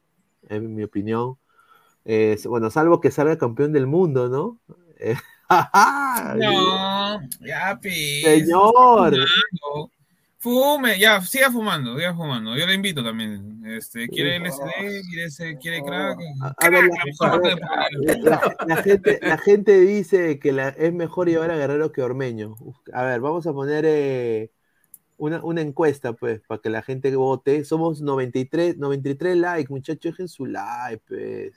en mi opinión. Eh, bueno, salvo que salga campeón del mundo, ¿no? Eh, No, ya, pues. Señor. Fume, ya, siga fumando, siga fumando. Yo le invito también. Este, ¿Quiere LSD? ¿Quiere, ese- quiere crack? A ver, Crack, la gente, la gente dice que la- es mejor llevar a Guerrero que Ormeño. A ver, vamos a poner eh, una, una encuesta, pues, para que la gente vote. Somos 93, 93 likes, muchachos. Dejen su like, pues.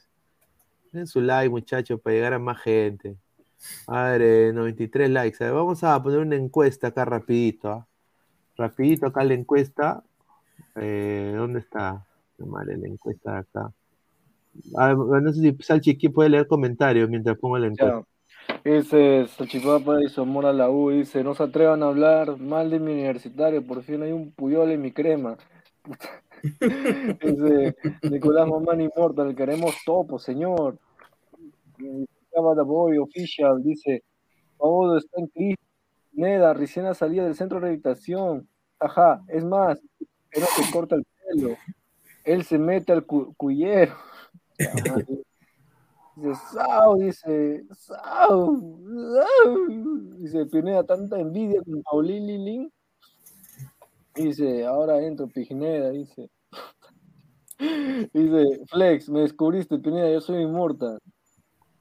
Dejen su like, muchachos, para llegar a más gente. A ver, eh, 93 likes. A ver, vamos a poner una encuesta acá rapidito. ¿ah? Rapidito acá la encuesta. Eh, ¿Dónde está? Madre, la encuesta de acá. Ah, no sé si Salchi aquí puede leer comentarios mientras pongo la encuesta. Dice Salchipapa y Somora la U, dice, no se atrevan a hablar mal de mi universitario, por fin hay un puyol en mi crema. Dice Nicolás Mamán Immortal, queremos topo, señor. Boy Official dice, Paolo está en crisis. Neda, recién ha salido del centro de rehabilitación. Ajá, es más, que no se corta el pelo. Él se mete al cu- cuyero. Ajá, Dice, Sao, dice, Sao, Sao. Dice, Pineda, tanta envidia con Paulín Lilín. Dice, ahora entro, Pineda, dice. Dice, Flex, me descubriste, Pineda, yo soy inmortal.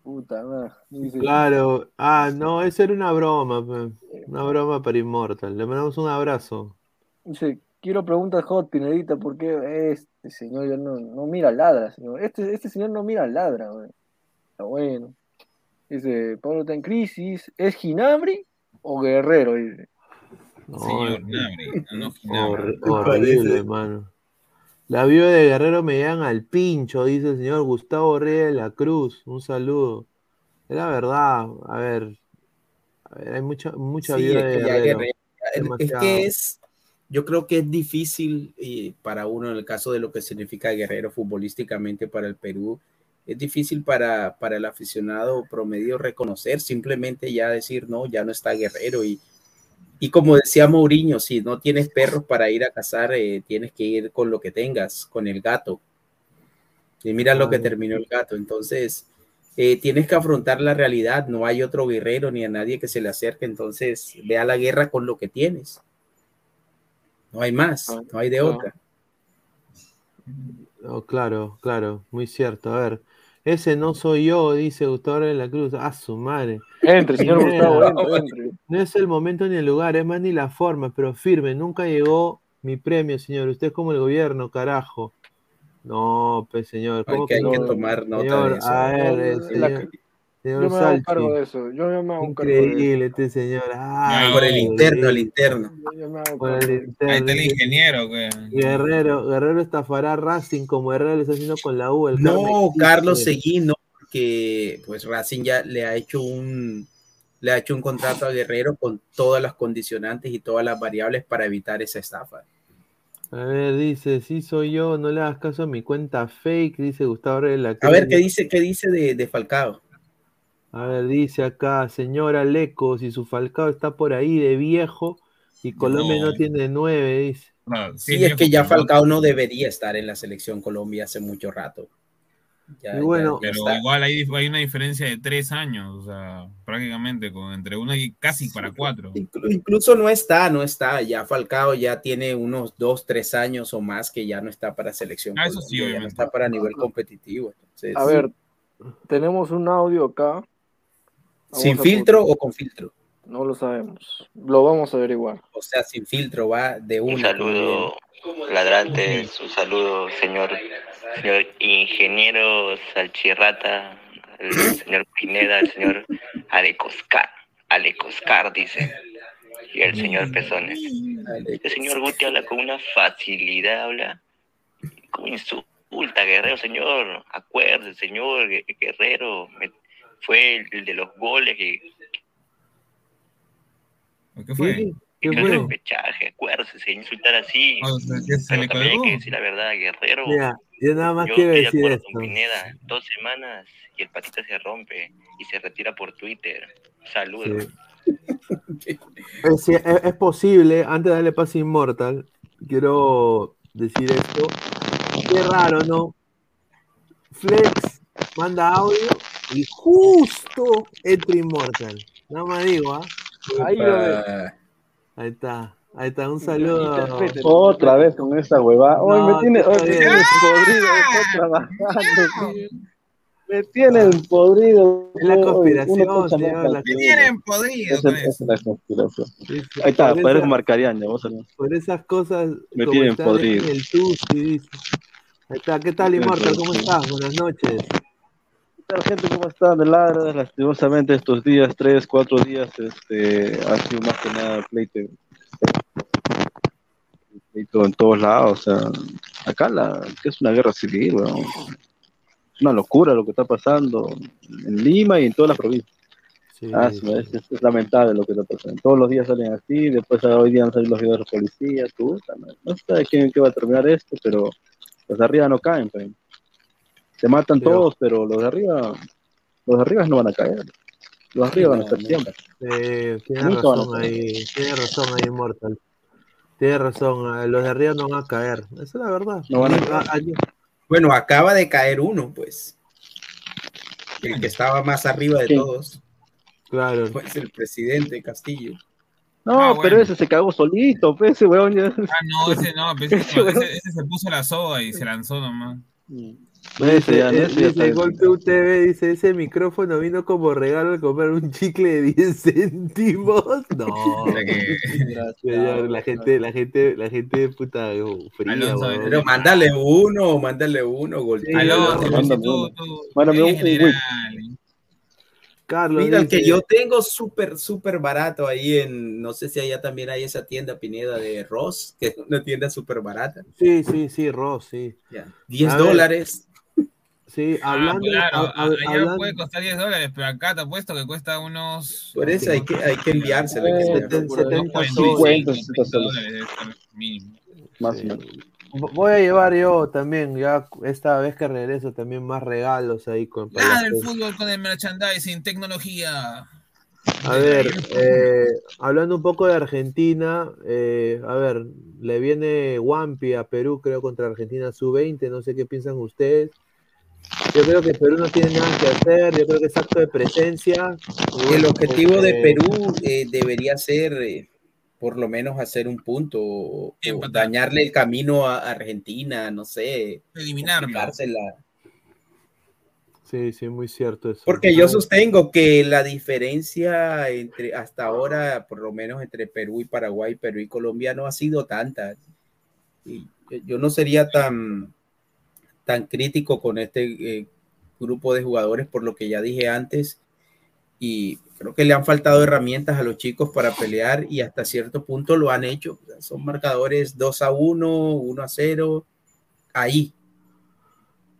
Puta madre. Dice, Claro, ah, no, eso era una broma, pe. una broma para Immortal. Le mandamos un abrazo. Dice, quiero preguntas hot, Pinedita, ¿por qué este señor ya no, no mira ladra, señor? Este, este señor no mira ladra, güey. Está bueno. Dice, Pablo está en crisis. ¿Es Ginabri o Guerrero? Dice. Señor Nabri, no, no Ginabri. Hor- horrible, hermano. La viuda de Guerrero me llegan al pincho, dice el señor Gustavo Reyes de la Cruz. Un saludo. Es la verdad, a ver. A ver hay mucha, mucha Sí, viuda de Guerrero. Guerrero- es que es, yo creo que es difícil eh, para uno en el caso de lo que significa Guerrero futbolísticamente para el Perú. Es difícil para, para el aficionado promedio reconocer, simplemente ya decir, no, ya no está Guerrero. Y, y como decía Mourinho, si no tienes perros para ir a cazar, eh, tienes que ir con lo que tengas, con el gato. Y mira lo que terminó el gato. Entonces, eh, tienes que afrontar la realidad. No hay otro guerrero ni a nadie que se le acerque. Entonces, ve a la guerra con lo que tienes. No hay más, no hay de Ah. otra. Claro, claro, muy cierto. A ver, ese no soy yo, dice Gustavo de la Cruz. A su madre. Entre, señor Gustavo, entre, entre. No es el momento ni el lugar, es más ni la forma, pero firme. Nunca llegó mi premio, señor. Usted es como el gobierno, carajo. No, pues, señor. Hay ¿cómo que- hay que tomar nota Señor, de eso. A ver, el La- señor, Yo me hago cargo de eso. Yo ya me hago cargo de eso. Increíble este señor. Ay, por el interno, el interno. Yo me hago Por el interno. Ahí está el ingeniero, güey. Guerrero, Guerrero estafará a Racing como Herrera le está haciendo con la U. El No, Carmen Carlos. Seguí, no, porque pues Racing ya le ha hecho un le ha hecho un contrato a Guerrero con todas las condicionantes y todas las variables para evitar esa estafa. A ver, dice, sí soy yo, no le hagas caso a mi cuenta fake, dice Gustavo A ver qué dice, qué dice de, de Falcao. A ver, dice acá, señora Leco, si su Falcao está por ahí de viejo y Colombia no, No. tiene nueve, dice. Sí, es que ya Falcao no debería estar en la selección Colombia hace mucho rato. Ya- Y bueno, ya- Pero está. igual hay, hay una diferencia de tres años, o sea, prácticamente con entre uno y casi para cuatro. Inclu- Incluso no está, no está. Ya Falcao ya tiene unos dos, tres años o más que ya no está para selección. Ah, eso sí, ya no está para nivel competitivo. Entonces, A ver, tenemos un audio acá. ¿Sin filtro o con filtro? No lo sabemos. Lo vamos a averiguar. O sea, sin filtro va de Un una. saludo, ladrantes, un saludo, señor, señor ingeniero Salchirrata, el señor Pineda, el señor Alecoscar, Alecoscar dice, y el señor Pezones. El señor Guti habla con una facilidad, habla como insulta, Guerrero, señor, acuérdese, señor, Gue- Guerrero, me- fue el, el de los goles que ¿Qué fue? ¿Qué? que ¿Qué no fue? repechaje, acuérdese, sin insultar así. O sea, que se Pero también hay que decir la verdad, Guerrero. Mira, yo nada más Yo quiero estoy decir esto. con Pineda. Dos semanas y el patita se rompe y se retira por Twitter. Saludos. Es, es- es posible, antes de darle paso a Immortal, quiero decir esto. Qué raro, ¿no? Flex manda audio y justo entra Immortal. Nada más digo, ¿ah? Ahí lo ve. Ahí está, ahí está, un saludo. Otra vez con esa huevada. Hoy No, me tiene, hoy me bien. tienen podrido, trabajando. Me tienen podrido. Es la conspiración, la Me tienen podrido Esa con esa es la conspiración. Sí, sí, Ahí está, por Marcarian, ya vos sabés. Por esas cosas Me tienen podrido. en el Tusi, dice. Ahí está, ¿qué tal, Immortal? ¿Cómo estás? Buenas noches. ¿Qué tal, gente? ¿Cómo están? De ladra, lastimosamente estos días, tres, cuatro días, este, ha sido más que nada pleito. Pleito en todos lados, o sea, acá la, que es una guerra civil, weón. Es una locura lo que está pasando en Lima y en todas las provincias. Ah, su madre, es, es lamentable lo que está pasando. Todos los días salen así, después ah, hoy día han salido los videos de puta, madre. no sé quién, qué va a terminar esto, pero los de arriba no caen, pues. Se matan Pero- todos, pero los de arriba, los de arriba no van a caer. Los de arriba van a estar siempre. Eh, tiene Nunca razón caer. ahí, tiene razón ahí, Immortal. Tiene razón, los de arriba no van a caer. Esa es la verdad. No van a ayer- Bueno, acaba de caer uno, pues. El que estaba más arriba de todos. Claro. Pues el presidente Castillo. No, Ah, pero bueno. ese se cagó solito, pues, ese weón ya. Ah, no, ese no, pero ese, ese- ese se puso la soga y se lanzó nomás. Ese ya, Dice, ese ya está dice, micrófono vino como regalo al comprar un chicle de 10 céntimos. No. La gente, la gente, la gente puta fría, Alonso. Pero mándale uno, mándale uno, gol. Sí, Alonso, no, si mándame tú, uno. tú, Mándame eres un- un general. Carlos. Mira, el que yo tengo súper, súper barato ahí en, no sé si allá también hay esa tienda Pineda de Ross, que es una tienda súper barata. Sí, sí, sí, Ross, sí. Ya. 10 A ver, Sí, Ah, hablando, claro, allá hablando- puede costar 10 dólares, pero acá te apuesto que cuesta unos. Por eso hay que, hay que enviárselo. hay que Seten- enviárselo. 70 45, soles. 50 dólares mínimo. Más Sí. o menos. Voy a llevar yo también, ya esta vez que regreso, también más regalos ahí con Nada del fútbol con el merchandising, tecnología. A ver, eh, hablando un poco de Argentina, eh, a ver, le viene Wampi a Perú, creo, contra Argentina sub-20, no sé qué piensan ustedes. Yo creo que Perú no tiene nada que hacer, yo creo que es acto de presencia. El objetivo de este, Perú eh, debería ser eh, por lo menos hacer un punto o, o dañarle el camino a Argentina, no sé. Eliminarlo. complicársela. Sí, sí, muy cierto eso. Porque yo sostengo que la diferencia entre hasta ahora, por lo menos entre Perú y Paraguay, Perú y Colombia, no ha sido tanta. Y yo no sería tan, tan crítico con este eh, grupo de jugadores por lo que ya dije antes. Y creo que le han faltado herramientas a los chicos para pelear y hasta cierto punto lo han hecho. Son marcadores 2 a 1, 1 a 0, ahí.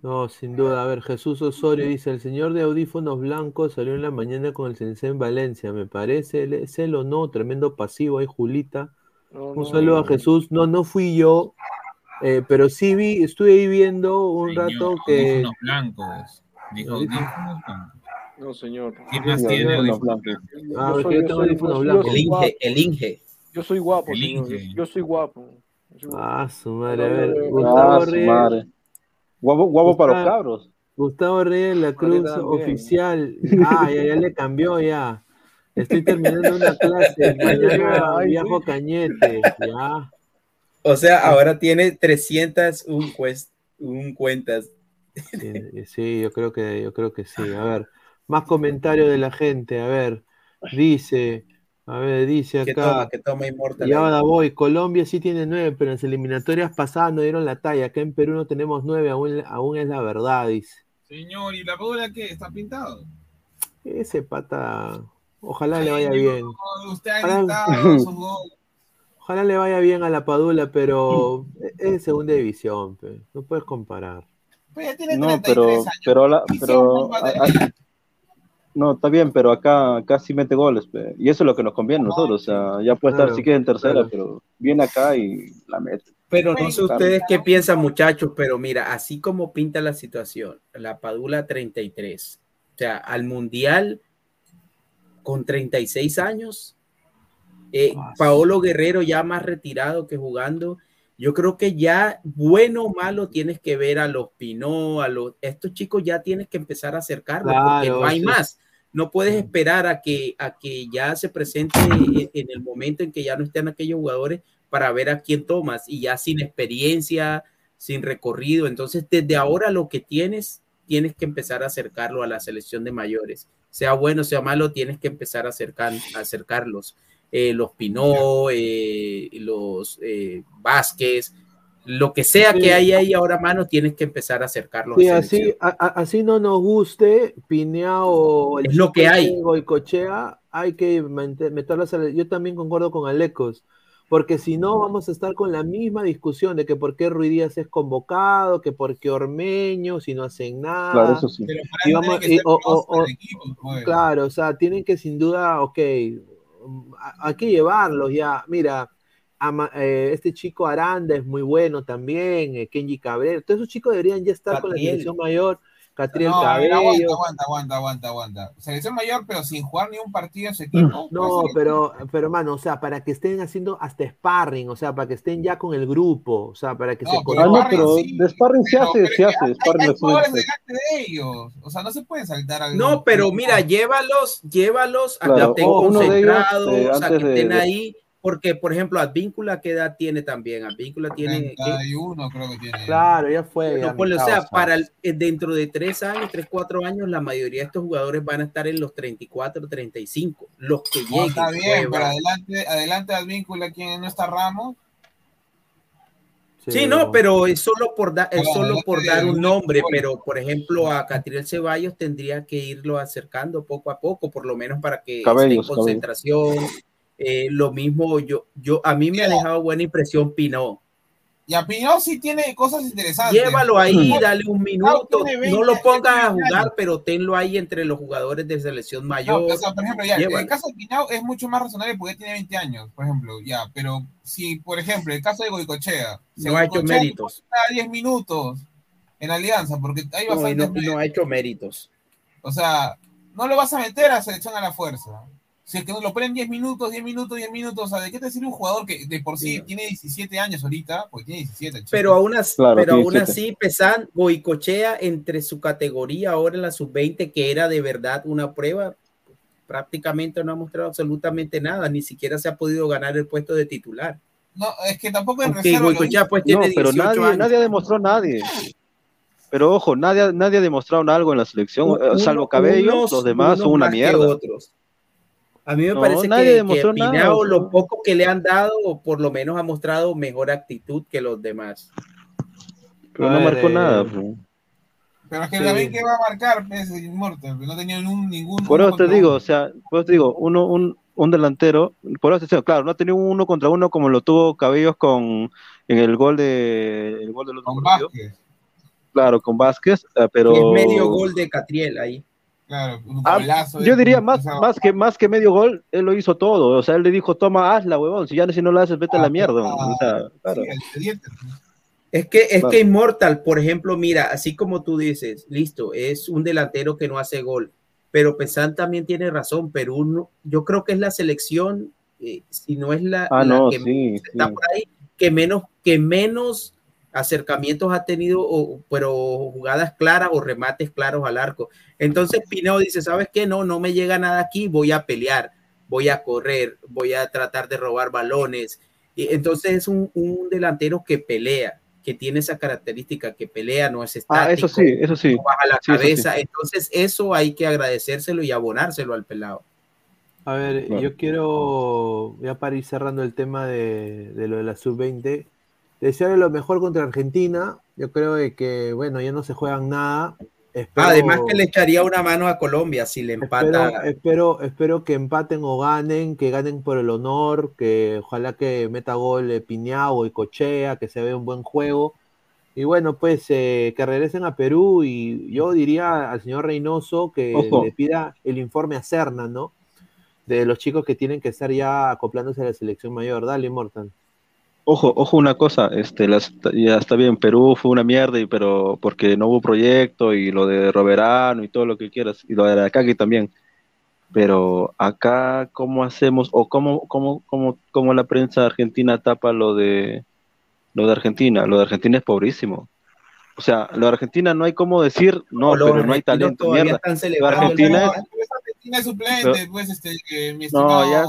No, sin duda. A ver, Jesús Osorio dice, el señor de audífonos blancos salió en la mañana con el Sensei en Valencia, me parece, él es él o no, tremendo pasivo ahí, Julita. Un no, saludo a no. Jesús. No, no fui yo, eh, pero sí vi, estuve ahí viendo un rato que... Audífonos blancos. Dijo. No, señor. ¿Quién más tiene blancos? yo Ah, soy- yo yo tengo audífonos blancos. El Inge, el Inge. Yo soy guapo, señor. Yo, soy guapo. Yo soy guapo. Ah, su madre. A ver. Gustavo Ah, su Reyes. madre. Guapo, guapo para los cabros. Gustavo Reyes La Cruz también. oficial. Ah, ya, ya le cambió ya. Estoy terminando una clase. Mañana viajo a Cañete. Ya. O sea, ahora tiene 301 cues- un cuentas. Sí, sí, yo creo que, yo creo que sí. A ver, más comentarios de la gente. A ver, dice, a ver, dice Que acá. toma, que toma Immortal. Y ahora voy, Colombia sí tiene nueve, pero en las eliminatorias pasadas no dieron la talla. Acá en Perú no tenemos nueve, aún, aún es la verdad, dice. Señor, ¿y la bola qué? ¿Está pintado? Ese pata, ojalá le vaya bien. Usted ha gritado. Ojalá le vaya bien a la Padula, pero es de segunda división, pe. no puedes comparar. Pues ya tiene No, 33 pero, años. pero, la- Visión pero, culpa a- de- a- no, está bien, pero acá, acá sí mete goles, pe, y eso es lo que nos conviene a nosotros, o sea, ya puede estar Claro, si quiere en tercera, claro. pero viene acá y la mete. Pero no sé ustedes qué piensan, muchachos, pero mira, así como pinta la situación, la Padula 33, o sea, al Mundial con 36 años, eh, Paolo Guerrero ya más retirado que jugando, yo creo que ya bueno o malo tienes que ver a los Pinó, a los, estos chicos ya tienes que empezar a acercarlos porque Claro, no hay sí. más. No puedes esperar a que, a que ya se presente en en el momento en que ya no estén aquellos jugadores para ver a quién tomas y ya sin experiencia, sin recorrido. Entonces, desde ahora lo que tienes, tienes que empezar a acercarlo a la selección de mayores. Sea bueno, sea malo, tienes que empezar a, acercar, a acercarlos. Eh, los Pinó, eh, los eh, Vázquez, lo que sea Sí. que hay ahí ahora a mano, tienes que empezar a acercarlos. Sí, a así, a- a- así no nos guste, Pinea o el Es lo que hay. este Goicochea, hay que mete- meterlas a la- Yo también concuerdo con Alecos, porque si no vamos a estar con la misma discusión de que por qué Ruidías es convocado, que por qué Ormeño, si no hacen nada. Claro, eso sí. Pero Y vamos- y- o- o- o- el equipo, pues. Claro, o sea, tienen que sin duda, ok, hay que llevarlos ya. Mira, ama- eh, este chico Aranda es muy bueno también, eh, Kenji Cabrera, todos esos chicos deberían ya estar con la selección mayor, Catriel No, Cabello. aguanta, aguanta, aguanta, aguanta, aguanta. Selección mayor, pero sin jugar ni un partido en su equipo. No, pues, pero, pero hermano, o sea, para que estén haciendo hasta sparring, o sea, para que estén ya con el grupo, o sea, para que No, se pero Ah, no, pero sí, de sparring se pero- hace, pero se que hace, hay- sparring hay jugadores delante de ellos. O sea, no se pueden saltar al. No, pero mira, llévalos, llévalos a que Claro, estén o uno de ellos, concentrados, eh, a que estén de- ahí, porque, por ejemplo, Advíncula, ¿qué edad tiene también? Advíncula tiene... ¿qué? 31 creo que tiene. Claro, ya fue. Bueno, ya, ponle, o sea, causa. para el- eh, dentro de tres años, tres, cuatro años, la mayoría de estos jugadores van a estar en los 34, 35, los que No, lleguen. está bien, Cueva. pero adelante, adelante al vínculo, quien no está Ramos. Sí, no, pero es solo por, da- es solo por dar un nombre, pero por ejemplo a Catriel Ceballos tendría que irlo acercando poco a poco, por lo menos para que esté en Cabellos, concentración. Eh, lo mismo, yo, yo, a mí me ha dejado buena impresión Pinot. Y a Pinot sí tiene cosas interesantes. Llévalo ahí, Pinot- dale un Pinot minuto, no 20 lo pongas a jugar, pero tenlo ahí entre los jugadores de selección No, mayor. o sea, por ejemplo, ya, el caso de Pinau es mucho más razonable porque tiene 20 años, por ejemplo, ya, pero si, por ejemplo, el caso de Goicochea, si No ha hecho Goicoechea méritos. está 10 minutos en Alianza, porque hay No, bastante no, no ha hecho méritos. O sea, no lo vas a meter a selección a la fuerza. Si es que lo ponen 10 minutos, 10 minutos, 10 minutos, o sea, ¿de qué te sirve un jugador que de por sí tiene 17 años ahorita? Porque tiene 17. chico. Pero aún así, Claro, pero aún sí, así Pesan Goicochea entre su categoría ahora en la sub-20, que era de verdad una prueba, prácticamente no ha mostrado absolutamente nada, ni siquiera se ha podido ganar el puesto de titular. No, es que tampoco en Aunque reserva. pues No, tiene pero 18 nadie, años. nadie ha demostrado nadie. Pero ojo, nadie, nadie ha demostrado algo en la selección, Uno- salvo Cabello, unos- los demás son una mierda. otros. A mí me No, parece nadie que, que Pinao, lo poco que le han dado, por lo menos ha mostrado mejor actitud que los demás. Pero no marcó nada. bro. Pero es que Sí. también que va a marcar, pues, Immortal, no tenía ningún. ningún Por eso te digo, uno. o sea, por eso te digo, uno, un, un delantero, por eso te digo, claro, no ha tenido un uno contra uno como lo tuvo Cabellos con en el gol de el gol del otro Con partido. Vázquez. Claro, con Vázquez, eh, pero Y es medio gol de Catriel ahí. Claro, un Ah, golazo yo diría más, o sea, más que más que medio gol, él lo hizo todo. O sea, él le dijo, toma, hazla, huevón. Si ya si no la haces, vete a la mierda. O sea, claro. sí, el siguiente. Es que, es Claro. que Immortal, por ejemplo, mira, así como tú dices, listo, es un delantero que no hace gol, pero Pesan también tiene razón, Perú, no- yo creo que es la selección, eh, si no es la, Ah, la no, que sí, está sí. por ahí, que menos, que menos acercamientos ha tenido, o- pero jugadas claras o remates claros al arco. Entonces Pineo dice, ¿sabes qué? No, no me llega nada aquí, voy a pelear, voy a correr, voy a tratar de robar balones. Y entonces es un, un delantero que pelea, que tiene esa característica, que pelea, no es estático, Ah, eso sí, eso sí. no baja la Sí, eso sí. cabeza. Entonces eso hay que agradecérselo y abonárselo al pelado. A ver, Claro. yo quiero, ya para ir cerrando el tema de, de lo de la sub-20, desearle lo mejor contra Argentina. Yo creo de que, bueno, ya no se juegan nada. Espero- Además que le echaría una mano a Colombia si le empata. espero, espero que empaten o ganen, que ganen por el honor, que ojalá que meta gol Piñao y Cochea, que se vea un buen juego. Y bueno, pues eh, que regresen a Perú y yo diría al señor Reynoso que Ojo. le pida el informe a Serna, ¿no? De los chicos que tienen que estar ya acoplándose a la selección mayor. Dale, Mortal. Ojo, ojo una cosa, este, las, ya está bien, Perú fue una mierda, y, pero porque no hubo proyecto y lo de Roberano y todo lo que quieras, y lo de Aracaki también. Pero acá, ¿cómo hacemos? O cómo, cómo, cómo, cómo la prensa argentina tapa lo de lo de Argentina. Lo de Argentina es pobrísimo. O sea, lo de Argentina no hay cómo decir, no, pero no hay talento, mierda. están Argentina gol. es, Argentina es suplente, pues, este, que mi No, ya.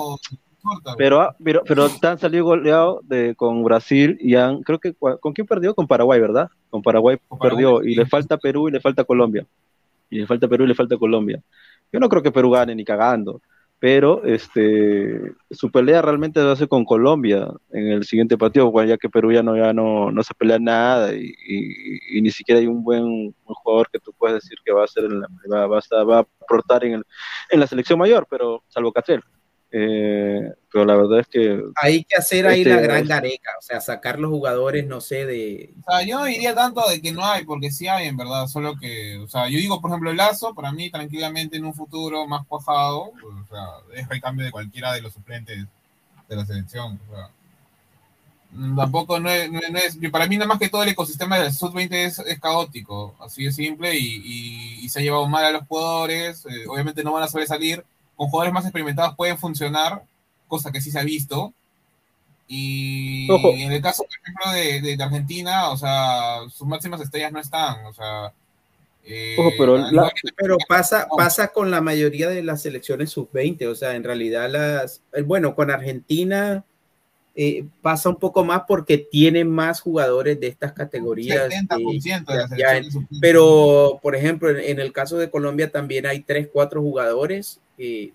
Pero, ah, pero, pero te han salido goleados de, con Brasil y han, creo que, ¿con quién perdió? Con Paraguay, ¿verdad? Con Paraguay perdió y le falta Perú y le falta Colombia. Y le falta Perú y le falta Colombia. Yo no creo que Perú gane ni cagando, pero este, su pelea realmente va a ser con Colombia en el siguiente partido, ya que Perú ya no, ya no, no se pelea nada y, y- y ni siquiera hay un buen, un jugador que tú puedes decir que va a ser en la- va, va a, estar- va a aportar en, el, en la selección mayor, pero salvo Catrell. Eh, pero la verdad es que Hay que hacer ahí Este, la gran es- gareca, o sea, sacar los jugadores, no sé, de... O sea, yo no diría tanto de que no hay, porque sí hay en verdad, solo que, o sea, yo digo, por ejemplo, el Lazo, para mí, tranquilamente en un futuro más cuajado, o sea, es recambio de cualquiera de los suplentes de la selección, o sea. Tampoco no es, no es- no es- para mí nada más que todo el ecosistema del Sub-20 es, es caótico, así de simple, y, y- y se ha llevado mal a los jugadores, eh, obviamente no van a sobresalir, con jugadores más experimentados pueden funcionar, cosa que sí se ha visto, y Ojo. en el caso, por ejemplo, de, de- de Argentina, o sea, sus máximas estrellas no están, o sea... eh, Ojo, pero la- Pero pasa, pasa con la mayoría de las selecciones sub-20, o sea, en realidad las, eh, bueno, con Argentina eh, pasa un poco más porque tienen más jugadores de estas categorías. 70% de eh, las ya- selecciones sub-20. pero, por ejemplo, en, en el caso de Colombia también hay tres, cuatro jugadores eh,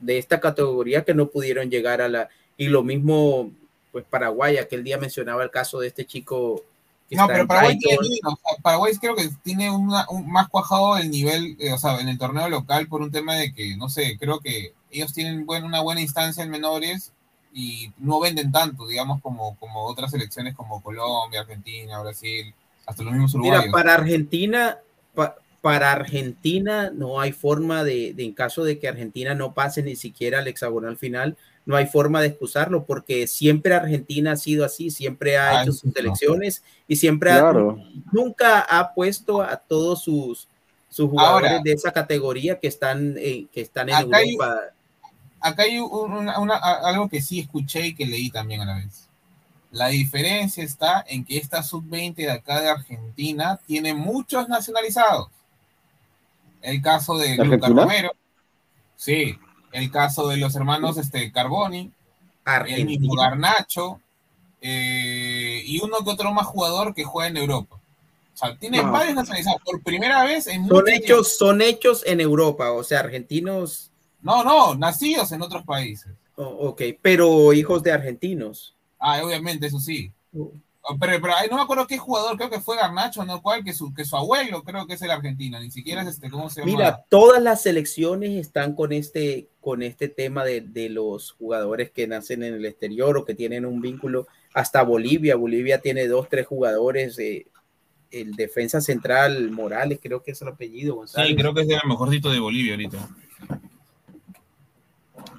de esta categoría que no pudieron llegar a la, y lo mismo, pues Paraguay. Aquel día mencionaba el caso de este chico. Que No, está pero Paraguay Brighton. tiene menos. O sea, Paraguay creo que tiene una- un más cuajado el nivel, eh, o sea, en el torneo local por un tema de que, no sé, creo que ellos tienen buen- una buena instancia en menores y no venden tanto, digamos, como, como otras selecciones como Colombia, Argentina, Brasil, hasta los mismos Mira, uruguayos. para Argentina, pa- para Argentina no hay forma de, de, en caso de que Argentina no pase ni siquiera al hexagonal final, no hay forma de excusarlo porque siempre Argentina ha sido así, siempre ha Ah, hecho sus no. selecciones y siempre ha- Claro. nunca ha puesto a todos sus, sus jugadores Ahora- de esa categoría que están, eh, que están en hay- Europa. Acá hay un- una- una- algo que sí escuché y que leí también a la vez. La diferencia está en que esta sub-20 de acá de Argentina tiene muchos nacionalizados. El caso de ¿De Lucas Argentina? Romero. Sí. El caso de los hermanos este, Carboni. El mismo Argentina. Garnacho. eh, y uno que otro más jugador que juega en Europa. O sea, tiene No. varios nacionalizados. Por primera vez en Son hechos, son hechos en Europa, o sea, argentinos, No, no, nacidos en otros países. oh, ok, pero hijos de argentinos. Ah, obviamente, eso sí. Pero, pero ay, no me acuerdo qué jugador, creo que fue Garnacho, ¿no? ¿Cuál? Que su, que su abuelo creo que es el argentino, ni siquiera es este, ¿cómo se llama? Mira, todas las selecciones están con este, con este tema de, de los jugadores que nacen en el exterior o que tienen un vínculo. Hasta Bolivia, Bolivia tiene dos, tres jugadores. eh, el defensa central Morales, creo que es el apellido. González. Sí, creo que es el mejorcito de Bolivia ahorita.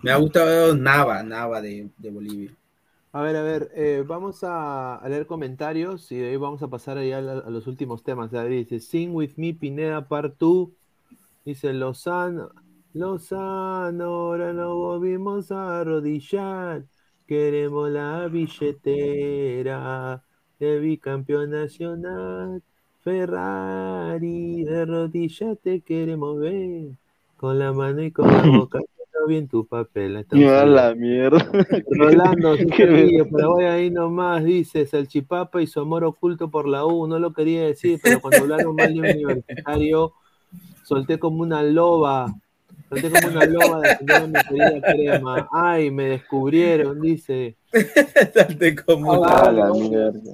Me ha gustado Nava, Nava de, de Bolivia. A ver, a ver, eh, vamos a, leer comentarios y de ahí vamos a pasar ahí a, los últimos temas. Ver, dice, Sing with me, Pineda Part 2. Dice Lozano, Lozano, ahora nos volvimos a arrodillar. Queremos la billetera de bicampeón nacional. Ferrari, de rodillas te queremos ver. Con la mano y con la boca. Está bien tu papel. estamos A hablando. la mierda. Rolando, sí ver- Paraguay ahí nomás, dice Salchipapa y su amor oculto por la U, no lo quería decir, pero cuando hablaron mal de un universitario, solté como una loba, solté como una loba defendiendo mi querida crema. Ay, me descubrieron, dice. Solté como A la mierda.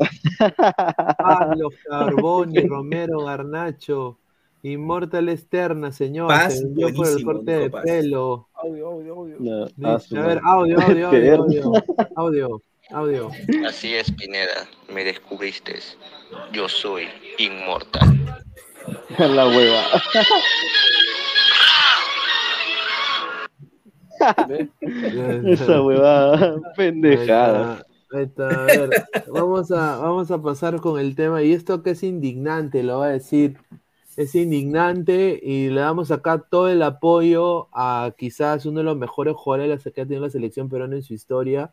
Pablo Carboni, Romero Garnacho, Inmortal Externa, señor, Paz, se vendió por el corte de Paz. pelo. Audio, audio, audio. No, Dice, ah, a ver, audio, audio, audio, audio, audio, audio. Así es, Pineda, me descubriste. Yo soy inmortal. La hueva. Esa huevada, pendejada. Ahí está, a ver, vamos a, vamos a pasar con el tema, y esto que es indignante, lo voy a decir, es indignante y le damos acá todo el apoyo a quizás uno de los mejores jugadores que ha tenido la selección peruana en su historia,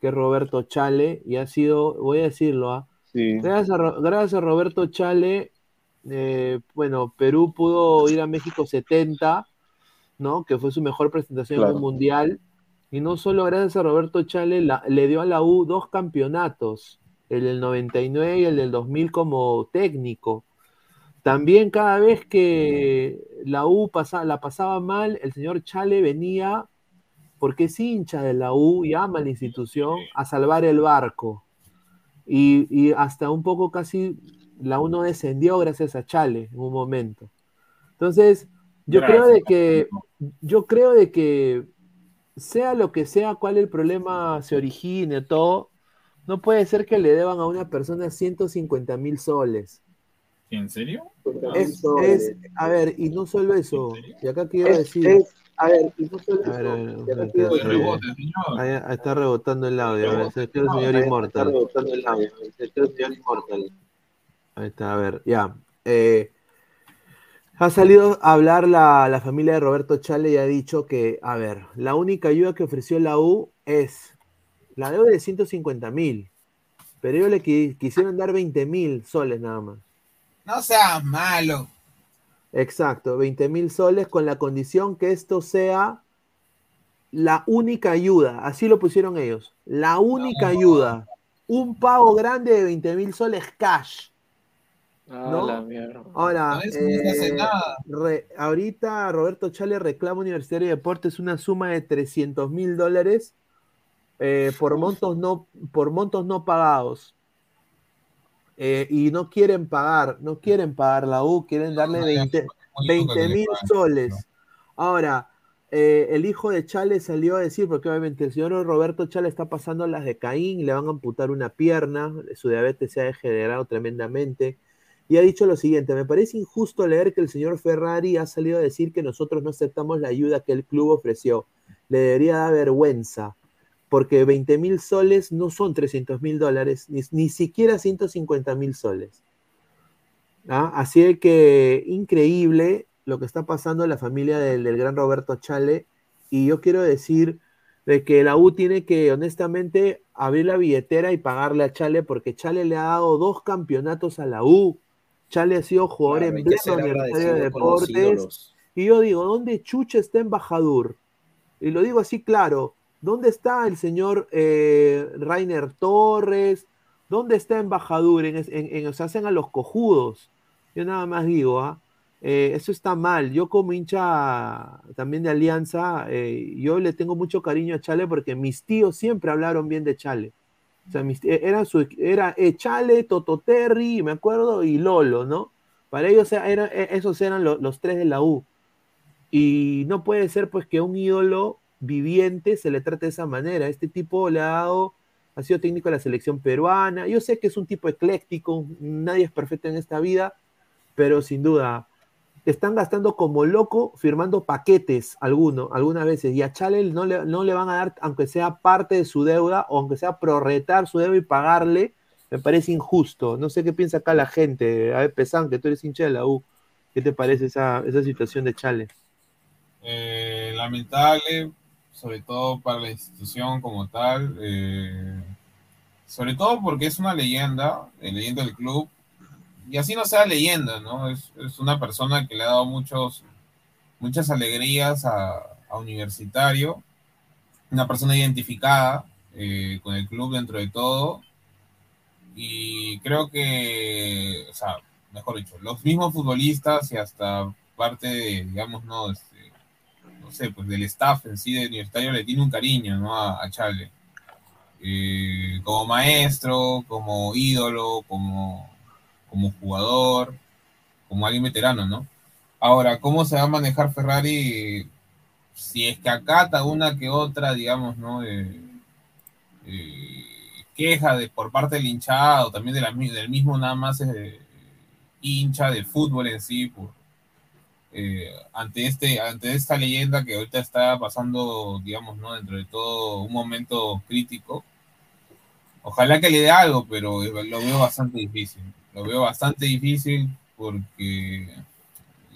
que es Roberto Chale, y ha sido, voy a decirlo, ¿ah? Sí. gracias, a, gracias a Roberto Chale, eh, bueno, Perú pudo ir a México 70, ¿no? Que fue su mejor presentación en un mundial. Y no solo gracias a Roberto Chale, la- le dio a la U dos campeonatos, el del 99 y el del 2000 como técnico. También cada vez que la U pasa- la pasaba mal, el señor Chale venía, porque es hincha de la U y ama la institución, a salvar el barco. Y, y hasta un poco casi la U no descendió gracias a Chale en un momento. Entonces, yo creo de que, yo creo de que sea lo que sea, cuál el problema se origine, todo, no puede ser que le deban a una persona 150 mil soles. ¿En serio? Es, es- a ver, y no solo eso, y acá quiero Es- decir. es- a ver, y no solo eso. a ver, decir- Rebote, ahí- ahí está rebotando el audio, a ver, se el señor ahí está Inmortal. rebotando el audio, se escucha el señor Inmortal. Ahí está, a ver, ya. Eh, ha salido a hablar la, la familia de Roberto Chale y ha dicho que, a ver, la única ayuda que ofreció la U es la deuda de 150 mil, pero ellos le qui- quisieron dar 20 mil soles nada más. No seas malo. Exacto, 20 mil soles con la condición que esto sea la única ayuda, así lo pusieron ellos, la única ayuda, un pago grande de 20 mil soles cash. Ah, ¿no? la mierda. Ahora, No, eso no se hace eh, re- ahorita Roberto Chale reclama Universitario de Deportes una suma de 300 mil dólares eh, por, montos no, por montos no pagados. Eh, y no quieren pagar, no quieren pagar la U, quieren darle 20 mil soles. Ahora, eh, el hijo de Chale salió a decir, porque obviamente el señor Roberto Chale está pasando las de Caín, le van a amputar una pierna, su diabetes se ha degenerado tremendamente, y ha dicho lo siguiente, me parece injusto leer que el señor Ferrari ha salido a decir que nosotros no aceptamos la ayuda que el club ofreció. Le debería dar vergüenza, porque 20 mil soles no son 300 mil dólares, ni, ni, siquiera 150 mil soles. ¿Ah? Así que increíble lo que está pasando en la familia del, del, gran Roberto Chale, y yo quiero decir de que la U tiene que honestamente abrir la billetera y pagarle a Chale, porque Chale le ha dado dos campeonatos a la U. Chale ha sido jugador Claro, en pleno de Deportes. Y yo digo, ¿dónde Chucha está embajador? Y lo digo así claro, ¿dónde está el señor eh, Rainer Torres? ¿Dónde está embajador? En, en, se hacen a los cojudos. Yo nada más digo, ¿ah? Eh, eso está mal. Yo como hincha también de Alianza, eh, yo le tengo mucho cariño a Chale porque mis tíos siempre hablaron bien de Chale. O sea, mis, era, su, era Chale, Toto Terry, me acuerdo, y Lolo, ¿no? Para ellos era, esos eran lo- los tres de la U. Y no puede ser pues que un ídolo viviente se le trate de esa manera. Este tipo le ha dado, ha sido técnico de la selección peruana. Yo sé que es un tipo ecléctico, nadie es perfecto en esta vida, pero sin duda están gastando como loco firmando paquetes alguno, algunas veces. Y a Chale no le, no le van a dar, aunque sea parte de su deuda, o aunque sea prorretar su deuda y pagarle, me parece injusto. No sé qué piensa acá la gente. A ver, Pesán, que tú eres hincha de la U. ¿Qué te parece esa, esa situación de Chale? Eh, lamentable, sobre todo para la institución como tal, eh, sobre todo porque es una leyenda, eh, leyenda del club, y así no sea leyenda, ¿no? Es, es una persona que le ha dado muchos, muchas alegrías a, Universitario, una persona identificada eh, con el club dentro de todo, y creo que, o sea, mejor dicho, los mismos futbolistas y hasta parte de, digamos, no, no sé, pues del staff en sí de Universitario le tiene un cariño, ¿no? A, a Chale. Eh, como maestro, como ídolo, como, como jugador, como alguien veterano, ¿no? Ahora, ¿cómo se va a manejar Ferrari si es que acata una que otra, digamos, ¿no? Eh, eh, queja de, por parte del hinchado, también del mismo nada más hincha del fútbol en sí, por, eh, ante este ante esta leyenda que ahorita está pasando, digamos, ¿no? Dentro de todo un momento crítico. Ojalá que le dé algo, pero lo veo bastante difícil. Lo veo bastante difícil porque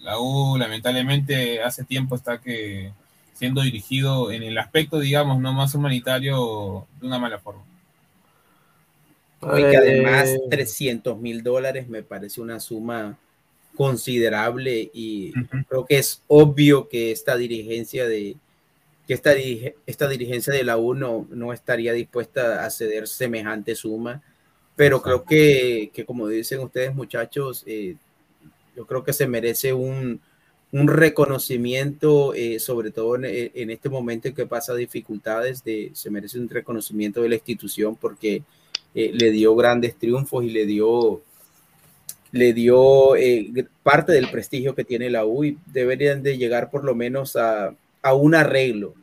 la U lamentablemente hace tiempo está que siendo dirigido en el aspecto, digamos, no más humanitario de una mala forma. Y que además Eh, 300 mil dólares me parece una suma considerable y creo que es obvio que esta dirigencia de que esta, esta dirigencia de la U no, no estaría dispuesta a ceder semejante suma, pero creo que, que como dicen ustedes muchachos, eh, yo creo que se merece un, un reconocimiento, eh, sobre todo en, en este momento en que pasa dificultades, de, se merece un reconocimiento de la institución porque eh, le dio grandes triunfos y le dio, le dio eh, parte del prestigio que tiene la U y deberían de llegar por lo menos a, a un arreglo.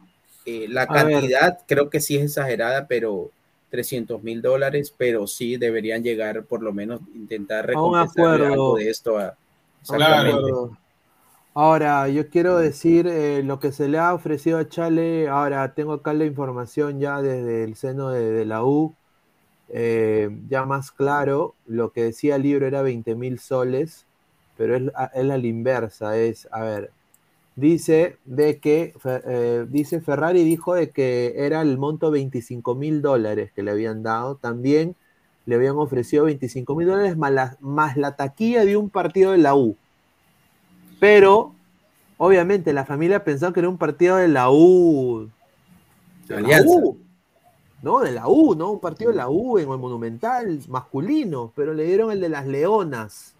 Eh, la A ver. cantidad creo que sí es exagerada, pero 300 mil dólares, pero sí deberían llegar por lo menos intentar recompensarle algo de esto a, Claro. Ahora, yo quiero decir eh, lo que se le ha ofrecido a Chale. Ahora, tengo acá la información ya desde el seno de, de la U. eh, ya más claro, lo que decía el libro era 20 mil soles, pero es, la inversa. Es, a ver, dice de que, eh, dice Ferrari dijo de que era el monto 25 mil dólares que le habían dado. También le habían ofrecido 25 mil dólares más la, más la taquilla de un partido de la U. Pero, obviamente, la familia pensó que era un partido de la U. De la Alianza. U. No, de la U, ¿no? Un partido de la U en el Monumental, masculino, pero le dieron el de las Leonas.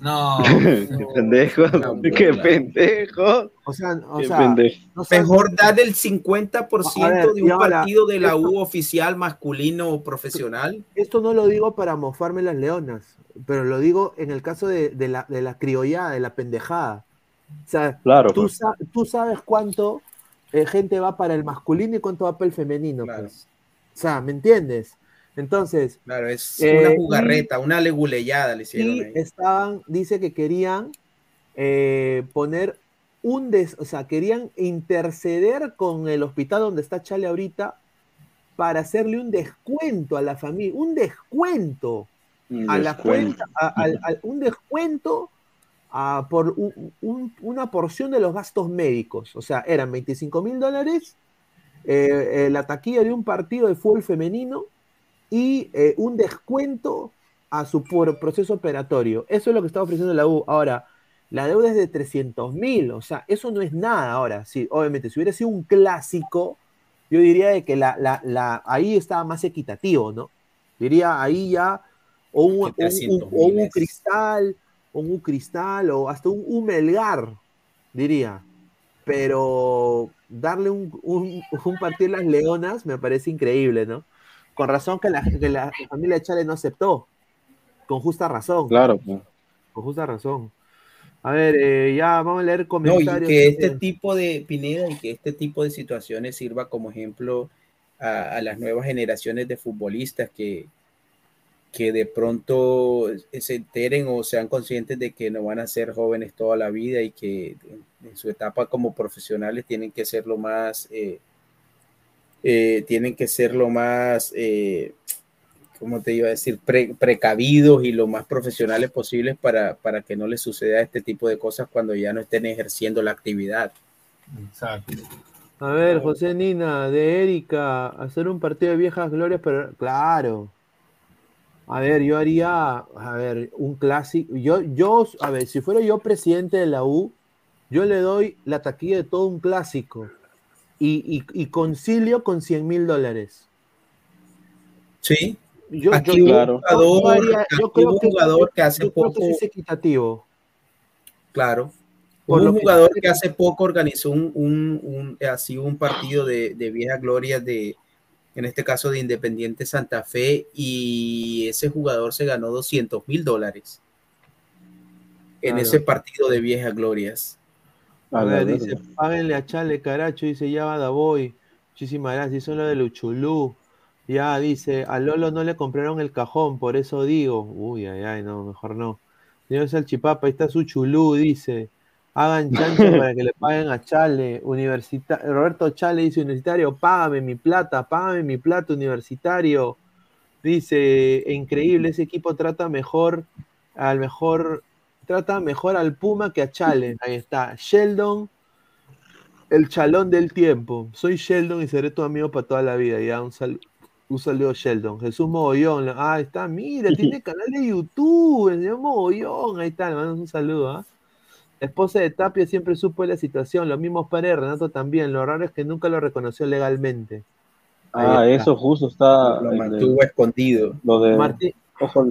No. qué pendejo. qué pendejo. O sea, o sea, pendejo. no sé- Mejor dar el 50% A ver, de un ahora, partido de la esto- U oficial masculino o profesional. Esto no lo digo para mofarme las leonas, pero lo digo en el caso de, de la, de la criollada, de la pendejada. O sea, Claro, tú, pues. sa- tú sabes cuánto eh, gente va para el masculino y cuánto va para el femenino. pues. O sea, ¿me entiendes? Entonces, Claro, es Eh, una y- jugarreta, una leguleyada le hicieron y ahí. estaban, dice que querían eh, poner un des, o sea, querían interceder con el hospital donde está Chale ahorita para hacerle un descuento a la familia, un descuento Un a la cuenta, a- un descuento a- por un- un- una porción de los gastos médicos. O sea, eran 25 mil dólares, eh, eh, la taquilla de un partido de fútbol femenino y eh, un descuento a su proceso operatorio. Eso es lo que está ofreciendo la U. Ahora, la deuda es de 300 mil, o sea, eso no es nada ahora. Sí, obviamente, si hubiera sido un clásico, yo diría de que la, la- la- ahí estaba más equitativo, ¿no? Diría ahí ya, o un, un- 300 o un mil es- cristal, o un cristal, o hasta un, un melgar, diría. Pero darle un, un, un partido a las leonas me parece increíble, ¿no? Con razón que la, que la familia de Chale no aceptó. Con justa razón. Claro, pues. Con justa razón. A ver, eh, ya vamos a leer No, y comentarios. que este tipo de Pineda y que este tipo de situaciones sirva como ejemplo a, a las nuevas generaciones de futbolistas que, que de pronto se enteren o sean conscientes de que no van a ser jóvenes toda la vida y que en, su etapa como profesionales tienen que ser lo más, eh, eh, tienen que ser lo más, eh, ¿cómo te iba a decir? Pre- precavidos y lo más profesionales posibles para, para que no les suceda este tipo de cosas cuando ya no estén ejerciendo la actividad. Exacto. A ver, José Nina, de Erika, hacer un partido de viejas glorias, pero claro. A ver, yo haría, a ver, un clásico. Yo, yo, a ver, si fuera yo presidente de la U, yo le doy la taquilla de todo un clásico y, y- y concilio con 100 mil dólares. Sí. Yo, Aquí yo- hubo yo- jugador, yo haría- creo hubo un que- jugador que hace que poco- sí es equitativo. Claro. Por un que- jugador que hace poco organizó un, un, un- así un partido de, de vieja gloria de, en este caso de Independiente Santa Fe, y ese jugador se ganó 200 mil dólares en Claro. ese partido de viejas glorias. A ver, dice, páguenle a Chale Caracho, dice, ya va Boy. Muchísimas gracias, son lo de Luchulú. Ya, dice, a Lolo no le compraron el cajón, por eso digo. Uy, ay, ay, no, mejor no. Señor Salchipapa, ahí está su chulú, dice. Hagan chancho para que le paguen a Chale. Universita Roberto Chale dice, universitario, págame mi plata, págame mi plata, universitario. Dice, increíble, ese equipo trata mejor, al mejor, trata mejor al Puma que a Chale. Ahí está. Sheldon, el chalón del tiempo. Soy Sheldon y seré tu amigo para toda la vida. Ya, un, sal- un saludo, Sheldon. Jesús Mogollón. Ah, ahí está, mira, tiene canal de YouTube, el señor Mogollón. Ahí está, le mando un saludo, ¿ah? La esposa de Tapia siempre supo la situación, los mismos padres de Renato también. Lo raro es que nunca lo reconoció legalmente. Ahí Ah, está. eso justo está. Lo escondido. Lo de. Martín- Ojo,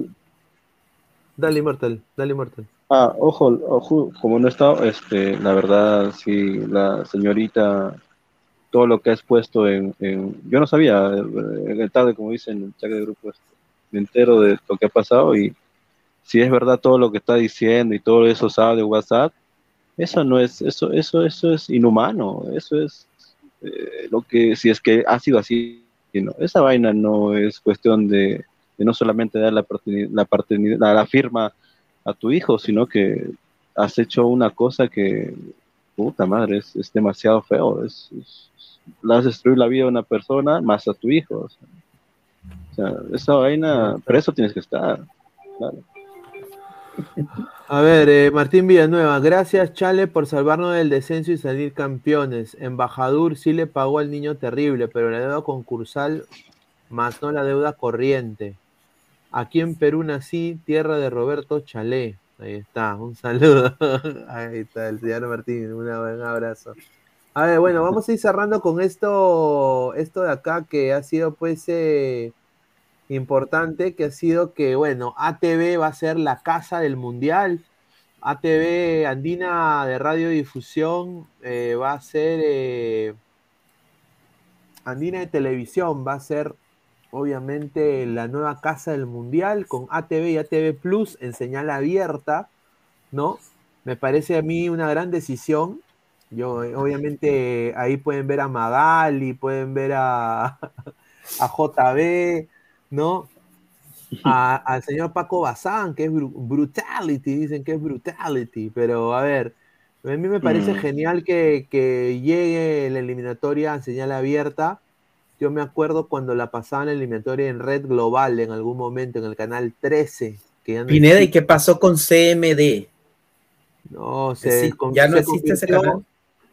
Dale, Immortal, dale, Immortal. Ah, ojo, ojo, como no está, este, la verdad, sí, la señorita, todo lo que ha expuesto en, en- yo no sabía, en el tarde, como dicen en el chat de grupo, este, me entero de lo que ha pasado y si es verdad todo lo que está diciendo y todo eso sabe de WhatsApp, eso no es, eso, eso, eso es inhumano, eso es eh, lo que, si es que ha sido así, no, esa vaina no es cuestión de, de no solamente dar la, la, la, la firma a tu hijo, sino que has hecho una cosa que, puta madre, es, es demasiado feo, es, es- le has destruido la vida a una persona más a tu hijo. O sea, o sea, esa vaina, preso tienes que estar. Claro. A ver, eh, Martín Villanueva, gracias Chale por salvarnos del descenso y salir campeones. Embajador sí le pagó al niño terrible, pero la deuda concursal más no la deuda corriente. Aquí en Perú nací, tierra de Roberto Chalé. Ahí está, un saludo. Ahí está el señor Martín, un abrazo. A ver, bueno, vamos a ir cerrando con esto, esto de acá que ha sido pues eh, importante, que ha sido que, bueno, ATV va a ser la casa del mundial. ATV Andina de radiodifusión eh, va a ser eh, Andina de televisión va a ser obviamente la nueva casa del mundial con ATV y ATV Plus en señal abierta, ¿no? Me parece a mí una gran decisión. Yo, eh, obviamente, ahí pueden ver a Magali, pueden ver a, a JB, ¿no? A- al señor Paco Bazán, que es bru- brutality, dicen que es brutality, pero a ver, a mí me parece Mm. genial que, que llegue la eliminatoria en señal abierta. Yo me acuerdo cuando la pasaban la eliminatoria en Red Global en algún momento, en el canal 13. Que ya no Pineda, ¿y qué pasó con CMD? No, se, Sí, con- ya no se existe ese canal.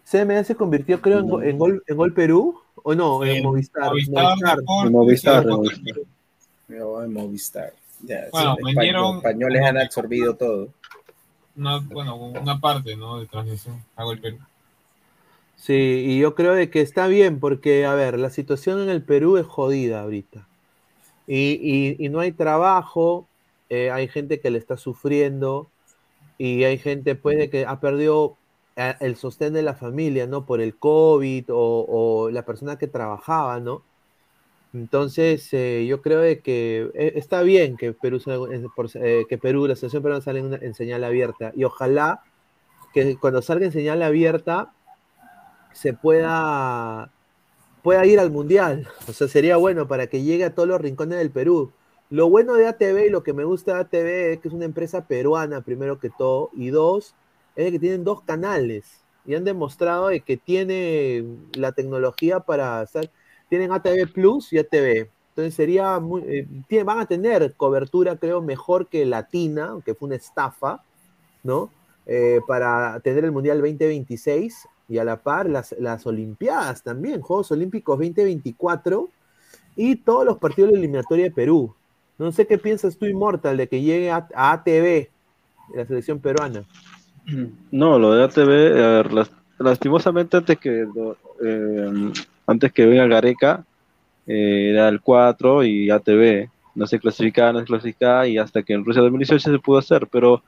CMD se convirtió, creo, en, Go- en Gol, en Gol Perú, o no, en En Movistar. Movistar, Movistar. Movistar, Movistar. No, en Movistar. Ya, Bueno, sí, vendieron- Los españoles han absorbido todo. Una, bueno, una parte, ¿no? De transmisión. Hago el Perú. Sí, y yo creo de que está bien, porque, a ver, la situación en el Perú es jodida ahorita. Y, y- y no hay trabajo, eh, hay gente que le está sufriendo, y hay gente, pues, de que ha perdido eh, el sostén de la familia, ¿no? Por el COVID o, o la persona que trabajaba, ¿no? Entonces, eh, yo creo de que eh, está bien que Perú, por- eh, que Perú, la selección peruana salga en, en señal abierta. Y ojalá que cuando salga en señal abierta se pueda, pueda ir al Mundial. O sea, sería bueno para que llegue a todos los rincones del Perú. Lo bueno de ATV y lo que me gusta de ATV es que es una empresa peruana, primero que todo, y dos, es que tienen dos canales y han demostrado de que tiene la tecnología para hacer, tienen ATV Plus y ATV. Entonces sería muy, eh, van a tener cobertura, creo, mejor que Latina, que fue una estafa, ¿no? Eh, para tener el Mundial 2026 y a la par las, las Olimpiadas también, Juegos Olímpicos 2024 y todos los partidos de la eliminatoria de Perú. No sé qué piensas tú, Immortal, de que llegue a, ATV, la selección peruana. No, lo de ATV, lastimosamente antes que eh, antes que venga Gareca, eh, era el 4 y ATV, no se clasificaba, no se clasificaba y hasta que en Rusia 2018 se pudo hacer, pero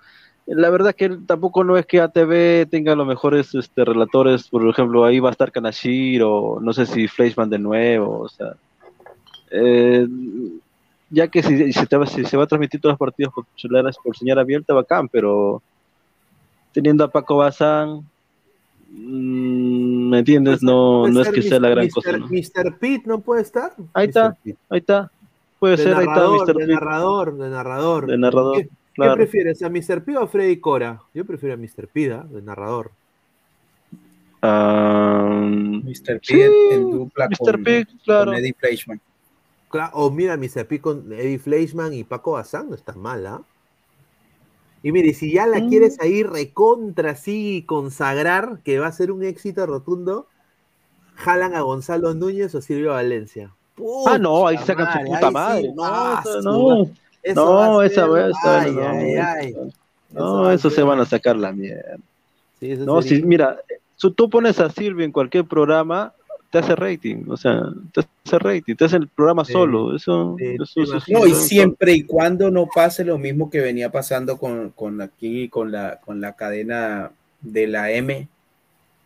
la verdad que tampoco no es que ATV tenga los mejores este, relatores, por ejemplo, ahí va a estar Kanashir o no sé si Fleischmann de nuevo, o sea, eh, ya que si, te se va a transmitir todos los partidos por, por señal abierta, bacán, pero teniendo a Paco Bazán, ¿me entiendes? No, no es que sea la gran Mr. cosa. ¿no? Mr. Pitt no puede estar. Ahí está, ahí está. Puede de ser, ahí está narrador, Mr. de Pitt. narrador, de narrador. De narrador, ¿Qué, qué claro. prefieres, a Mr. P o a Freddy Cora? Yo prefiero a Mr. P, ¿ah? de narrador. Mr. Sí, Pitt en dupla Mr. con, Pitt, claro. con Eddie Fleischmann. Cla- O mira, Mr. P con Eddie Fleischman y Paco Bazán, no está mal, ¿ah? Y mire, si ya la quieres ahí recontra así consagrar, que va a ser un éxito rotundo, jalan a Gonzalo Núñez o Silvio Valencia. Ah, no, ahí sacan su puta madre. sí, No, ah, eso no. eso No, a esa ser- vez, ay, no. ay, ay. No, Eso se van a sacar la mierda. Sí, eso No, sería- si, mira, si tú pones a Silvio en cualquier programa, te hace rating, o sea, te hace rating, te hace el programa Sí. solo, eso, eso, eso- No, y siempre y cuando no pase lo mismo que venía pasando con, con aquí, con la, con la cadena de la M,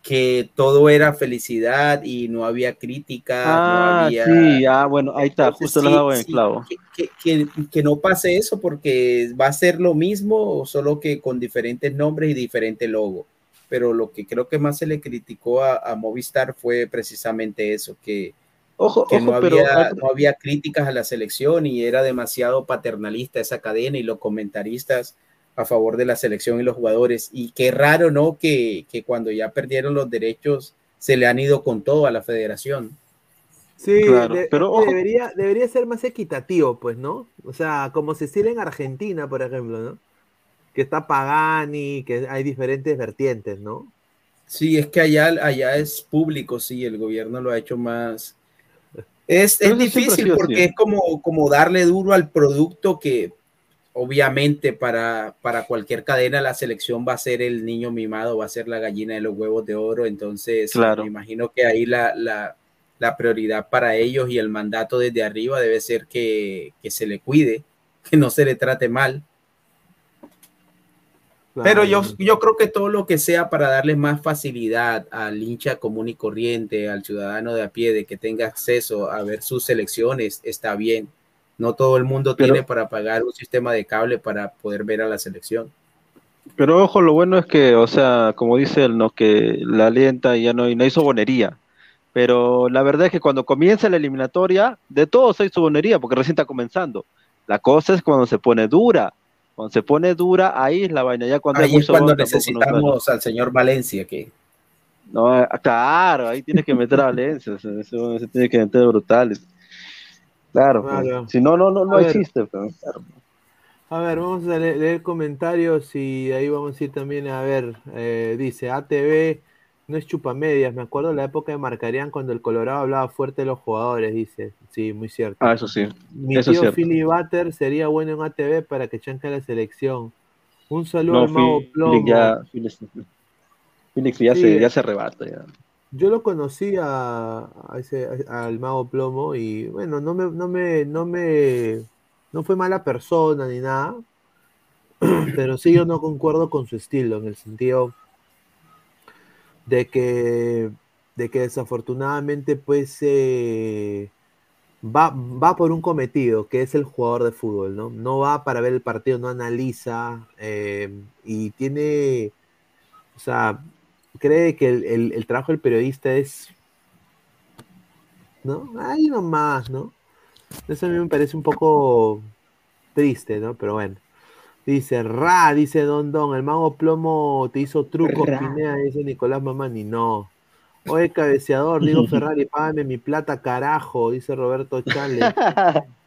que todo era felicidad y no había crítica, no Ah, había... sí, ah, bueno, ahí está, Entonces, justo lo sí, has dado en el sí, clavo. que, que- que no pase eso porque va a ser lo mismo, solo que con diferentes nombres y diferente logo. Pero lo que creo que más se le criticó a, a Movistar fue precisamente eso, que, Ojo, que no, ojo, había, no había críticas a la selección y era demasiado paternalista esa cadena y los comentaristas a favor de la selección y los jugadores. Y qué raro, ¿no? Que, que cuando ya perdieron los derechos se le han ido con todo a la federación. Sí, Claro, de- pero ojo. debería, debería ser más equitativo, pues, ¿no? O sea, como se estila en Argentina, por ejemplo, ¿no? Que está Pagani, que hay diferentes vertientes, ¿no? Sí, es que allá, allá es público, sí, el gobierno lo ha hecho más. Es, es difícil porque es como, como darle duro al producto que obviamente para, para cualquier cadena la selección va a ser el niño mimado, va a ser la gallina de los huevos de oro, entonces Claro. me imagino que ahí la, la, la prioridad para ellos y el mandato desde arriba debe ser que, que se le cuide, que no se le trate mal. Pero yo, yo creo que todo lo que sea para darle más facilidad al hincha común y corriente, al ciudadano de a pie, de que tenga acceso a ver sus selecciones, está bien. No todo el mundo Pero- tiene para pagar un sistema de cable para poder ver a la selección. Pero ojo, lo bueno es que, o sea, como dice él, ¿no? Que la alienta y ya no, y no hay sobonería. Pero la verdad es que cuando comienza la eliminatoria, de todos hay sobonería, porque recién está comenzando. La cosa es cuando se pone dura. Cuando se pone dura, ahí es la vaina. Ya cuando hay Ahí es cuando nos necesitamos al señor Valencia, que No, ah, claro, ahí tienes que meter a Valencia. Eso se tiene que meter brutales. Claro, pues. Si no, no, no, no A ver. existe. pues, claro. A ver, vamos a le- leer comentarios y ahí vamos a ir también a ver. eh, dice ATV no es chupamedias. Me acuerdo de la época de Marcarían cuando el Colorado hablaba fuerte de los jugadores. Dice, sí, muy cierto. Ah, eso sí. Mi Eso es tío. Philly Butter sería bueno en ATV para que chanque la selección. Un saludo No, al Mago Plomo. ya, ya, Sí. se, ya se arrebata. Ya. Yo lo conocí a, a ese, a- al Mago Plomo y bueno, no me, no me, no me, no fue mala persona ni nada, pero sí yo no concuerdo con su estilo en el sentido de que, de que desafortunadamente pues eh, va, va por un cometido, que es el jugador de fútbol, ¿no? No va para ver el partido, no analiza eh, y tiene, o sea, cree que el, el- el trabajo del periodista es, ¿no? Ahí nomás, ¿no? Eso a mí me parece un poco triste, ¿no? Pero bueno. Dice, Ra, dice Don Don, el mago plomo te hizo truco. Pinea, dice Nicolás Mamani, no. Oye, cabeceador, digo Ferrari, págame mi plata, carajo, dice Roberto Chale.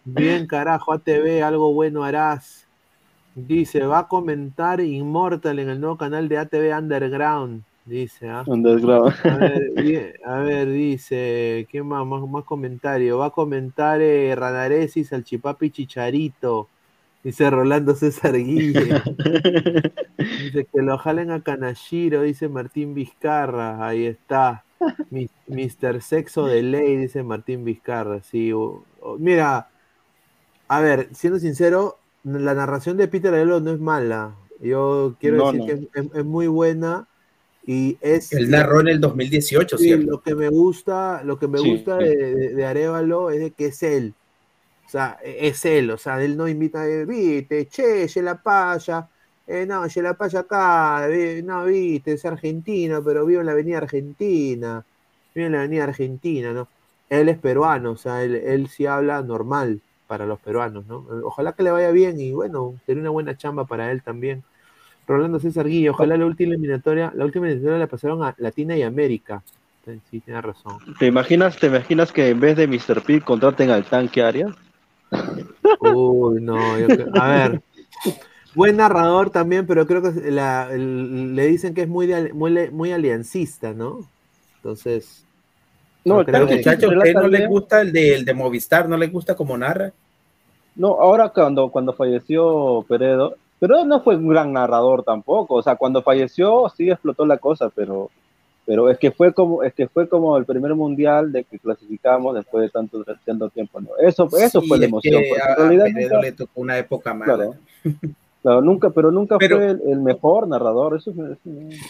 Bien, carajo, ATV, algo bueno harás. Dice, va a comentar Immortal en el nuevo canal de ATV Underground. Dice, ¿ah? Underground. A ver, bien, a ver, dice, ¿qué más? Más, más comentario. Va a comentar eh, Ranaresi, Salchipapi Chicharito. Dice Rolando César Guille. dice que lo jalen a Kanashiro, dice Martín Vizcarra. Ahí está. Mi- Mr. Sexo de Ley, dice Martín Vizcarra. Sí, o- o- mira, a ver, siendo sincero, la narración de Peter Aiello no es mala. Yo quiero No, decir no. que es, es- es muy buena y es él narró en el 2018, Sí, ¿cierto? lo que me gusta, lo que me Sí, gusta sí. de, de, de Arevalo es de que es él. Sea, e- es él. O sea, él no invita, eh, viste, che, ye la paya. Eh, no, ye la paya acá. vi- No, viste, es argentino, pero vive en la avenida Argentina. Vive en la avenida Argentina, ¿no? Él es peruano, o sea, él, él sí habla normal para los peruanos, ¿no? Ojalá que le vaya bien y bueno, sería una buena chamba para él también. Rolando César Guille, ojalá la última eliminatoria, la última eliminatoria la pasaron a Latina y América. Sí, tiene razón. ¿Te imaginas, ¿Te imaginas que en vez de Mr. P contraten al tanque Arias? Uy, no, yo creo- a ver. Buen narrador también, pero creo que la- el- le dicen que es muy, de muy, aliancista, ¿no? Entonces. No, creo pero que- muchachos, ¿a ustedes no les gusta el de, el de Movistar? ¿No les gusta como narra? No, ahora cuando, cuando falleció Peredo, pero no fue un gran narrador tampoco. O sea, cuando falleció sí explotó la cosa, pero, pero es que fue como, es que fue como el primer mundial de que clasificamos después de tanto, tanto tiempo. ¿no? Eso, eso Sí, fue la es emoción. que porque a- en realidad nunca- le tocó una época mala. Claro. Claro, nunca, pero nunca Pero- fue el, el mejor narrador. Eso, es- eso-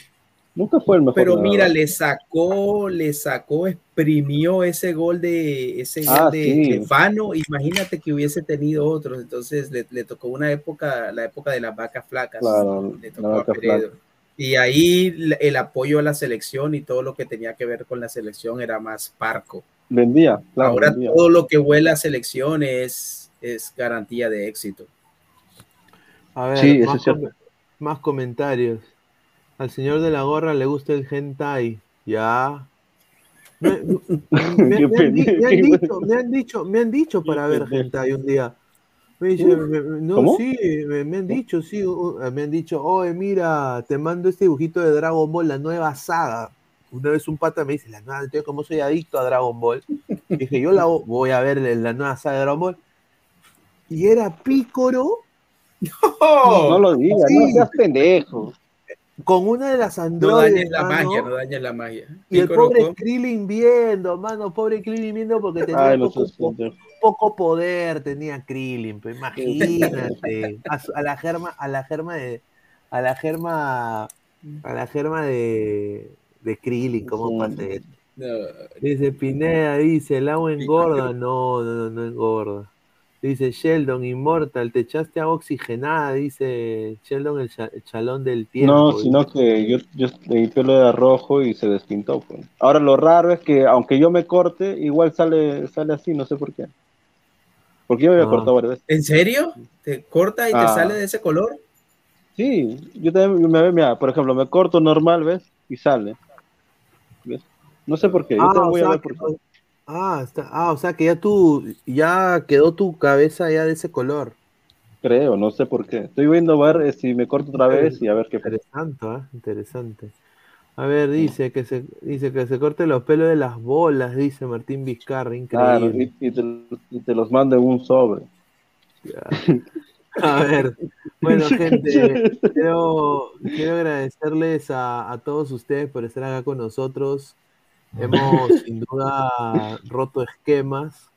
nunca fue el mejor. Pero narrador. mira, le sacó, le sacó, exprimió ese gol de ese gol Ah, de sí. Imagínate que hubiese tenido otros. Entonces le, le tocó una época, la época de las vacas flacas. Claro, le la tocó a vaca Peredo. flaca. Y ahí el apoyo a la selección y todo lo que tenía que ver con la selección era más parco. Vendía, claro, Ahora vendía. todo lo que huele a selección es, es garantía de éxito. A ver, Sí, más, com- más comentarios. Al señor de la gorra le gusta el hentai. Ya. Me, me- me- Qué me han, di- pendejo. me han dicho, me han dicho, me han dicho para ver hentai un día. No, ¿cómo? sí, me, me han dicho, sí, me han dicho, oye, mira, te mando este dibujito de Dragon Ball, la nueva saga. Una vez un pata me dice, la nueva, entonces como soy adicto a Dragon Ball, dije, yo la vo- voy a ver la nueva saga de Dragon Ball. Y era Pícoro No lo digas, no Sí. seas pendejo. con una de las No androides, dañes la mano, magia, no dañes la magia. y el pobre con- Krillin viendo, mano, pobre Krillin viendo porque tenía Ay, no poco. Poco poder, tenía Krillin, pues imagínate, a, su- a la germa, a la germa de, a la germa, a la germa de, de Krillin, ¿cómo pasa esto? Dice Pineda, dice, el agua engorda. No, no, no, no engorda. Dice Sheldon, Immortal, te echaste agua oxigenada, dice Sheldon, el, cha- el chalón del tiempo. No, sino que yo, yo leí pelo de rojo y se despintó. Pues. Ahora lo raro es que aunque yo me corte, igual sale, sale así, no sé por qué. Porque yo me había Ah. cortado varias veces. ¿En serio? ¿Te corta y te Ah. sale de ese color? Sí, yo también me mira, por ejemplo, me corto normal, ¿ves? Y sale. ¿Ves? No sé por qué. Yo Ah, también o voy a sea ver por que- ah, está- ah, o sea que ya tú, ya quedó tu cabeza ya de ese color. Creo, no sé por qué. Estoy viendo a ver eh, si me corto otra vez y a ver qué pasa. Interesante, ¿ah? Interesante. A ver, dice que se dice que se corte los pelos de las bolas, dice Martín Vizcarra, Claro, increíble. y, y te, y te los mando en un sobre. A ver, bueno, gente, quiero, quiero agradecerles a, a todos ustedes por estar acá con nosotros. Hemos sin duda roto esquemas.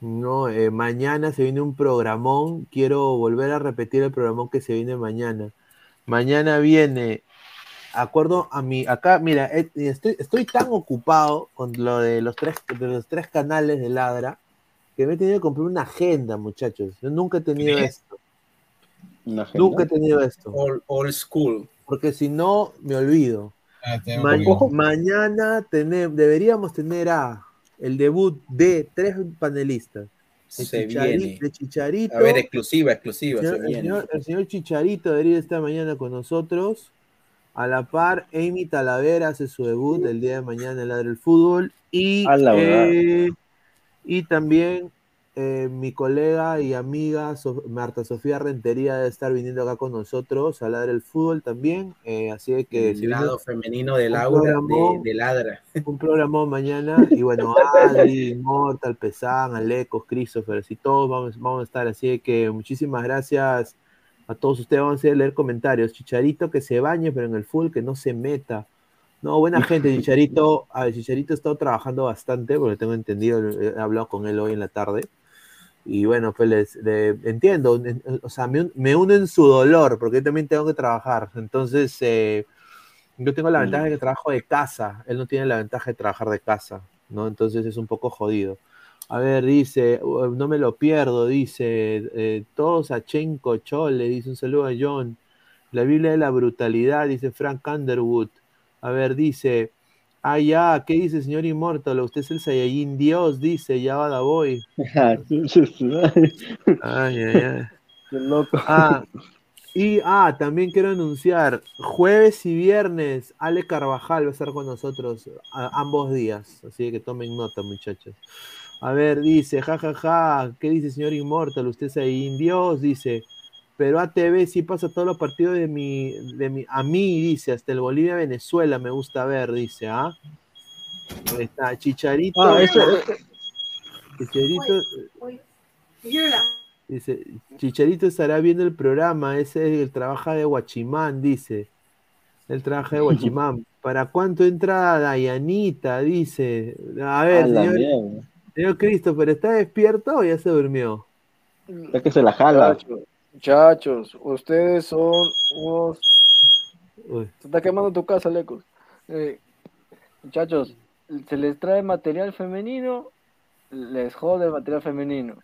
¿no? Eh, mañana se viene un programón. Quiero volver a repetir el programón que se viene mañana. Mañana viene, acuerdo a mi, acá, mira, eh, estoy, estoy tan ocupado con lo de los tres, de los tres canales de Ladra que me he tenido que comprar una agenda, muchachos. Yo nunca he tenido ¿Qué? esto. Nunca he tenido esto. Old, old school. Porque si no, me olvido. Ah, Ma- mañana tener, deberíamos tener a el debut de tres panelistas. El Se Chichari- viene. de Chicharito. A ver, exclusiva, exclusiva, El se señor, el, viene. señor, el señor Chicharito debería estar mañana con nosotros. A la par, Amy Talavera hace su debut el día de mañana en Ladre el Fútbol. Y, A la eh, y también eh, mi colega y amiga So- Marta Sofía Rentería debe estar viniendo acá con nosotros a Ladre el Fútbol también. eh, así de que El si lado femenino del aura de, ladra. un programa mañana y bueno, Adri, Mortal, Pesán, Alecos, Christopher, así todos vamos, vamos a estar, así de que muchísimas gracias a todos ustedes, vamos a leer comentarios, Chicharito que se bañe pero en el full que no se meta, no, buena gente, Chicharito, a ver, Chicharito ha estado trabajando bastante, porque tengo entendido, he hablado con él hoy en la tarde, y bueno, pues les, le- entiendo, en- o sea, me, me uno en su dolor, porque yo también tengo que trabajar, entonces... eh, yo tengo la ventaja de que trabajo de casa, él no tiene la ventaja de trabajar de casa, ¿no? Entonces es un poco jodido. A ver, dice, "Uh, no me lo pierdo, dice, eh, todos a Chenko Chole, dice un saludo a John. La Biblia de la brutalidad, dice Frank Underwood. A ver, dice, ah, ya, ¿qué dice señor Immortal? Usted es el Saiyajin Dios, dice, ya va da voy. Ay, ay, ay. Qué loco. Ah, y ah, también quiero anunciar, jueves y viernes, Ale Carvajal va a estar con nosotros a- ambos días, así que tomen nota, muchachos. A ver, dice, jajaja, ¿qué dice señor Inmortal? Usted es ahí Dios, dice, pero ATV sí pasa todos los partidos de mi, de mi, a mí, dice, hasta el Bolivia-Venezuela me gusta ver, dice, ¿ah? Ahí está, Chicharito. Ah, eso, Chicharito, Dice, Chicharito estará viendo el programa, ese es el trabaja de Guachimán, dice. Él trabaja de Guachimán. ¿Para cuánto entra Dayanita? Dice. A ver, A la señor, mierda. Señor Christopher, ¿está despierto o ya se durmió? Es que se la jala. Muchachos, muchachos, ustedes son unos. Uy. Se está quemando tu casa, Lecos. Eh, muchachos, se les trae material femenino, les jode el material femenino.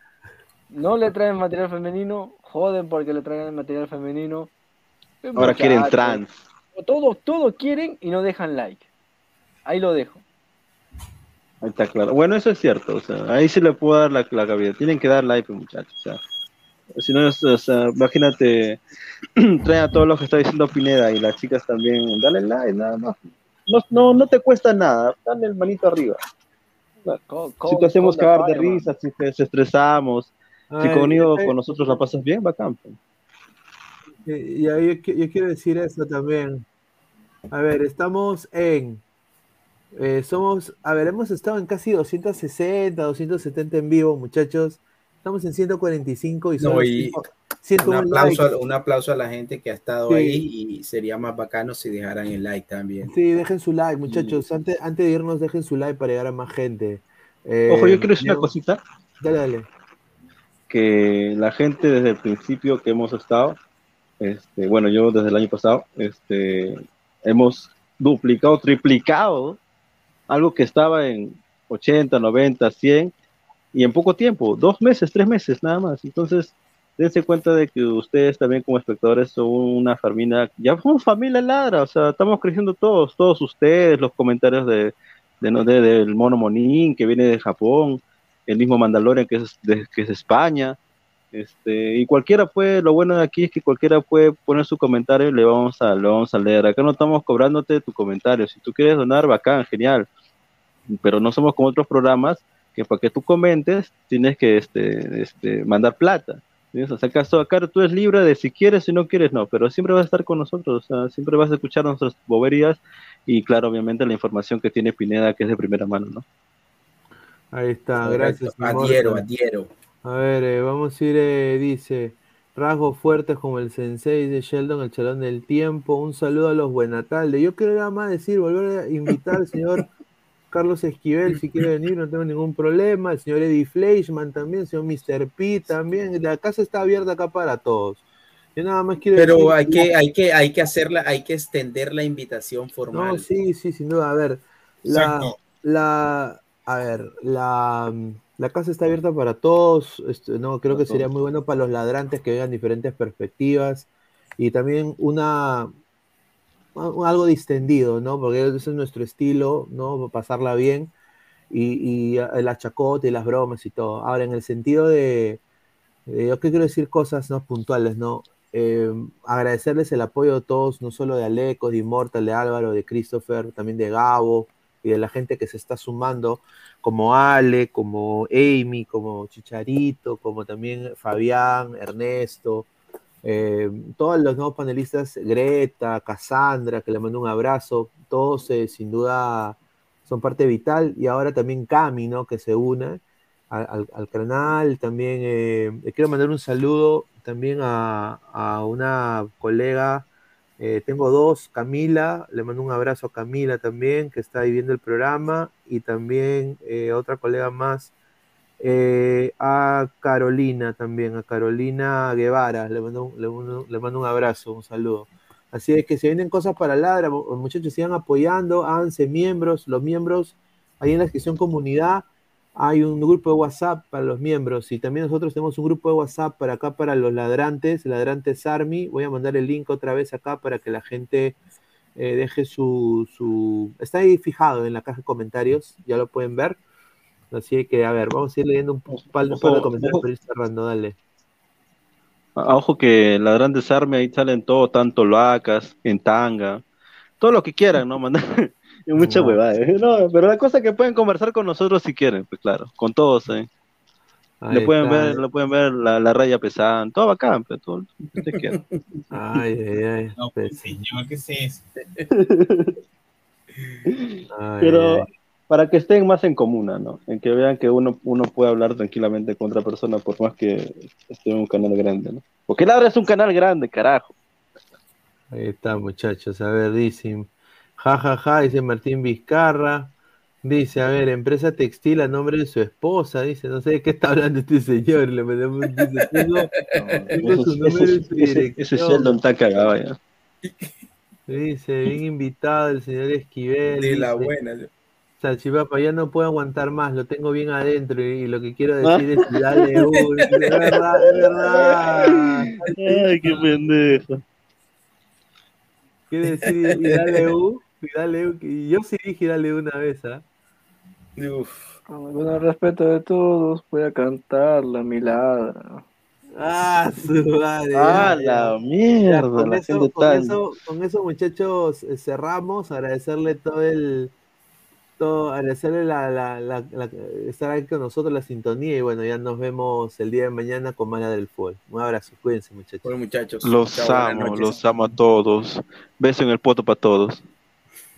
No le traen material femenino, joden porque le traen el material femenino. Ahora quieren trans. Todos, todos quieren y no dejan like. Ahí lo dejo. Ahí está claro. Bueno, eso es cierto. O sea, ahí se le puede dar la, la cabida. Tienen que dar like, muchachos. O sea, si no, o sea, imagínate, traen a todos los que está diciendo Pineda y las chicas también. Dale like, nada más. No, no, no te cuesta nada. Dale el manito arriba. si te hacemos cagar de risa, si te estresamos, si conmigo, eh, con nosotros la pasas bien, bacán. pues. Y, y ahí yo, yo quiero decir eso también. A ver, estamos en. Eh, somos. A ver, hemos estado en casi 260, 270 en vivo, muchachos. Estamos en 145 y No, solo y 100 101 un, aplauso, likes. un aplauso a la gente que ha estado Sí. ahí y sería más bacano si dejaran el like también. Sí, dejen su like, muchachos. Antes, antes de irnos, dejen su like para llegar a más gente. Eh, Ojo, yo quiero decir una cosita. Dale, dale. que la gente desde el principio que hemos estado Este, bueno, yo desde el año pasado este, hemos duplicado, triplicado algo que estaba en 80, 90, 100 y en poco tiempo, dos meses, tres meses nada más. Entonces, dense cuenta de que ustedes también como espectadores son una familia, ya somos familia ladra, o sea, estamos creciendo todos, todos ustedes, los comentarios de, de, de- del mono Monín que viene de Japón, el mismo Mandalorian que es de, que es España, este, y cualquiera puede, lo bueno de aquí es que cualquiera puede poner su comentario y le vamos a, le vamos a leer. Acá no estamos cobrándote tu comentario. Si tú quieres donar, bacán, genial. Pero no somos como otros programas que para que tú comentes tienes que este, este, mandar plata. ¿Entiendes? O sea, acaso acá tú eres libre de si quieres, si no quieres, no, pero siempre vas a estar con nosotros, o sea, siempre vas a escuchar nuestras boberías y claro, obviamente la información que tiene Pineda, que es de primera mano, ¿no? Ahí está, gracias. adhiero, adhiero. A ver, eh, vamos a ir, eh, dice, rasgos fuertes como el sensei de Sheldon, el chalón del tiempo. Un saludo a los Buenatalde. Yo quiero nada más decir, volver a invitar al señor Carlos Esquivel, si quiere venir, no tengo ningún problema. El señor Eddie Fleischman también, el señor Mr. P también. La casa está abierta acá para todos. Yo nada más quiero Pero decir- hay que, hay que, hay que hacerla, hay que extender la invitación formal. No, sí, sí, sin duda. A ver, la, Exacto. la, a ver, la, la casa está abierta para todos. este, no, creo Para que sería muy bueno para los ladrantes que vean diferentes perspectivas y también una un- algo distendido, ¿no? Porque ese es nuestro estilo, ¿no? Pasarla bien y, y el achacote y las bromas y todo. Ahora, en el sentido de, de- yo que quiero decir cosas ¿no? puntuales, ¿no? Eh, agradecerles el apoyo de todos, no solo de Alecos, de Immortal, de Álvaro, de Christopher, también de Gabo y de la gente que se está sumando, como Ale, como Amy, como Chicharito, como también Fabián, Ernesto, eh, todos los nuevos panelistas, Greta, Cassandra, que le mando un abrazo, todos eh, sin duda son parte vital, y ahora también Cami, ¿no? Que se une al, al- al canal, también eh, le quiero mandar un saludo también a una colega, eh, tengo dos, Camila, le mando un abrazo a Camila también, que está ahí viendo el programa, y también eh, otra colega más, eh, a Carolina también, a Carolina Guevara, le mando, le, mando, le mando un abrazo, un saludo. Así es que se vienen cosas para Ladra, mu- muchachos, sigan apoyando, háganse miembros, los miembros, ahí en la descripción comunidad hay un grupo de WhatsApp para los miembros y también nosotros tenemos un grupo de WhatsApp para acá para los ladrantes, ladrantes Army, voy a mandar el link otra vez acá para que la gente eh, deje su, su... Está ahí fijado en la caja de comentarios, ya lo pueden ver. Así que, a ver, vamos a ir leyendo un, par, un par de comentarios ojo. para ir cerrando, dale. Ah, Ojo que las grandes armas ahí salen todo, tanto lacas, en tanga, todo lo que quieran, ¿no? Mandar mucha Ah. huevada. ¿eh? No, pero la cosa es que pueden conversar con nosotros si quieren, pues claro, con todos, ¿eh? Ahí Le pueden está. ver, le pueden ver la, la raya pesada, todo bacán, pero todo lo que ustedes quieran. Ay, ay, ay. No, pues, pues, señor, ¿qué es eso? ay, Pero ay. para que estén más en comuna, ¿no? En que vean que uno, uno puede hablar tranquilamente con otra persona por más que esté en un canal grande, ¿no? Porque Ladra es un canal grande, carajo. Ahí está, muchachos. A ver, dicen. Ja, ja, ja, dice Martín Vizcarra. Dice, a ver, empresa textil a nombre de su esposa. Dice, no sé de qué está hablando este señor. Le tengo Ese. Sheldon está cagado ya. Dice, bien invitado el señor Esquivel. De la dice, buena. Salchipapa, ya no puedo aguantar más, lo tengo bien adentro y, y lo que quiero Ah. decir es dale uno. Es verdad, es verdad. Ay, qué pendejo. Quiere decir y dale dale yo sí dije dale una vez, ¿ah? Con el respeto de todos, voy a cantar la milagra. Ah, su madre. Ah, la mierda, Ya, con, la eso, con, eso, con eso, muchachos, eh, cerramos. Agradecerle todo el. Todo, agradecerle la, la, la, la- estar aquí con nosotros, la sintonía. Y bueno, ya nos vemos el día de mañana con Mala del Fútbol. Un abrazo, cuídense, muchachos. Bueno, muchachos. Los chao, amo, los amo a todos. Beso en el poto para todos.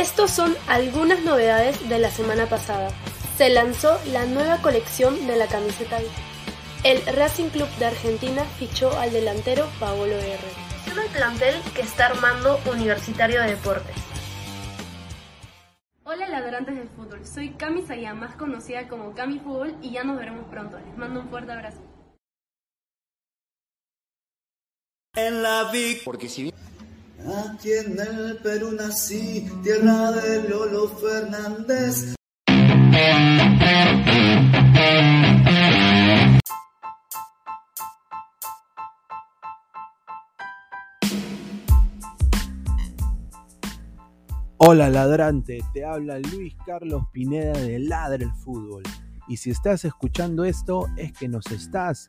Estos son algunas novedades de la semana pasada. Se lanzó la nueva colección de la camiseta. El Racing Club de Argentina fichó al delantero Paolo R. el plantel que está armando Universitario de Deportes. Hola ladrantes del fútbol, soy Cami Sayá, más conocida como Cami Fútbol y ya nos veremos pronto. Les mando un fuerte abrazo. En la Vic, porque si bien Aquí en el Perú nací, tierra de Lolo Fernández. Hola ladrante, te habla Luis Carlos Pineda de Ladre el Fútbol. Y si estás escuchando esto es que nos estás